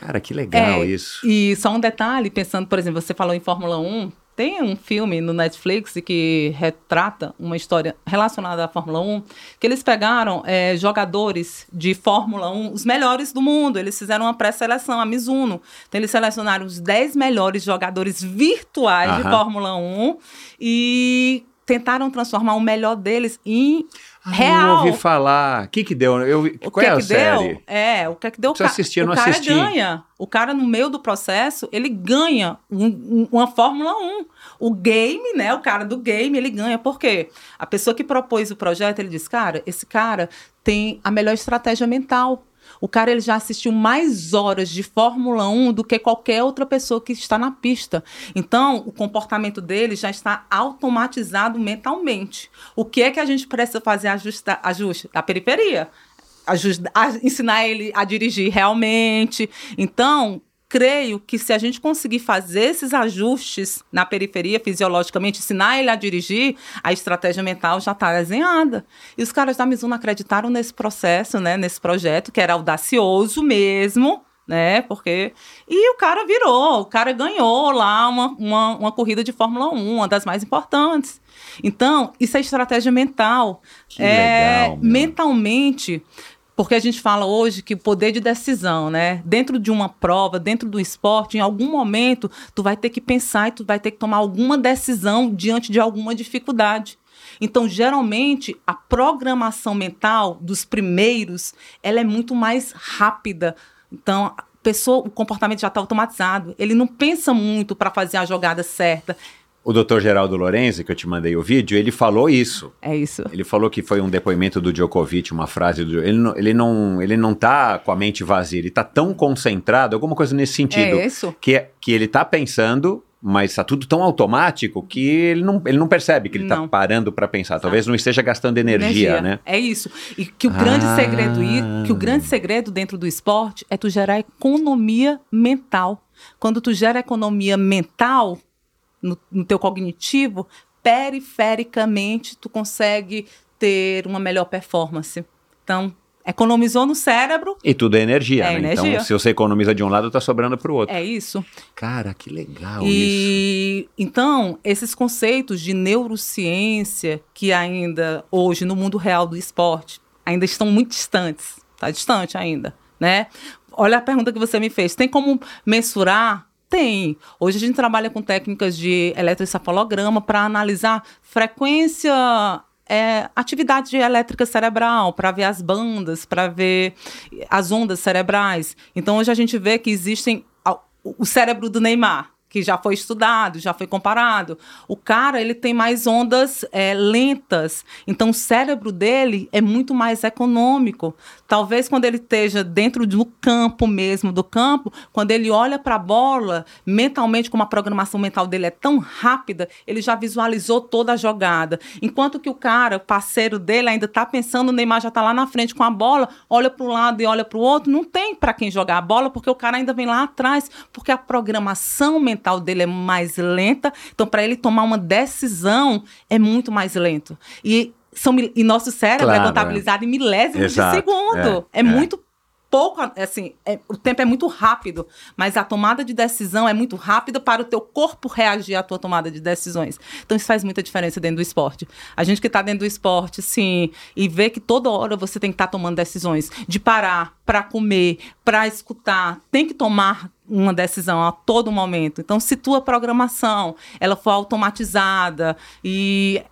S2: Cara, que legal
S1: é,
S2: isso.
S1: E só um detalhe, pensando, por exemplo, você falou em Fórmula 1, tem um filme no Netflix que retrata uma história relacionada à Fórmula 1, que eles pegaram é, jogadores de Fórmula 1, os melhores do mundo. Eles fizeram uma pré-seleção, a Mizuno. Então, eles selecionaram os 10 melhores jogadores virtuais de Fórmula 1 e tentaram transformar o melhor deles em real.
S2: Eu ouvi falar. O que que deu? Eu,
S1: o
S2: qual
S1: que
S2: é a
S1: que
S2: série?
S1: Deu? É, o que é que deu?
S2: Você assistiu,
S1: o
S2: não
S1: cara
S2: assisti.
S1: ganha. O cara, no meio do processo, ele ganha um, um, uma Fórmula 1. O game, né? O cara do game, ele ganha. Por quê? A pessoa que propôs o projeto, ele disse, cara, esse cara tem a melhor estratégia mental. O cara ele já assistiu mais horas de Fórmula 1 do que qualquer outra pessoa que está na pista. Então, o comportamento dele já está automatizado mentalmente. O que é que a gente precisa fazer ajuste, ajuste? A periferia. A, ensinar ele a dirigir realmente. Então, creio que se a gente conseguir fazer esses ajustes na periferia fisiologicamente, ensinar ele a dirigir, a estratégia mental já está desenhada. E os caras da Mizuno acreditaram nesse processo, né, nesse projeto, que era audacioso mesmo, né? Porque. E o cara virou, o cara ganhou lá uma, uma, uma corrida de Fórmula 1, uma das mais importantes. Então, isso é estratégia mental.
S2: Que é, legal, meu.
S1: mentalmente, porque a gente fala hoje que o poder de decisão, né? Dentro de uma prova, dentro do esporte, em algum momento, tu vai ter que pensar e tu vai ter que tomar alguma decisão diante de alguma dificuldade. Então, geralmente, a programação mental dos primeiros, ela é muito mais rápida. Então, pessoa, o comportamento já está automatizado. Ele não pensa muito para fazer a jogada certa.
S2: O doutor Geraldo Lorenzi, que eu te mandei o vídeo, ele falou isso.
S1: É isso.
S2: Ele falou que foi um depoimento do Djokovic, uma frase do. Ele não, ele não, ele não tá com a mente vazia, ele tá tão concentrado, alguma coisa nesse sentido.
S1: É isso.
S2: Que, que ele tá pensando, mas tá tudo tão automático que ele não, ele não percebe que ele não. tá parando para pensar. Talvez não esteja gastando energia, energia, né?
S1: É isso. E que o grande ah. segredo que o grande segredo dentro do esporte é tu gerar economia mental. Quando tu gera economia mental, no, no teu cognitivo, perifericamente tu consegue ter uma melhor performance. Então, economizou no cérebro.
S2: E tudo é energia,
S1: é
S2: né?
S1: Energia.
S2: Então, se você economiza de um lado, tá sobrando para o outro.
S1: É isso.
S2: Cara, que legal
S1: e,
S2: isso.
S1: Então, esses conceitos de neurociência que ainda hoje no mundo real do esporte ainda estão muito distantes. Tá distante ainda, né? Olha a pergunta que você me fez. Tem como mensurar tem. Hoje a gente trabalha com técnicas de eletroencefalograma para analisar frequência, é, atividade elétrica cerebral, para ver as bandas, para ver as ondas cerebrais. Então hoje a gente vê que existem o cérebro do Neymar que já foi estudado, já foi comparado. O cara, ele tem mais ondas é, lentas, então o cérebro dele é muito mais econômico. Talvez quando ele esteja dentro do campo mesmo, do campo, quando ele olha para a bola, mentalmente, como a programação mental dele é tão rápida, ele já visualizou toda a jogada. Enquanto que o cara, o parceiro dele, ainda está pensando, o Neymar já está lá na frente com a bola, olha para um lado e olha para o outro, não tem para quem jogar a bola, porque o cara ainda vem lá atrás, porque a programação mental mental dele é mais lenta. Então, para ele tomar uma decisão, é muito mais lento. E, são, e nosso cérebro é
S2: Claro, é.
S1: contabilizado em milésimos
S2: Exato,
S1: de segundo.
S2: é,
S1: É,
S2: é.
S1: muito pouco, assim, é- o tempo é muito rápido, mas a tomada de decisão é muito rápida para o teu corpo reagir à tua tomada de decisões. Então isso faz muita diferença dentro do esporte. A gente que está dentro do esporte, sim, e vê que toda hora você tem que estar tomando decisões de parar para comer, para escutar, tem que tomar uma decisão a todo momento. Então, se tua programação ela for automatizada e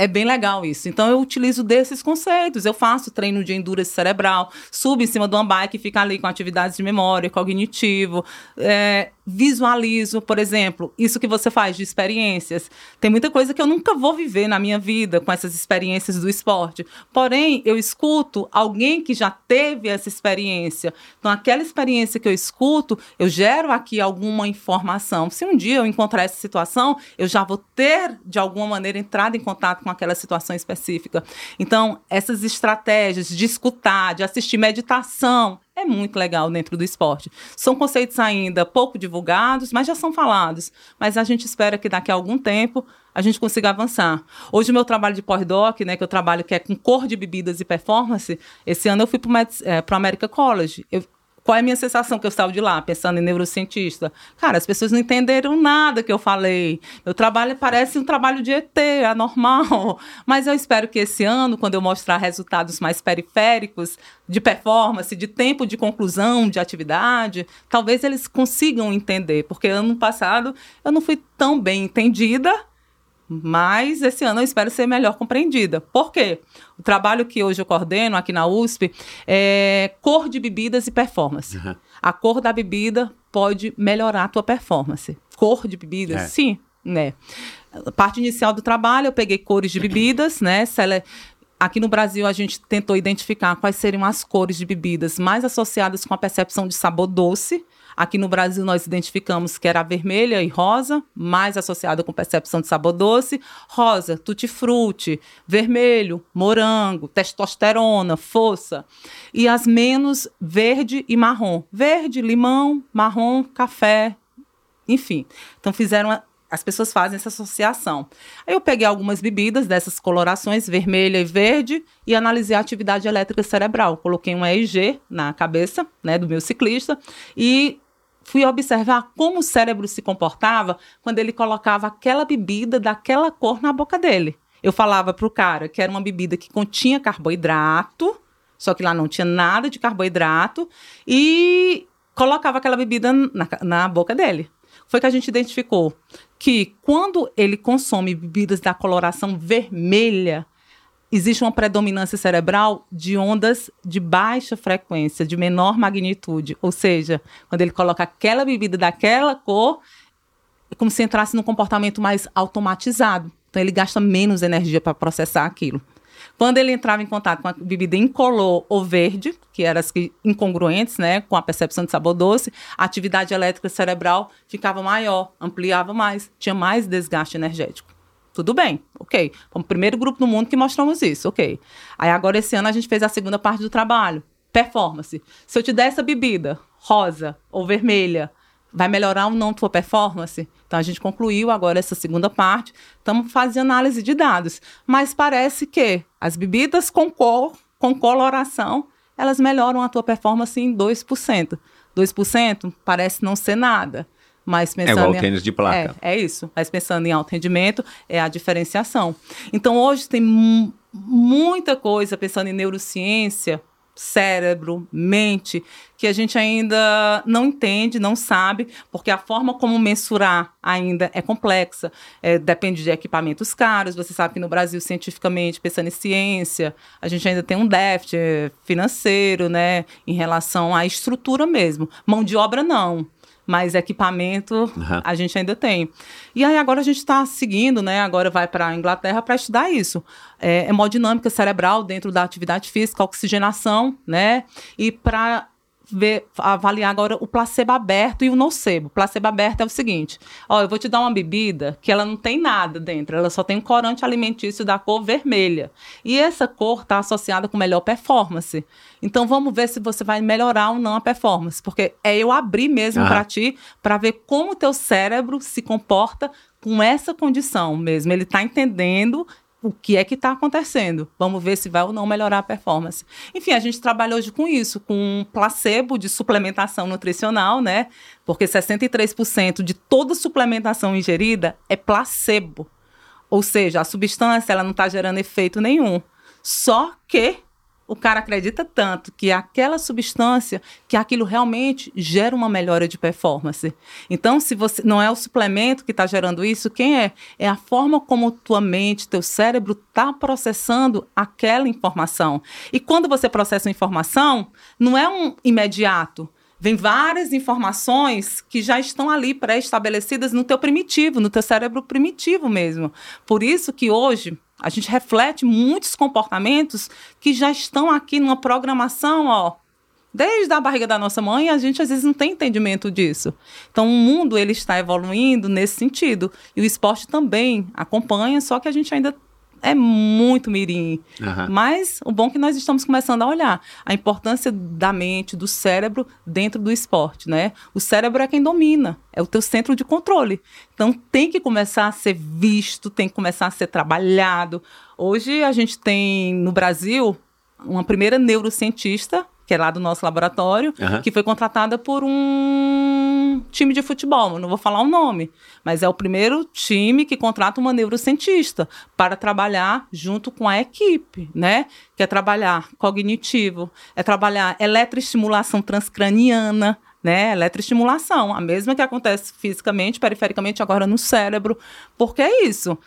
S1: é bem legal isso. Então, eu utilizo desses conceitos. Eu faço treino de endurance cerebral, subo em cima de uma bike e fico ali com atividades de memória, cognitivo. é, visualizo, por exemplo, isso que você faz de experiências. Tem muita coisa que eu nunca vou viver na minha vida com essas experiências do esporte. Porém, eu escuto alguém que já teve essa experiência. Então, aquela experiência que eu escuto, eu gero aqui alguma informação. Se um dia eu encontrar essa situação, eu já vou ter, de alguma maneira, entrado em contato com aquela situação específica. Então, essas estratégias de escutar, de assistir meditação, é muito legal dentro do esporte. São conceitos ainda pouco divulgados, mas já são falados. Mas a gente espera que daqui a algum tempo a gente consiga avançar. Hoje o meu trabalho de pós-doc, né, que eu trabalho que é com cor de bebidas e performance, esse ano eu fui para o America College. Eu, qual é a minha sensação que eu estava de lá, pensando em neurocientista? Cara, as pessoas não entenderam nada que eu falei. Meu trabalho parece um trabalho de ET, anormal. Mas eu espero que esse ano, quando eu mostrar resultados mais periféricos, de performance, de tempo de conclusão de atividade, talvez eles consigam entender. Porque ano passado eu não fui tão bem entendida mas esse ano eu espero ser melhor compreendida. Por quê? O trabalho que hoje eu coordeno aqui na USP é cor de bebidas e performance.
S2: Uhum.
S1: A cor da bebida pode melhorar a tua performance. Cor de bebidas,
S2: É.
S1: sim, né? A parte inicial do trabalho, eu peguei cores de bebidas, né? Sele- Aqui no Brasil, a gente tentou identificar quais seriam as cores de bebidas mais associadas com a percepção de sabor doce. Aqui no Brasil, nós identificamos que era vermelha e rosa, mais associada com percepção de sabor doce. Rosa, tutti-frutti. Vermelho, morango, testosterona, força. E as menos, verde e marrom. Verde, limão, marrom, café, enfim. Então fizeram as pessoas fazem essa associação. Aí eu peguei algumas bebidas dessas colorações, vermelha e verde, e analisei a atividade elétrica cerebral. Coloquei um EEG na cabeça, né, do meu ciclista e fui observar como o cérebro se comportava quando ele colocava aquela bebida daquela cor na boca dele. Eu falava pro cara que era uma bebida que continha carboidrato, só que lá não tinha nada de carboidrato, e colocava aquela bebida na, na boca dele. Foi que a gente identificou que quando ele consome bebidas da coloração vermelha, existe uma predominância cerebral de ondas de baixa frequência, de menor magnitude. Ou seja, quando ele coloca aquela bebida daquela cor, é como se entrasse num comportamento mais automatizado. Então ele gasta menos energia para processar aquilo. Quando ele entrava em contato com a bebida incolor ou verde, que eram as que incongruentes, né, com a percepção de sabor doce, a atividade elétrica cerebral ficava maior, ampliava mais, tinha mais desgaste energético. Tudo bem, ok. Fomos o primeiro grupo no mundo que mostramos isso, ok. Aí agora esse ano a gente fez a segunda parte do trabalho, performance. Se eu te der essa bebida rosa ou vermelha, vai melhorar ou não tua performance? Então a gente concluiu agora essa segunda parte, estamos fazendo análise de dados, mas parece que as bebidas com cor, com coloração, elas melhoram a tua performance em 2%. 2% parece não ser nada. Mas
S2: É
S1: pensando
S2: igual
S1: em-
S2: tênis de placa.
S1: É, é isso. Mas pensando em alto rendimento, é a diferenciação. Então, hoje tem mu- muita coisa pensando em neurociência, cérebro, mente, que a gente ainda não entende, não sabe, porque a forma como mensurar ainda é complexa. É, depende de equipamentos caros. Você sabe que no Brasil, cientificamente, pensando em ciência, a gente ainda tem um déficit eh, financeiro, né, em relação à estrutura mesmo. Mão de obra, não mas equipamento
S2: Aham.
S1: a gente ainda tem. E aí agora a gente está seguindo, né? Agora vai para a Inglaterra para estudar isso. É, hemodinâmica cerebral dentro da atividade física, oxigenação, né? E para ver, avaliar agora o placebo aberto e o nocebo. O placebo aberto é o seguinte: ó, eu vou te dar uma bebida que ela não tem nada dentro, ela só tem um corante alimentício da cor vermelha. E essa cor está associada com melhor performance. Então vamos ver se você vai melhorar ou não a performance, porque é eu abrir mesmo
S2: Ah.
S1: para ti para ver como o teu cérebro se comporta com essa condição mesmo. Ele está entendendo o que é que está acontecendo. Vamos ver se vai ou não melhorar a performance. Enfim, a gente trabalha hoje com isso, com um placebo de suplementação nutricional, né? Porque 63% de toda suplementação ingerida é placebo. Ou seja, a substância ela não está gerando efeito nenhum. Só que o cara acredita tanto que aquela substância, que aquilo realmente gera uma melhora de performance. Então, se você não é o suplemento que está gerando isso, quem é? É a forma como tua mente, teu cérebro está processando aquela informação. E quando você processa uma informação, não é um imediato. Vem várias informações que já estão ali pré-estabelecidas no teu primitivo, no teu cérebro primitivo mesmo. Por isso que hoje a gente reflete muitos comportamentos que já estão aqui numa programação, ó, desde a barriga da nossa mãe, a gente às vezes não tem entendimento disso. Então o mundo ele está evoluindo nesse sentido e o esporte também acompanha, só que a gente ainda é muito mirim.
S2: Aham.
S1: Mas o bom é que nós estamos começando a olhar a importância da mente, do cérebro dentro do esporte, né? O cérebro é quem domina, é o teu centro de controle. Então tem que começar a ser visto, tem que começar a ser trabalhado. Hoje a gente tem no Brasil uma primeira neurocientista, que é lá do nosso laboratório,
S2: Aham.
S1: que foi contratada por um time de futebol, não vou falar o nome, mas é o primeiro time que contrata uma neurocientista para trabalhar junto com a equipe, né? Que é trabalhar cognitivo, é trabalhar eletroestimulação transcraniana, né? Eletroestimulação, a mesma que acontece fisicamente, perifericamente, agora no cérebro. Porque é isso.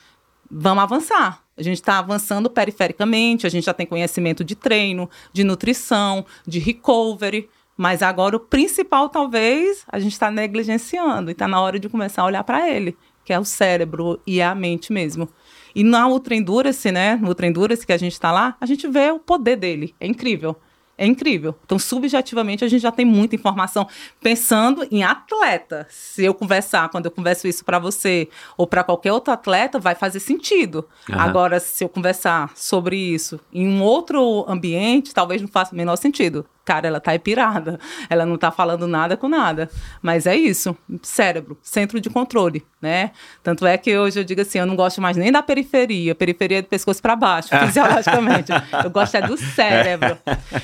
S1: Vamos avançar. A gente está avançando perifericamente, a gente já tem conhecimento de treino, de nutrição, de recovery, mas agora o principal, talvez, a gente está negligenciando e está na hora de começar a olhar para ele, que é o cérebro e a mente mesmo. E na Ultra Endurance, né? No Ultra Endurance que a gente está lá, a gente vê o poder dele. É incrível. É incrível. Então, subjetivamente, a gente já tem muita informação. Pensando em atleta, se eu conversar, quando eu converso isso para você ou para qualquer outro atleta, vai fazer sentido.
S2: Aham.
S1: Agora, se eu conversar sobre isso em um outro ambiente, talvez não faça o menor sentido. Cara, ela tá pirada. Ela não tá falando nada com nada. Mas é isso. Cérebro, centro de controle, né? Tanto é que hoje eu digo assim, eu não gosto mais nem da periferia. Periferia é do pescoço para baixo, fisiologicamente. eu gosto é do cérebro.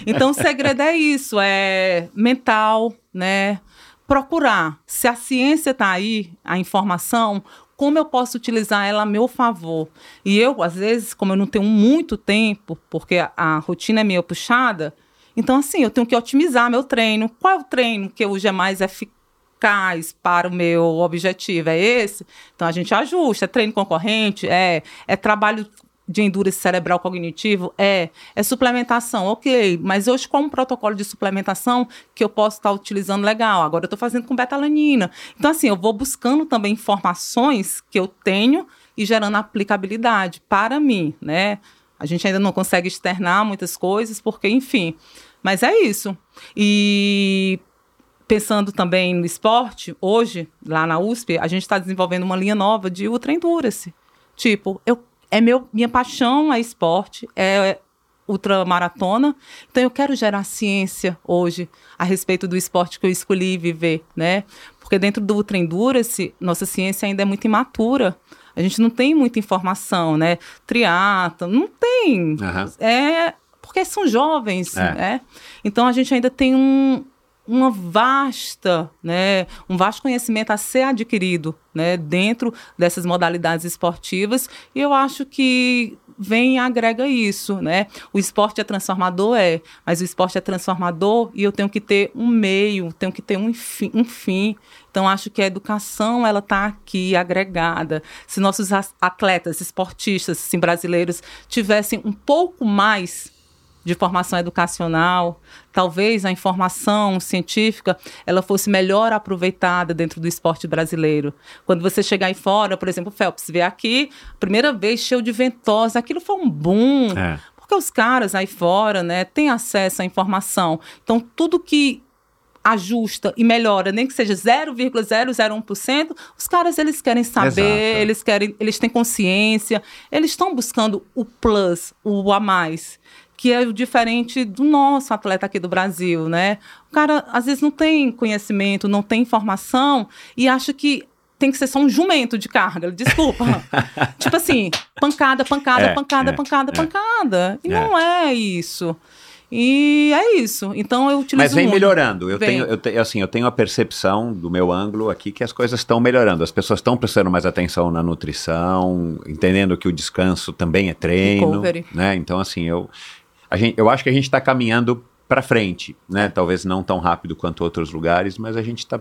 S1: Então, o segredo é isso, é mental, né? Procurar. Se a ciência tá aí, a informação, como eu posso utilizar ela a meu favor. E eu, às vezes, como eu não tenho muito tempo, porque a, a rotina é meio puxada, então, assim, eu tenho que otimizar meu treino. Qual é o treino que hoje é mais eficaz para o meu objetivo? É esse? Então, a gente ajusta. É treino concorrente? É. É trabalho de endurance cerebral cognitivo? É. É suplementação? Ok. Mas hoje, qual um protocolo de suplementação que eu posso estar utilizando legal? Agora, eu estou fazendo com betalanina. Então, assim, eu vou buscando também informações que eu tenho e gerando aplicabilidade para mim, né? A gente ainda não consegue externar muitas coisas, porque, enfim. Mas é isso. E pensando também no esporte, hoje, lá na USP, a gente está desenvolvendo uma linha nova de ultra endurance. Tipo, eu, é meu, minha paixão é esporte, é ultramaratona. Então eu quero gerar ciência hoje a respeito do esporte que eu escolhi viver, né? Porque dentro do ultra endurance, nossa ciência ainda é muito imatura. A gente não tem muita informação, né? Triatlo, não tem.
S2: Aham.
S1: É porque são jovens,
S2: É.
S1: né? Então a gente ainda tem um, uma vasta, né, um vasto conhecimento a ser adquirido, né, dentro dessas modalidades esportivas. E eu acho que vem e agrega isso, né? O esporte é transformador, é, mas o esporte é transformador e eu tenho que ter um meio, tenho que ter um fim. Um fim. Então, acho que a educação, ela está aqui agregada. Se nossos as- atletas, esportistas, assim, brasileiros, tivessem um pouco mais de formação educacional, talvez a informação científica ela fosse melhor aproveitada dentro do esporte brasileiro. Quando você chegar aí fora, por exemplo, o Phelps veio aqui, primeira vez cheio de ventosa, aquilo foi um boom.
S2: É.
S1: Porque os caras aí fora, né, têm acesso à informação. Então, tudo que ajusta e melhora, nem que seja 0,001%, os caras eles querem saber,
S2: Exato.
S1: eles querem, eles têm consciência, eles estão buscando o plus, o a mais, que é o diferente do nosso atleta aqui do Brasil, né? O cara às vezes não tem conhecimento, não tem informação e acha que tem que ser só um jumento de carga. Desculpa. tipo assim, pancada, pancada,
S2: É,
S1: pancada,
S2: é,
S1: pancada,
S2: é.
S1: pancada. E
S2: É.
S1: não é isso. E é isso. Então eu utilizo
S2: Mas vem
S1: muito.
S2: melhorando. Eu
S1: Vem.
S2: tenho, eu te- assim, eu tenho a percepção do meu ângulo aqui que as coisas estão melhorando. As pessoas estão prestando mais atenção na nutrição, entendendo que o descanso também é treino,
S1: Recovery.
S2: né? Então, assim, eu, gente, eu acho que a gente está caminhando para frente, né? Talvez não tão rápido quanto outros lugares, mas a gente está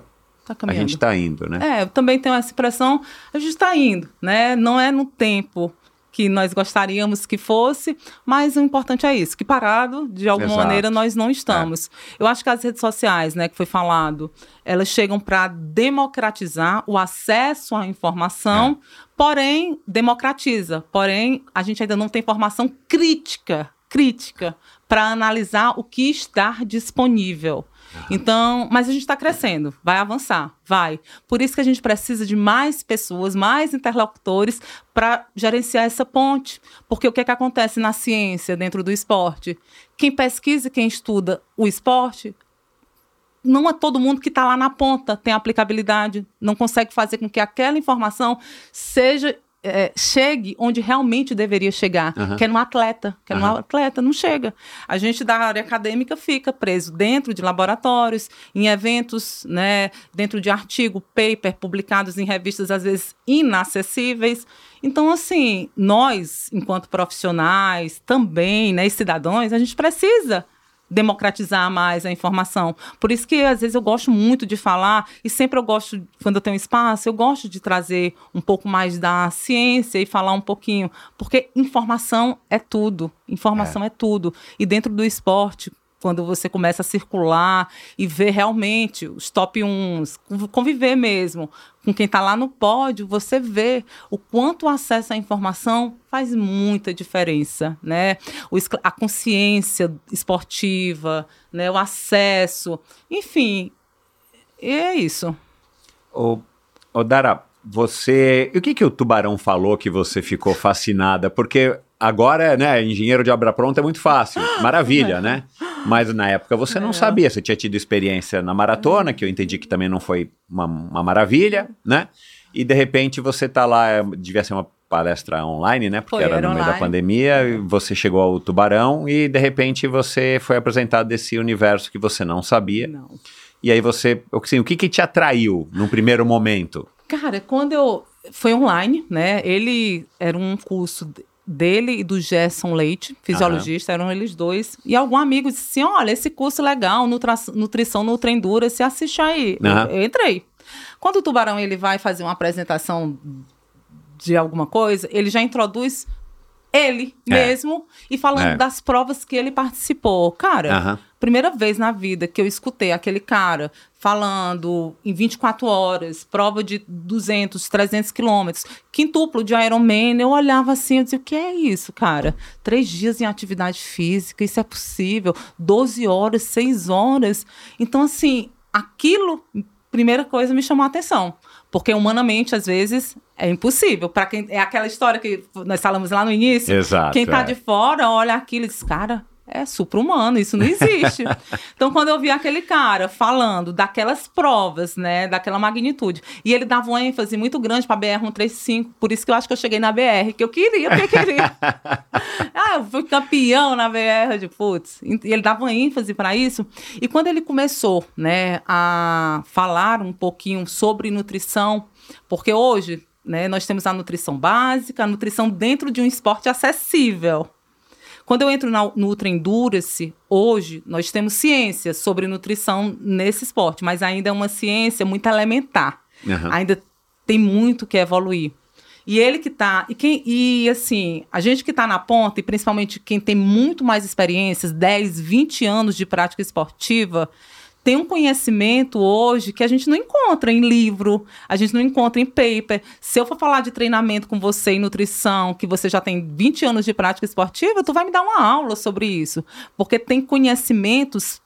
S1: Tá
S2: a gente tá indo, né?
S1: É, eu também tenho essa impressão, a gente está indo, né? Não é no tempo que nós gostaríamos que fosse, mas o importante é isso, que parado, de alguma
S2: Exato.
S1: maneira, nós não estamos. Eu acho que as redes sociais, né, que foi falado, elas chegam para democratizar o acesso à informação, porém, democratiza. Porém, a gente ainda não tem informação crítica, crítica, para analisar o que está disponível. Então, mas a gente está crescendo, vai avançar, vai. Por isso que a gente precisa de mais pessoas, mais interlocutores para gerenciar essa ponte. Porque o que, é que acontece na ciência, dentro do esporte? Quem pesquisa e quem estuda o esporte, não é todo mundo que está lá na ponta tem aplicabilidade, não consegue fazer com que aquela informação seja. É, chegue onde realmente deveria chegar,
S2: Aham.
S1: que é no atleta, que é no
S2: Aham.
S1: atleta, não chega. A gente da área acadêmica fica preso dentro de laboratórios, em eventos, né, dentro de artigo, paper publicados em revistas às vezes inacessíveis. Então, assim, nós, enquanto profissionais, também, né, e cidadãos, a gente precisa democratizar mais a informação. Por isso que às vezes eu gosto muito de falar e sempre eu gosto, quando eu tenho espaço, eu gosto de trazer um pouco mais da ciência e falar um pouquinho, porque informação é tudo, informação é, tudo. E dentro do esporte, quando você começa a circular e ver realmente os top 1, conviver mesmo com quem está lá no pódio, você vê o quanto o acesso à informação faz muita diferença, né? O a consciência esportiva, né? o acesso, enfim, é isso.
S2: Ô, ô Dara, você. O que, que o tubarão falou que você ficou fascinada? Porque agora, né, engenheiro de obra pronta é muito fácil. Maravilha, né? Mas na época você não
S1: É.
S2: sabia. Você tinha tido experiência na maratona, que eu entendi que também não foi uma, uma maravilha, né? E de repente você tá lá, é, devia ser uma palestra online, né? Porque
S1: Foi,
S2: era,
S1: era
S2: no meio da
S1: online.
S2: pandemia, e você chegou ao tubarão e de repente você foi apresentado desse universo que você não sabia.
S1: Não.
S2: E aí você, assim, o que que te atraiu num primeiro momento?
S1: Cara, quando eu. Foi online, né? Ele era um curso dele e do Gerson Leite, fisiologista, eram eles dois. E algum amigo disse assim: olha, esse curso legal, nutra, nutrição Nutra Endurance, assiste aí. Eu-
S2: Aham.
S1: Eu, entrei. Quando o Tubarão ele vai fazer uma apresentação de alguma coisa, ele já introduz ele
S2: É.
S1: mesmo e falando
S2: É.
S1: das provas que ele participou. Cara,
S2: Aham.
S1: primeira vez na vida que eu escutei aquele cara falando em 24 horas, prova de 200, 300 quilômetros, quintuplo de Ironman, eu olhava assim, eu dizia, o que é isso, cara? Três dias em atividade física, isso é possível? 12 horas, 6 horas? Então, assim, aquilo, primeira coisa, me chamou a atenção. Porque humanamente, às vezes, é impossível. Para quem é aquela história que nós falamos lá no início.
S2: Exato,
S1: Quem tá
S2: é.
S1: de fora olha aquilo e diz, cara, é supra-humano, isso não existe. então, quando eu vi aquele cara falando daquelas provas, né, daquela magnitude, e ele dava uma ênfase muito grande para BR 135, por isso que eu acho que eu cheguei na BR, que eu queria, porque queria. ah, eu fui campeão na BR de putz. E ele dava uma ênfase para isso. E quando ele começou, né, a falar um pouquinho sobre nutrição, porque hoje, né, nós temos a nutrição básica, a nutrição dentro de um esporte acessível. Quando eu entro na Nutra Endurance, hoje nós temos ciência sobre nutrição nesse esporte, mas ainda é uma ciência muito elementar.
S2: Aham.
S1: Ainda tem muito que evoluir. E ele que tá, e quem e assim, a gente que tá na ponta e principalmente quem tem muito mais experiências, 10, 20 anos de prática esportiva, tem um conhecimento hoje que a gente não encontra em livro, a gente não encontra em paper. Se eu for falar de treinamento com você em nutrição, que você já tem 20 anos de prática esportiva, tu vai me dar uma aula sobre isso, porque tem conhecimentos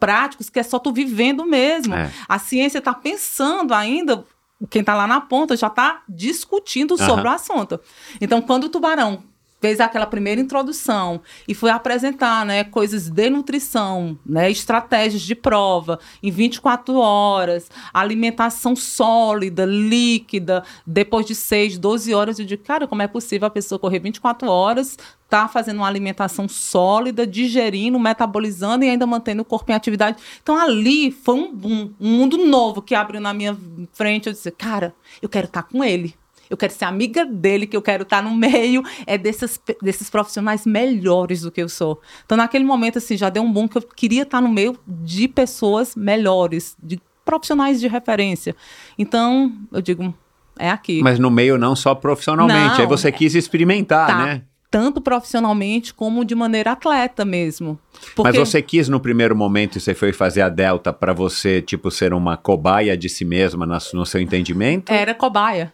S1: práticos que é só tu vivendo mesmo.
S2: É.
S1: A ciência está pensando ainda, quem está lá na ponta já está discutindo
S2: Aham.
S1: sobre o assunto. Então, quando o tubarão fez aquela primeira introdução e foi apresentar, né, coisas de nutrição, né, estratégias de prova em 24 horas, alimentação sólida, líquida, depois de 6, 12 horas, eu digo, cara, como é possível a pessoa correr 24 horas, tá fazendo uma alimentação sólida, digerindo, metabolizando e ainda mantendo o corpo em atividade. Então ali foi um boom, um mundo novo que abriu na minha frente. Eu disse, cara, eu quero estar com ele. Eu quero ser amiga dele, que eu quero estar no meio é desses, desses profissionais melhores do que eu sou. Então, naquele momento, assim, já deu um boom que eu queria estar no meio de pessoas melhores, de profissionais de referência. Então, eu digo, é aqui.
S2: Mas no meio não só profissionalmente,
S1: Não,
S2: aí você quis experimentar,
S1: Tá.
S2: né?
S1: Tanto profissionalmente como de maneira atleta mesmo. Porque
S2: Mas você quis no primeiro momento, e você foi fazer a Delta para você, tipo, ser uma cobaia de si mesma no seu entendimento?
S1: era cobaia.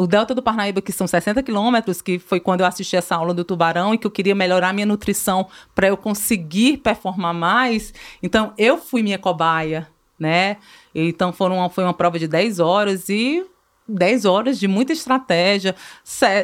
S1: O Delta do Parnaíba, que são 60 quilômetros, que foi quando eu assisti essa aula do tubarão e que eu queria melhorar minha nutrição para eu conseguir performar mais. Então, eu fui minha cobaia, né? Então, foram uma, foi uma prova de 10 horas e 10 horas de muita estratégia,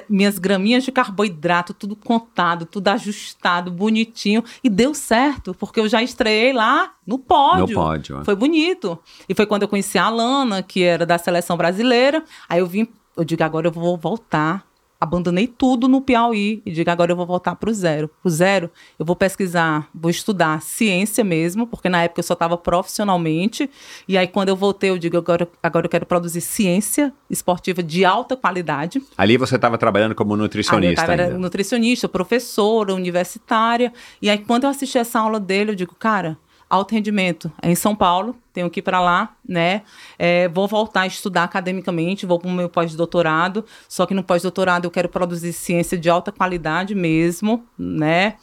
S1: minhas graminhas de carboidrato, tudo contado, tudo ajustado, bonitinho. E deu certo, porque eu já estreiei lá no pódio.
S2: No pódio, é.
S1: Foi bonito. E foi quando eu conheci a Alana, que era da seleção brasileira. Aí eu vim, eu digo, agora eu vou voltar. Abandonei tudo no Piauí e digo, agora eu vou voltar para o zero. O zero, eu vou pesquisar, vou estudar ciência mesmo, porque na época eu só estava profissionalmente. E aí, quando eu voltei, eu digo, agora, agora eu quero produzir ciência esportiva de alta qualidade.
S2: Ali você estava trabalhando como
S1: eu
S2: nutricionista
S1: tava, era
S2: ainda.
S1: nutricionista, professora, universitária. E aí, quando eu assisti essa aula dele, eu digo, cara, alto rendimento é em São Paulo, tenho que ir para lá, né? É, vou voltar a estudar academicamente, vou para o meu pós-doutorado. Só que no pós-doutorado eu quero produzir ciência de alta qualidade mesmo, né?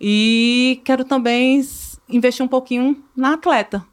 S1: E quero também investir um pouquinho na atleta.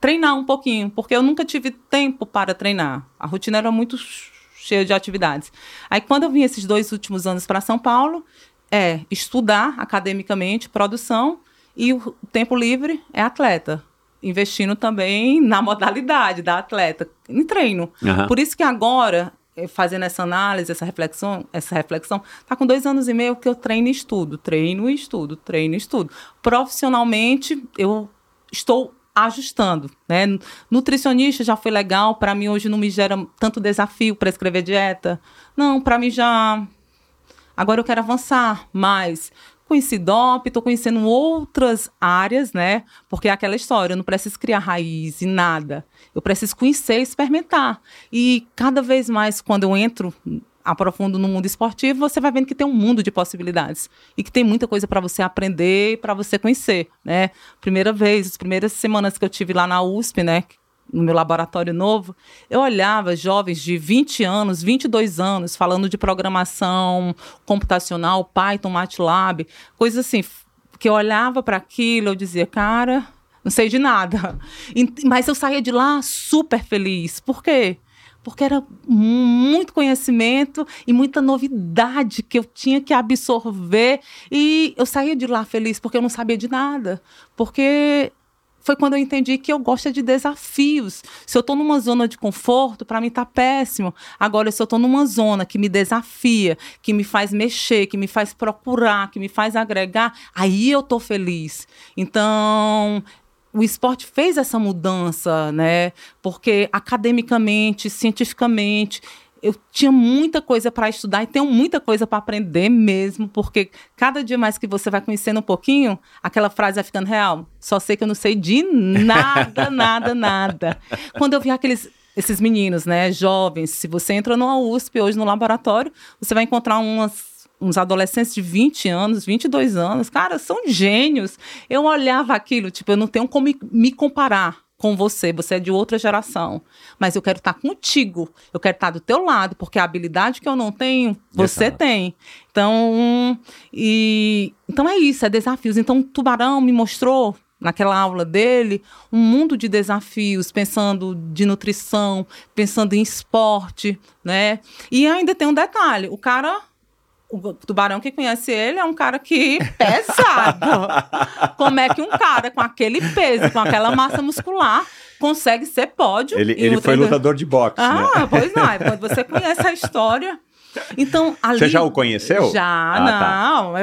S1: Treinar um pouquinho, porque eu nunca tive tempo para treinar. A rotina era muito ch- cheia de atividades. Aí, quando eu vim esses dois últimos anos para São Paulo, é estudar academicamente, produção, e o tempo livre é atleta. Investindo também na modalidade da atleta, em treino.
S2: Aham.
S1: Por isso que agora, eh, fazendo essa análise, essa reflexão, essa reflexão, tá com dois anos e meio que eu treino e estudo, treino e estudo, treino e estudo. Profissionalmente, eu estou ajustando, né? Nutricionista já foi legal, para mim hoje não me gera tanto desafio para escrever dieta. Não, para mim já Agora eu quero avançar mais. Conheci DOP, estou conhecendo outras áreas, né? Porque é aquela história, eu não preciso criar raiz e nada. Eu preciso conhecer e experimentar. E cada vez mais, quando eu entro, aprofundo no mundo esportivo, você vai vendo que tem um mundo de possibilidades. E que tem muita coisa para você aprender para você conhecer, né? Primeira vez, as primeiras semanas que eu tive lá na USP, né? No meu laboratório novo, eu olhava jovens de 20 anos, 22 anos, falando de programação computacional, Python, MATLAB, coisas assim, que eu olhava para aquilo, eu dizia, cara, não sei de nada. Mas eu saía de lá super feliz. Por quê? Porque era muito conhecimento e muita novidade que eu tinha que absorver. E eu saía de lá feliz porque eu não sabia de nada. Porque foi quando eu entendi que eu gosto de desafios. Se eu estou numa zona de conforto, para mim tá péssimo. Agora, se eu estou numa zona que me desafia, que me faz mexer, que me faz procurar, que me faz agregar, aí eu tô feliz. Então, o esporte fez essa mudança, né? Porque academicamente, cientificamente, eu tinha muita coisa para estudar e tenho muita coisa para aprender mesmo, porque cada dia mais que você vai conhecendo um pouquinho, aquela frase vai ficando real. Só sei que eu não sei de nada, nada, nada. Quando eu vi aqueles esses meninos, né, jovens, se você entra numa USP hoje no laboratório, você vai encontrar umas uns adolescentes de 20 anos, 22 anos, cara, são gênios. Eu olhava aquilo, tipo, eu não tenho como me- me comparar com você, você é de outra geração, mas eu quero estar contigo, eu quero estar do teu lado, porque a habilidade que eu não tenho, você
S2: Exato.
S1: tem. Então, e então é isso, é desafios. Então, o Tubarão me mostrou naquela aula dele um mundo de desafios, pensando de nutrição, pensando em esporte, né? E ainda tem um detalhe, o cara o tubarão que conhece ele é um cara que pesado. Como é que um cara com aquele peso, com aquela massa muscular, consegue ser pódio?
S2: Ele, ele foi lutador de boxe,
S1: Ah,
S2: né?
S1: pois não. Quando você conhece a história. Então, ali.
S2: Você já o conheceu?
S1: Já,
S2: Ah, tá.
S1: não.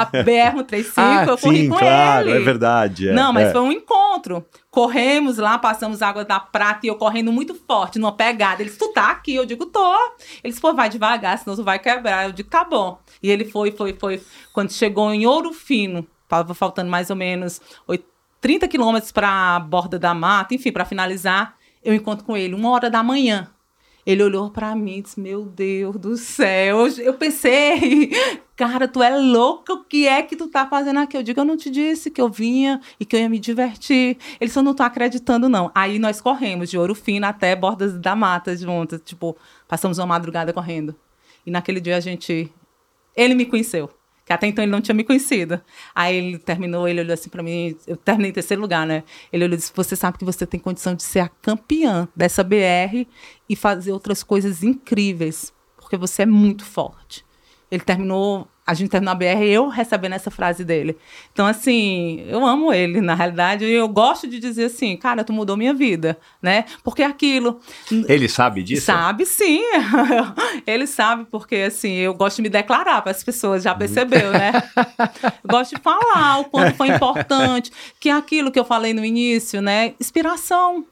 S1: A BR-135,
S2: Ah,
S1: eu corri
S2: sim,
S1: com
S2: claro,
S1: ele.
S2: é verdade. é,
S1: não, mas
S2: é.
S1: foi um encontro. Corremos lá, passamos água da prata e eu correndo muito forte, numa pegada. Eles, tu tá aqui? Eu digo, tô. Eles, pô, vai devagar, senão tu vai quebrar. Eu digo, tá bom. E ele foi, foi, foi. Quando chegou em Ouro Fino, tava faltando mais ou menos oit- 30 quilômetros pra borda da mata, enfim, pra finalizar, eu encontro com ele, uma hora da manhã. Ele olhou pra mim e disse: Meu Deus do céu. Eu pensei, cara, tu é louca, o que é que tu tá fazendo aqui? Eu digo: Eu não te disse que eu vinha e que eu ia me divertir. Ele só não tá acreditando, não. Aí nós corremos de Ouro Fino até Bordas da Mata juntas. Tipo, passamos uma madrugada correndo. E naquele dia a gente. Ele me conheceu. Que até então ele não tinha me conhecido. Aí ele terminou, ele olhou assim pra mim, eu terminei em terceiro lugar, né? Ele olhou e disse: Você sabe que você tem condição de ser a campeã dessa BR e fazer outras coisas incríveis, porque você é muito forte. Ele terminou, a gente terminou a BR e eu recebendo essa frase dele. Então, assim, eu amo ele, na realidade, e eu gosto de dizer assim, cara, tu mudou minha vida, né? Porque aquilo.
S2: Ele sabe disso?
S1: Sabe sim. Ele sabe, porque assim, eu gosto de me declarar para as pessoas, já percebeu, né? Eu gosto de falar o quanto foi importante, que é aquilo que eu falei no início, né? Inspiração.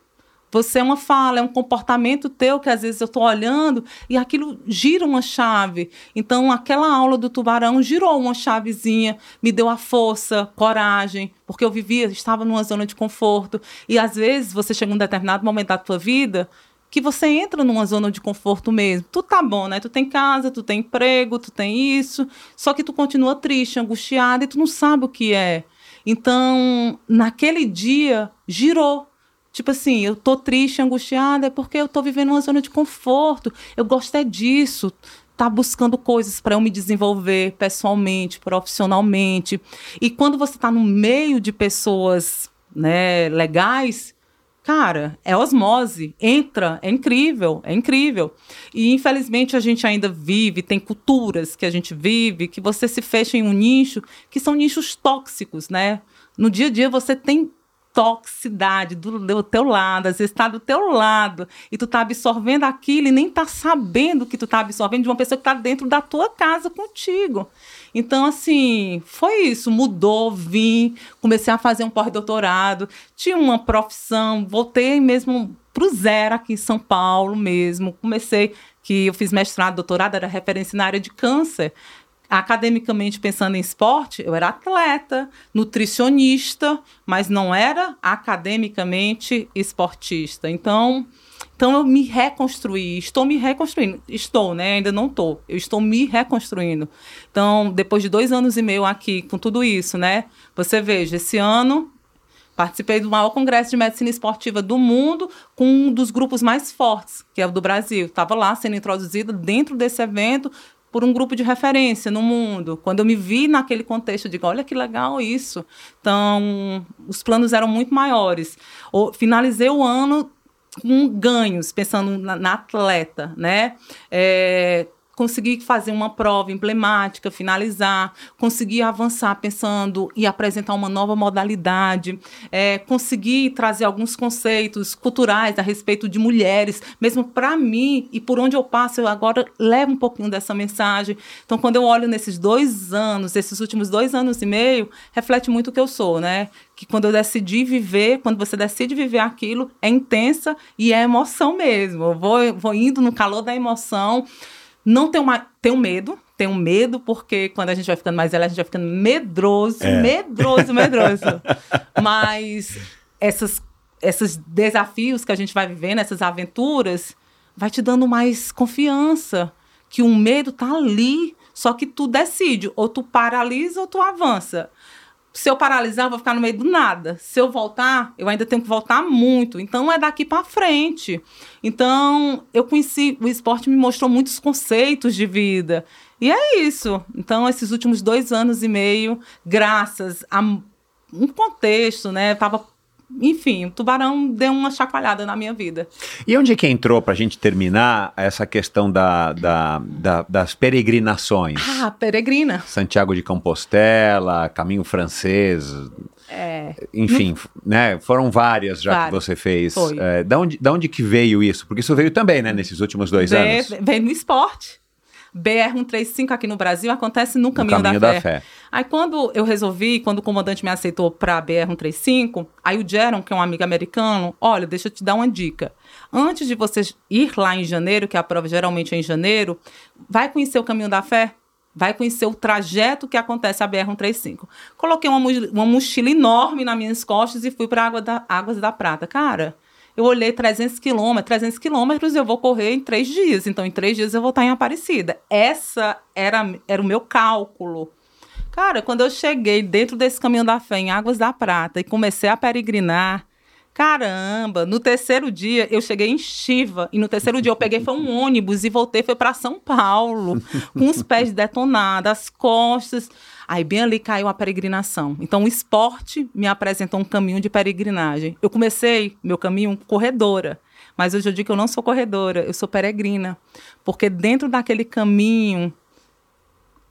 S1: Você é uma fala, é um comportamento teu que às vezes eu estou olhando e aquilo gira uma chave. Então, aquela aula do tubarão girou uma chavezinha, me deu a força, coragem, porque eu vivia, estava numa zona de conforto. E às vezes você chega um determinado momento da tua vida que você entra numa zona de conforto mesmo. Tu tá bom, né? Tu tem casa, tu tem emprego, tu tem isso, só que tu continua triste, angustiada e tu não sabe o que é. Então, naquele dia, girou. Tipo assim, eu tô triste, angustiada, é porque eu tô vivendo uma zona de conforto. Eu gosto é disso. Tá buscando coisas para eu me desenvolver pessoalmente, profissionalmente. E quando você tá no meio de pessoas, né, legais, cara, é osmose, entra, é incrível, é incrível. E infelizmente a gente ainda vive, tem culturas que a gente vive, que você se fecha em um nicho, que são nichos tóxicos, né? No dia a dia você tem toxicidade do, do teu lado, às vezes está do teu lado, e tu tá absorvendo aquilo e nem tá sabendo que tu tá absorvendo de uma pessoa que tá dentro da tua casa contigo. Então, assim, foi isso, mudou, vim, comecei a fazer um pós-doutorado, tinha uma profissão, voltei mesmo pro zero aqui em São Paulo mesmo, comecei, que eu fiz mestrado, doutorado, era referência na área de câncer, academicamente pensando em esporte, eu era atleta, nutricionista, mas não era academicamente esportista. Então, então eu me reconstruí, estou me reconstruindo. Estou, né? Ainda não estou. Eu estou me reconstruindo. Então, depois de dois anos e meio aqui com tudo isso, né? Você veja, esse ano participei do maior congresso de medicina esportiva do mundo com um dos grupos mais fortes, que é o do Brasil. Estava lá sendo introduzida dentro desse evento por um grupo de referência no mundo. Quando eu me vi naquele contexto, eu digo, olha que legal isso. Então, os planos eram muito maiores. Finalizei o ano com ganhos, pensando na, na atleta, né? É, consegui fazer uma prova emblemática, finalizar, consegui avançar pensando e apresentar uma nova modalidade, é, consegui trazer alguns conceitos culturais a respeito de mulheres, mesmo para mim e por onde eu passo, eu agora levo um pouquinho dessa mensagem. Então, quando eu olho nesses dois anos, esses últimos dois anos e meio, reflete muito o que eu sou, né? Que quando eu decidi viver, quando você decide viver aquilo, é intensa e é emoção mesmo. Eu vou, vou indo no calor da emoção. Não tenho, mais, tenho medo, tenho medo, porque quando a gente vai ficando mais velha, a gente vai ficando medroso, medroso, medroso. Mas essas, esses desafios que a gente vai vivendo, essas aventuras, vai te dando mais confiança. Que o medo tá ali, só que tu decide, ou tu paralisa ou tu avança se eu paralisar, eu vou ficar no meio do nada. Se eu voltar, eu ainda tenho que voltar muito. Então é daqui para frente. Então eu conheci, o esporte me mostrou muitos conceitos de vida. E é isso. Então esses últimos dois anos e meio, graças a um contexto, né? Eu tava enfim, o tubarão deu uma chacoalhada na minha vida.
S2: E onde que entrou, para a gente terminar, essa questão da, da, da, das peregrinações?
S1: Ah, peregrina.
S2: Santiago de Compostela, Caminho Francês,
S1: É,
S2: enfim, f- né? Foram várias já
S1: Várias.
S2: que você fez.
S1: Foi.
S2: É, da, onde, da onde que veio isso? Porque isso veio também, né, nesses últimos dois anos.
S1: vem no esporte. BR-135 aqui no Brasil acontece no
S2: No
S1: Caminho,
S2: Caminho
S1: da,
S2: da
S1: Fé.
S2: Fé.
S1: Aí quando eu resolvi, quando o comandante me aceitou para a BR-135, aí o Jaron, que é um amigo americano, olha, deixa eu te dar uma dica. Antes de você ir lá em janeiro, que a prova geralmente é em janeiro, vai conhecer o Caminho da Fé, vai conhecer o trajeto que acontece a BR-135. Coloquei uma, uma mochila enorme nas minhas costas e fui para água da, Águas da Prata. Cara, eu olhei 300 quilômetros, 300 quilômetros eu vou correr em três dias, então em três dias eu vou estar em Aparecida. Essa era, era o meu cálculo. Cara, quando eu cheguei dentro desse caminho da fé, em Águas da Prata, e comecei a peregrinar, caramba, no terceiro dia eu cheguei em Chiva, e no terceiro dia eu peguei foi um ônibus e voltei foi para São Paulo, com os pés detonados, as costas. Aí bem ali caiu a peregrinação. Então o esporte me apresentou um caminho de peregrinagem. Eu comecei meu caminho corredora, mas hoje eu digo que eu não sou corredora, eu sou peregrina, porque dentro daquele caminho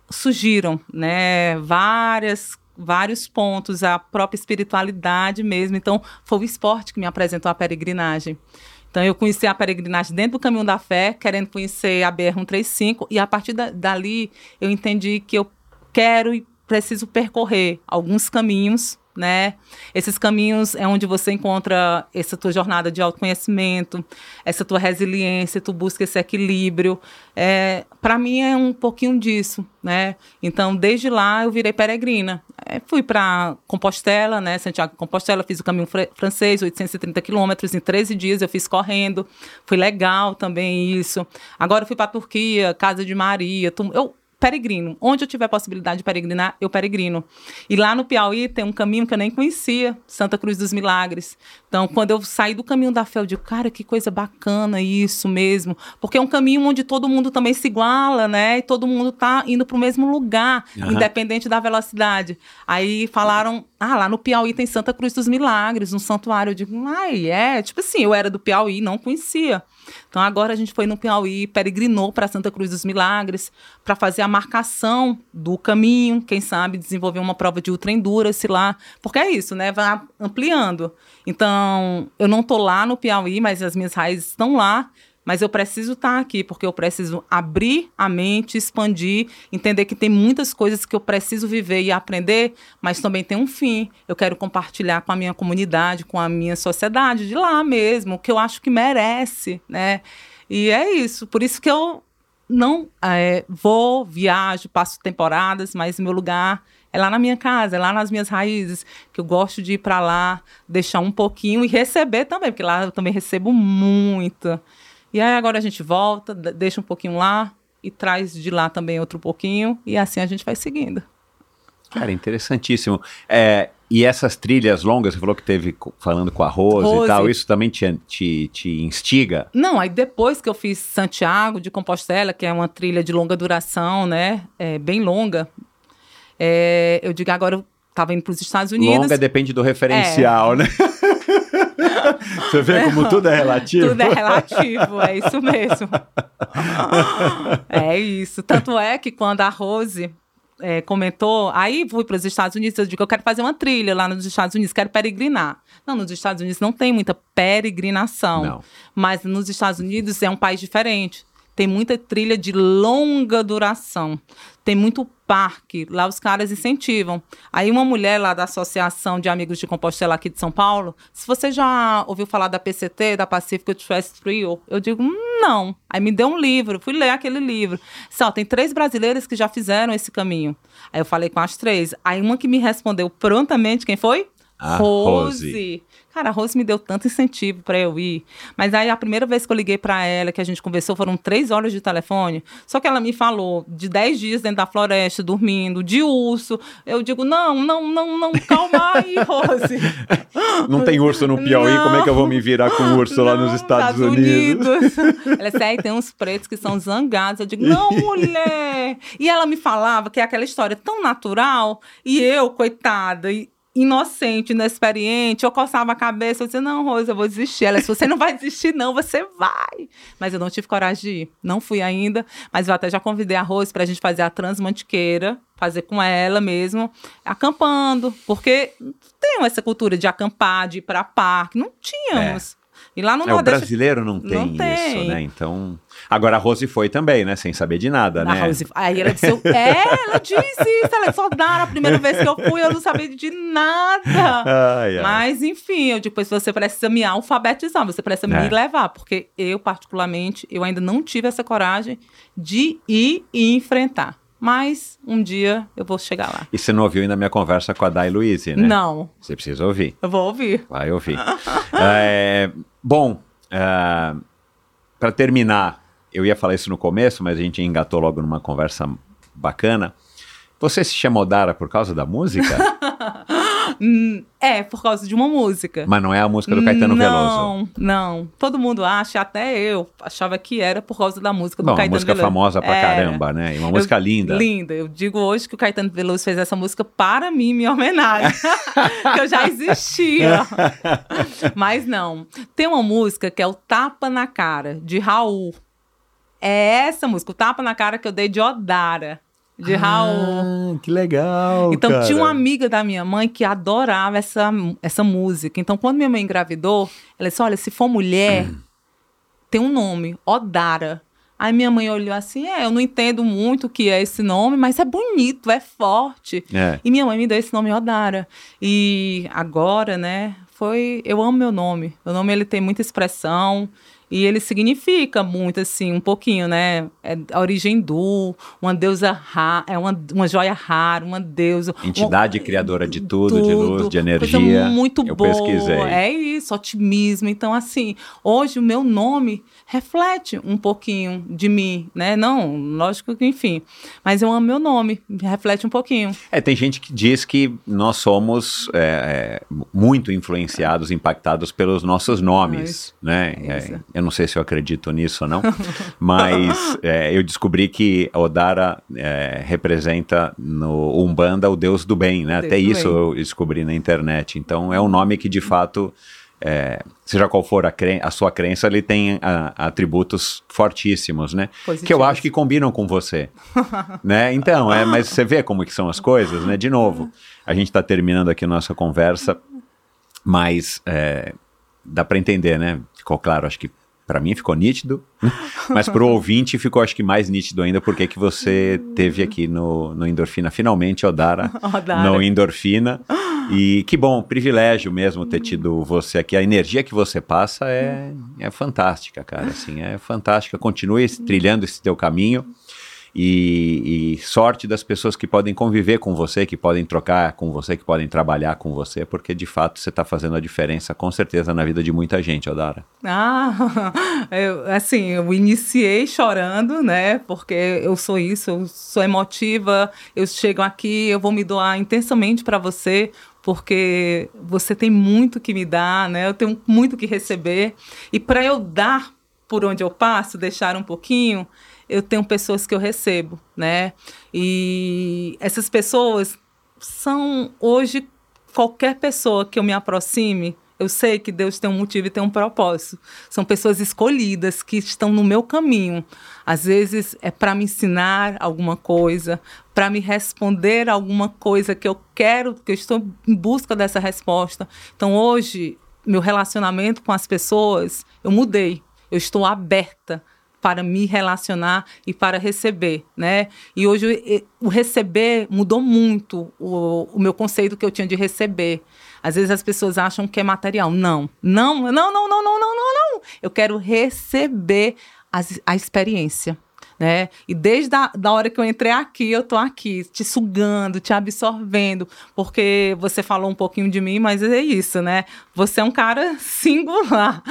S1: surgiram, né, várias vários pontos, a própria espiritualidade mesmo. Então, foi o esporte que me apresentou a peregrinagem. Então, eu conheci a peregrinagem dentro do Caminho da Fé, querendo conhecer a BR-135, e a partir da- dali eu entendi que eu quero e preciso percorrer alguns caminhos, né? Esses caminhos é onde você encontra essa tua jornada de autoconhecimento, essa tua resiliência, tu busca esse equilíbrio. É, para mim é um pouquinho disso, né? Então, desde lá eu virei peregrina. É, fui para Compostela, né? Santiago de Compostela, fiz o caminho fr francês, 830 quilômetros em 13 dias, eu fiz correndo. Foi legal também isso. Agora eu fui para Turquia, Casa de Maria. tum- Eu peregrino. Onde eu tiver possibilidade de peregrinar, eu peregrino. E lá no Piauí tem um caminho que eu nem conhecia, Santa Cruz dos Milagres. Então, quando eu saí do caminho da fé, eu digo, cara, que coisa bacana isso mesmo. Porque é um caminho onde todo mundo também se iguala, né? E todo mundo tá indo para o mesmo lugar,
S2: Aham.
S1: independente da velocidade. Aí falaram, ah, lá no Piauí tem Santa Cruz dos Milagres, um santuário. Eu digo, ai, é. Tipo assim, eu era do Piauí, não conhecia. Então agora a gente foi no Piauí, peregrinou para Santa Cruz dos Milagres para fazer a marcação do caminho, quem sabe desenvolver uma prova de ultra endurance lá, porque é isso, né? Vai ampliando. Então, eu não tô lá no Piauí, mas as minhas raízes estão lá. Mas eu preciso estar aqui, porque eu preciso abrir a mente, expandir, entender que tem muitas coisas que eu preciso viver e aprender, mas também tem um fim. Eu quero compartilhar com a minha comunidade, com a minha sociedade, de lá mesmo, que eu acho que merece, né? E é isso. Por isso que eu não é, vou, viajo, passo temporadas, mas meu lugar é lá na minha casa, é lá nas minhas raízes, que eu gosto de ir para lá, deixar um pouquinho e receber também, porque lá eu também recebo muito. E aí agora a gente volta, deixa um pouquinho lá e traz de lá também outro pouquinho, e assim a gente vai seguindo.
S2: Cara, interessantíssimo. É, e essas trilhas longas, você falou que teve falando com a Rose,
S1: Rose.
S2: e tal, isso também te, te, te instiga?
S1: Não, aí depois que eu fiz Santiago de Compostela, que é uma trilha de longa duração, né? É, bem longa. É, eu digo, agora eu estava indo para os Estados Unidos.
S2: Longa depende do referencial, né? você vê como tudo é relativo?
S1: Tudo é relativo, é isso mesmo. é isso. Tanto é que quando a Rose é, comentou, aí fui para os Estados Unidos, eu digo, eu quero fazer uma trilha lá nos Estados Unidos, quero peregrinar. Não, nos Estados Unidos não tem muita peregrinação,
S2: Não.
S1: mas nos Estados Unidos é um país diferente. Tem muita trilha de longa duração. Tem muito parque. Lá os caras incentivam. Aí uma mulher lá da Associação de Amigos de Compostela aqui de São Paulo, se você já ouviu falar da PCT, da Pacific Trust Trio, eu digo, "Hum, não. Aí me deu um livro, fui ler aquele livro. Só, tem três brasileiras que já fizeram esse caminho. Aí eu falei com as três. Aí uma que me respondeu prontamente, quem foi?
S2: A
S1: Rose.
S2: Rose.
S1: Cara, a Rose me deu tanto incentivo para eu ir. Mas aí a primeira vez que eu liguei para ela, que a gente conversou, foram três horas de telefone. Só que ela me falou de dez dias dentro da floresta, dormindo, de urso. Eu digo, não, não, não, não, calma aí, Rose.
S2: Não tem urso no Piauí,
S1: Não.
S2: como é que eu vou me virar com urso lá nos
S1: Não,
S2: Estados, Unidos?
S1: Ela disse, aí tem uns pretos que são zangados. Eu digo, não, mulher. E ela me falava que é aquela história tão natural. E eu, coitada, e inocente, inexperiente, eu coçava a cabeça, eu dizia, não, Rosa, eu vou desistir. Ela, se você não vai desistir, não, você vai. Mas eu não tive coragem de ir, não fui ainda, mas eu até já convidei a Rose para a gente fazer a Transmantiqueira, fazer com ela mesmo, acampando, porque tem essa cultura de acampar, de ir para parque, não tínhamos. É. E lá no
S2: é, Nordeste. O brasileiro não tem, não tem, isso, né? Então. Agora a Rose foi também, né? Sem saber de nada, a né? Rose...
S1: Aí ela disse: É, ela disse isso. Ela só dar a primeira vez que eu fui, eu não sabia de nada. Ai, ai. Mas, enfim, eu depois você precisa me alfabetizar, você precisa é. me levar, porque eu, particularmente, eu ainda não tive essa coragem de ir e enfrentar. Mas um dia eu vou chegar lá.
S2: E você não ouviu ainda a minha conversa com a Dai Luiz, né?
S1: Não.
S2: Você precisa ouvir.
S1: Eu vou ouvir.
S2: Vai ouvir. é, bom, é, para terminar, eu ia falar isso no começo, mas a gente engatou logo numa conversa bacana. Você se chama Odara por causa da música?
S1: É, por causa de uma música.
S2: Mas não é a música do Caetano
S1: não,
S2: Veloso?
S1: Não, não. Todo mundo acha, até eu achava que era por causa da música do
S2: Bom,
S1: Caetano
S2: Veloso. Uma música famosa pra é, caramba, né? E uma música
S1: eu,
S2: linda.
S1: Linda. Eu digo hoje que o Caetano Veloso fez essa música para mim, minha homenagem. que eu já existia. Mas não. Tem uma música que é o Tapa na Cara, de Raul. É essa música, o Tapa na Cara que eu dei de Odara de ah, Raul.
S2: Que legal.
S1: Então
S2: cara.
S1: tinha uma amiga da minha mãe que adorava essa, essa música. Então quando minha mãe engravidou, ela disse: Olha, se for mulher, hum. tem um nome, Odara. Aí minha mãe olhou assim: É, eu não entendo muito o que é esse nome, mas é bonito, é forte. É. E minha mãe me deu esse nome Odara. E agora, né, foi. Eu amo meu nome. Meu nome ele tem muita expressão. E ele significa muito, assim, um pouquinho, né? É a origem do, uma deusa rara, é uma, uma joia rara, uma deusa.
S2: Entidade uma, criadora de tudo, tudo, de luz, de energia.
S1: muito
S2: Eu
S1: boa.
S2: Pesquisei.
S1: É isso, otimismo. Então, assim, hoje o meu nome reflete um pouquinho de mim, né? Não, lógico que, enfim. Mas eu amo meu nome, reflete um pouquinho.
S2: É, tem gente que diz que nós somos é, é muito influenciados, impactados pelos nossos nomes, é né? É, eu não sei se eu acredito nisso ou não, mas é, eu descobri que Odara é, representa no Umbanda o Deus do bem, né? Deus Até isso bem. eu descobri na internet. Então é um nome que de fato é, seja qual for a, a, sua crença, ele tem a, atributos fortíssimos, né? Positivos. Que eu acho que combinam com você, né? Então, é, mas você vê como que são as coisas, né? De novo, a gente está terminando aqui a nossa conversa, mas é, dá para entender, né? Ficou claro, acho que para mim ficou nítido, mas para o ouvinte ficou acho que mais nítido ainda porque que você teve aqui no, no Endorfina, finalmente, Odara, Odara. no Endorfina. E que bom, privilégio mesmo ter tido você aqui. A energia que você passa é, é fantástica, cara, assim, é fantástica. Continue trilhando esse teu caminho. E, e, sorte das pessoas que podem conviver com você, que podem trocar com você, que podem trabalhar com você, porque de fato você está fazendo a diferença com certeza na vida de muita gente, Odara.
S1: Ah, eu, assim, eu iniciei chorando, né? Porque eu sou isso, eu sou emotiva, eu chego aqui, eu vou me doar intensamente para você, porque você tem muito que me dar, né? Eu tenho muito que receber. E para eu dar por onde eu passo, deixar um pouquinho, eu tenho pessoas que eu recebo, né? E essas pessoas são hoje qualquer pessoa que eu me aproxime, eu sei que Deus tem um motivo e tem um propósito. São pessoas escolhidas que estão no meu caminho. Às vezes é para me ensinar alguma coisa, para me responder alguma coisa que eu quero, que eu estou em busca dessa resposta. Então hoje, meu relacionamento com as pessoas, eu mudei. Eu estou aberta para me relacionar e para receber, né? E hoje o receber mudou muito o, o meu conceito que eu tinha de receber. Às vezes as pessoas acham que é material. Não, não, não, não, não, não, não, não. Eu quero receber as, a experiência. Né? E desde a da hora que eu entrei aqui, eu tô aqui, te sugando, te absorvendo, porque você falou um pouquinho de mim, mas é isso, né? Você é um cara singular.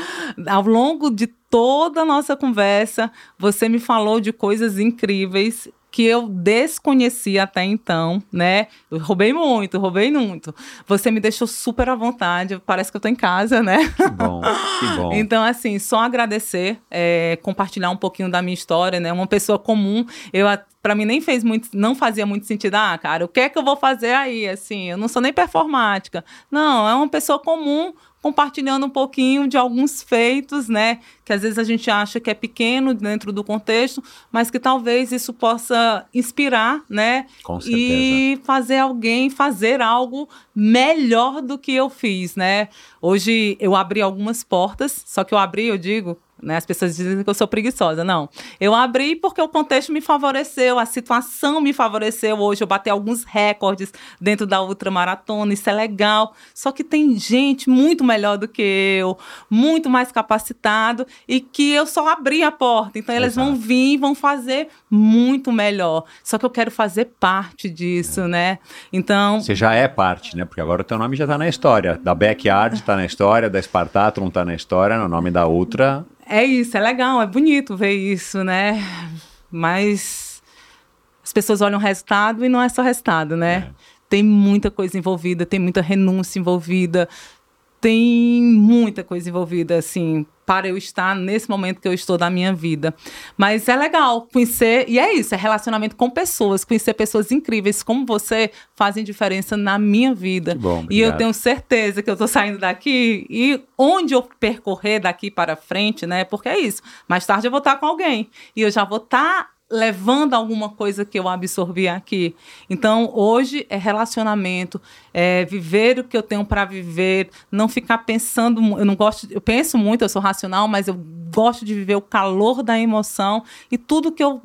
S1: Ao longo de toda a nossa conversa, você me falou de coisas incríveis que eu desconhecia até então, né? Eu roubei muito, roubei muito. Você me deixou super à vontade, parece que eu tô em casa, né?
S2: Que bom, que bom.
S1: Então, assim, só agradecer, é, compartilhar um pouquinho da minha história, né? Uma pessoa comum, eu para mim nem fez muito, não fazia muito sentido. Ah, cara, o que é que eu vou fazer aí? Assim, eu não sou nem performática. Não, é uma pessoa comum compartilhando um pouquinho de alguns feitos, né? Que às vezes a gente acha que é pequeno dentro do contexto, mas que talvez isso possa inspirar, né?
S2: Com certeza.
S1: E fazer alguém fazer algo melhor do que eu fiz, né? Hoje eu abri algumas portas, só que eu abri, eu digo, né? As pessoas dizem que eu sou preguiçosa. Não. Eu abri porque o contexto me favoreceu, a situação me favoreceu. Hoje eu bati alguns recordes dentro da ultramaratona, isso é legal. Só que tem gente muito melhor do que eu, muito mais capacitado e que eu só abri a porta. Então eles Exato. vão vir e vão fazer muito melhor. Só que eu quero fazer parte disso, é. né? Então.
S2: Você já é parte, né? Porque agora o teu nome já está na história. Da Backyard está na história, da Spartathlon está na história, no nome da Ultra
S1: é isso, é legal, é bonito ver isso, né? Mas as pessoas olham o resultado e não é só resultado, né? É. Tem muita coisa envolvida, tem muita renúncia envolvida, tem muita coisa envolvida, assim, para eu estar nesse momento que eu estou da minha vida. Mas é legal conhecer, e é isso, é relacionamento com pessoas, conhecer pessoas incríveis como você fazem diferença na minha vida.
S2: Bom,
S1: e eu tenho certeza que eu estou saindo daqui e onde eu percorrer daqui para frente, né? Porque é isso. Mais tarde eu vou estar com alguém e eu já vou estar levando alguma coisa que eu absorvi aqui. Então, hoje é relacionamento, é viver o que eu tenho para viver, não ficar pensando, eu não gosto, eu penso muito, eu sou racional, mas eu gosto de viver o calor da emoção e tudo que eu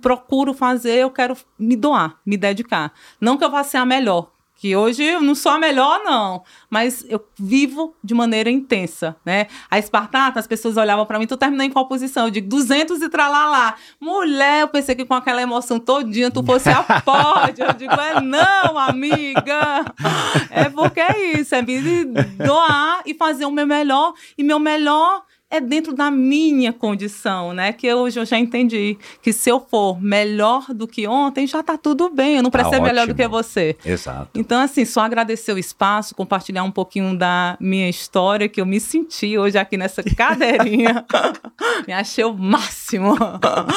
S1: procuro fazer, eu quero me doar, me dedicar. Não que eu vá ser a melhor, que hoje eu não sou a melhor, não, mas eu vivo de maneira intensa, né? A Espartata, as pessoas olhavam para mim, tu terminou em qual posição? Eu digo, 200 e tralalá. Mulher, eu pensei que com aquela emoção todinha tu fosse a pódio. Eu digo, é não, amiga. É porque é isso, é me doar e fazer o meu melhor. E meu melhor é dentro da minha condição, né? Que hoje eu já entendi que se eu for melhor do que ontem, já tá tudo bem. Eu não preciso tá ser melhor do que você.
S2: Exato.
S1: Então, assim, só agradecer o espaço, compartilhar um pouquinho da minha história, que eu me senti hoje aqui nessa cadeirinha. me achei o máximo.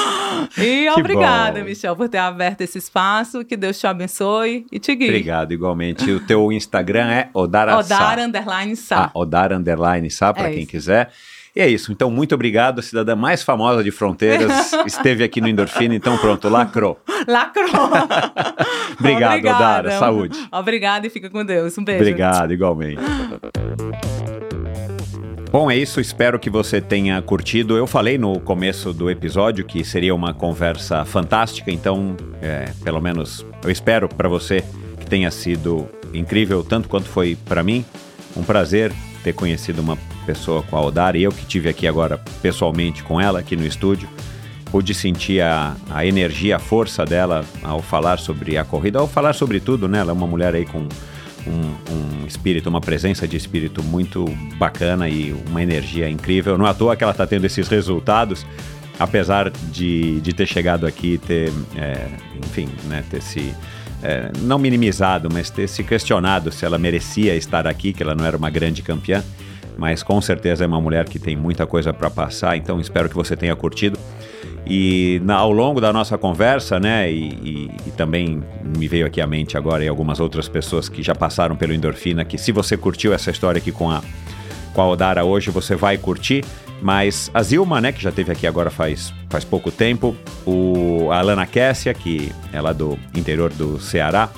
S1: e que obrigada, bom. Michel, por ter aberto esse espaço. Que Deus te abençoe e te guie.
S2: Obrigado, igualmente. O teu Instagram é Odara
S1: Odar Underline Sá.
S2: Ah, Odar Underline Sá, para é quem isso. quiser. E é isso. Então, muito obrigado. A cidadã mais famosa de Fronteiras esteve aqui no Endorfina. Então, pronto, lacrou.
S1: Lacrou.
S2: obrigado, Obrigada. Odara. Saúde.
S1: Obrigada e fica com Deus. Um beijo.
S2: Obrigado, igualmente. Bom, é isso. Espero que você tenha curtido. Eu falei no começo do episódio que seria uma conversa fantástica, então, é, pelo menos, eu espero para você que tenha sido incrível tanto quanto foi para mim. Um prazer ter conhecido uma pessoa com a Odara e eu que tive aqui agora pessoalmente com ela aqui no estúdio, pude sentir a, a energia, a força dela ao falar sobre a corrida, ao falar sobre tudo, né? Ela é uma mulher aí com um, um, espírito, uma presença de espírito muito bacana e uma energia incrível. Não é à toa que ela está tendo esses resultados, apesar de, de ter chegado aqui, ter, é, enfim, né, ter se é, não minimizado, mas ter se questionado se ela merecia estar aqui, que ela não era uma grande campeã, mas com certeza é uma mulher que tem muita coisa para passar, então espero que você tenha curtido. E na, ao longo da nossa conversa, né, e, e, e, também me veio aqui à mente agora e algumas outras pessoas que já passaram pelo Endorfina, que se você curtiu essa história aqui com a, com a Odara hoje, você vai curtir. Mas a Zilma, né, que já teve aqui agora faz, faz pouco tempo, o, a Alana Kessia, que é lá do interior do Ceará,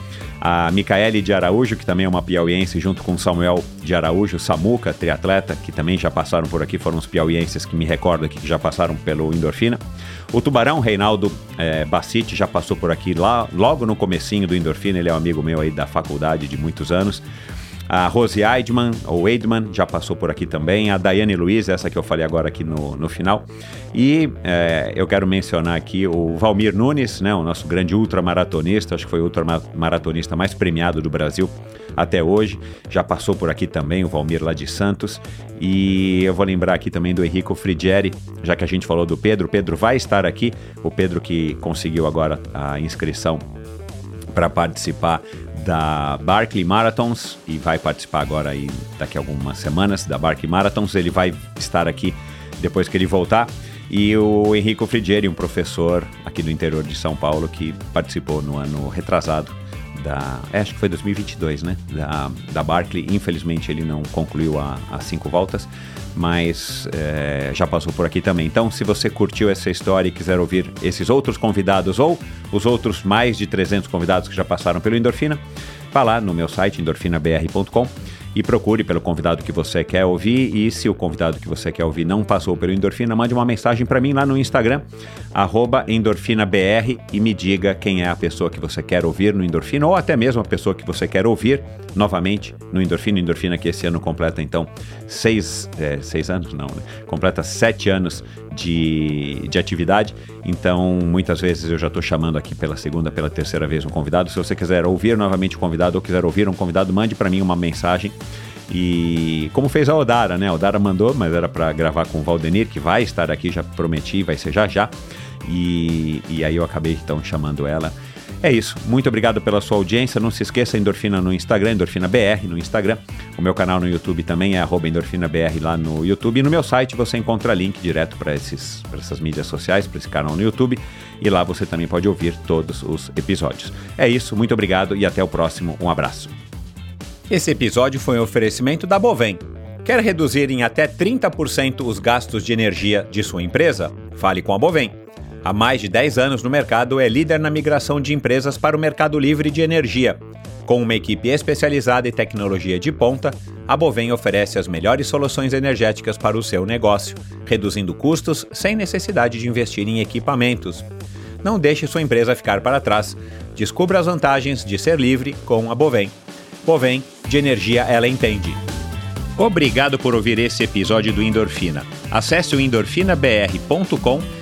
S2: a Micaele de Araújo, que também é uma piauiense, junto com Samuel de Araújo, Samuca, triatleta, que também já passaram por aqui, foram os piauienses que me recordo aqui, que já passaram pelo Endorfina. O Tubarão, Reinaldo é, Bacite, já passou por aqui lá, logo no comecinho do Endorfina, ele é um amigo meu aí da faculdade de muitos anos. A Rose Eidman, ou Eidman, já passou por aqui também. A Daiane Luiz, essa que eu falei agora aqui no, no final. E é, eu quero mencionar aqui o Valmir Nunes, né, o nosso grande ultramaratonista, acho que foi o ultramaratonista mais premiado do Brasil até hoje. Já passou por aqui também o Valmir lá de Santos. E eu vou lembrar aqui também do Henrico Frigieri, já que a gente falou do Pedro. O Pedro vai estar aqui, o Pedro que conseguiu agora a inscrição para participar da Barkley Marathons e vai participar agora aí daqui a algumas semanas da Barkley Marathons. Ele vai estar aqui depois que ele voltar. E o Henrico Frigieri, um professor aqui do interior de São Paulo que participou no ano retrasado da. É, acho que foi 2022, né? Da, da Barkley. Infelizmente ele não concluiu as cinco voltas, mas é, já passou por aqui também. Então, se você curtiu essa história e quiser ouvir esses outros convidados ou os outros mais de 300 convidados que já passaram pelo Endorfina, vá lá no meu site endorfinabr.com e procure pelo convidado que você quer ouvir. E se o convidado que você quer ouvir não passou pelo Endorfina, mande uma mensagem para mim lá no Instagram, endorfinabr, e me diga quem é a pessoa que você quer ouvir no Endorfina, ou até mesmo a pessoa que você quer ouvir novamente no Endorfina. Endorfina que esse ano completa, então, seis, é, seis anos, não, né? completa sete anos de, de atividade. Então, muitas vezes eu já estou chamando aqui pela segunda, pela terceira vez um convidado. Se você quiser ouvir novamente o convidado ou quiser ouvir um convidado, mande para mim uma mensagem. E como fez a Odara, né? A Odara mandou, mas era para gravar com o Valdenir, que vai estar aqui, já prometi, vai ser já já. E, e aí eu acabei então chamando ela. É isso. Muito obrigado pela sua audiência. Não se esqueça, Endorfina no Instagram, Endorfina BR no Instagram. O meu canal no YouTube também é EndorfinaBR lá no YouTube. E no meu site você encontra link direto para essas mídias sociais, para esse canal no YouTube. E lá você também pode ouvir todos os episódios. É isso. Muito obrigado e até o próximo. Um abraço. Esse episódio foi um oferecimento da Bovem. Quer reduzir em até 30% os gastos de energia de sua empresa? Fale com a Bovem. Há mais de 10 anos no mercado, é líder na migração de empresas para o mercado livre de energia. Com uma equipe especializada e tecnologia de ponta, a Bovem oferece as melhores soluções energéticas para o seu negócio, reduzindo custos sem necessidade de investir em equipamentos. Não deixe sua empresa ficar para trás. Descubra as vantagens de ser livre com a Bovem. Bovem, de energia ela entende. Obrigado por ouvir esse episódio do Endorfina. Acesse o endorfinabr.com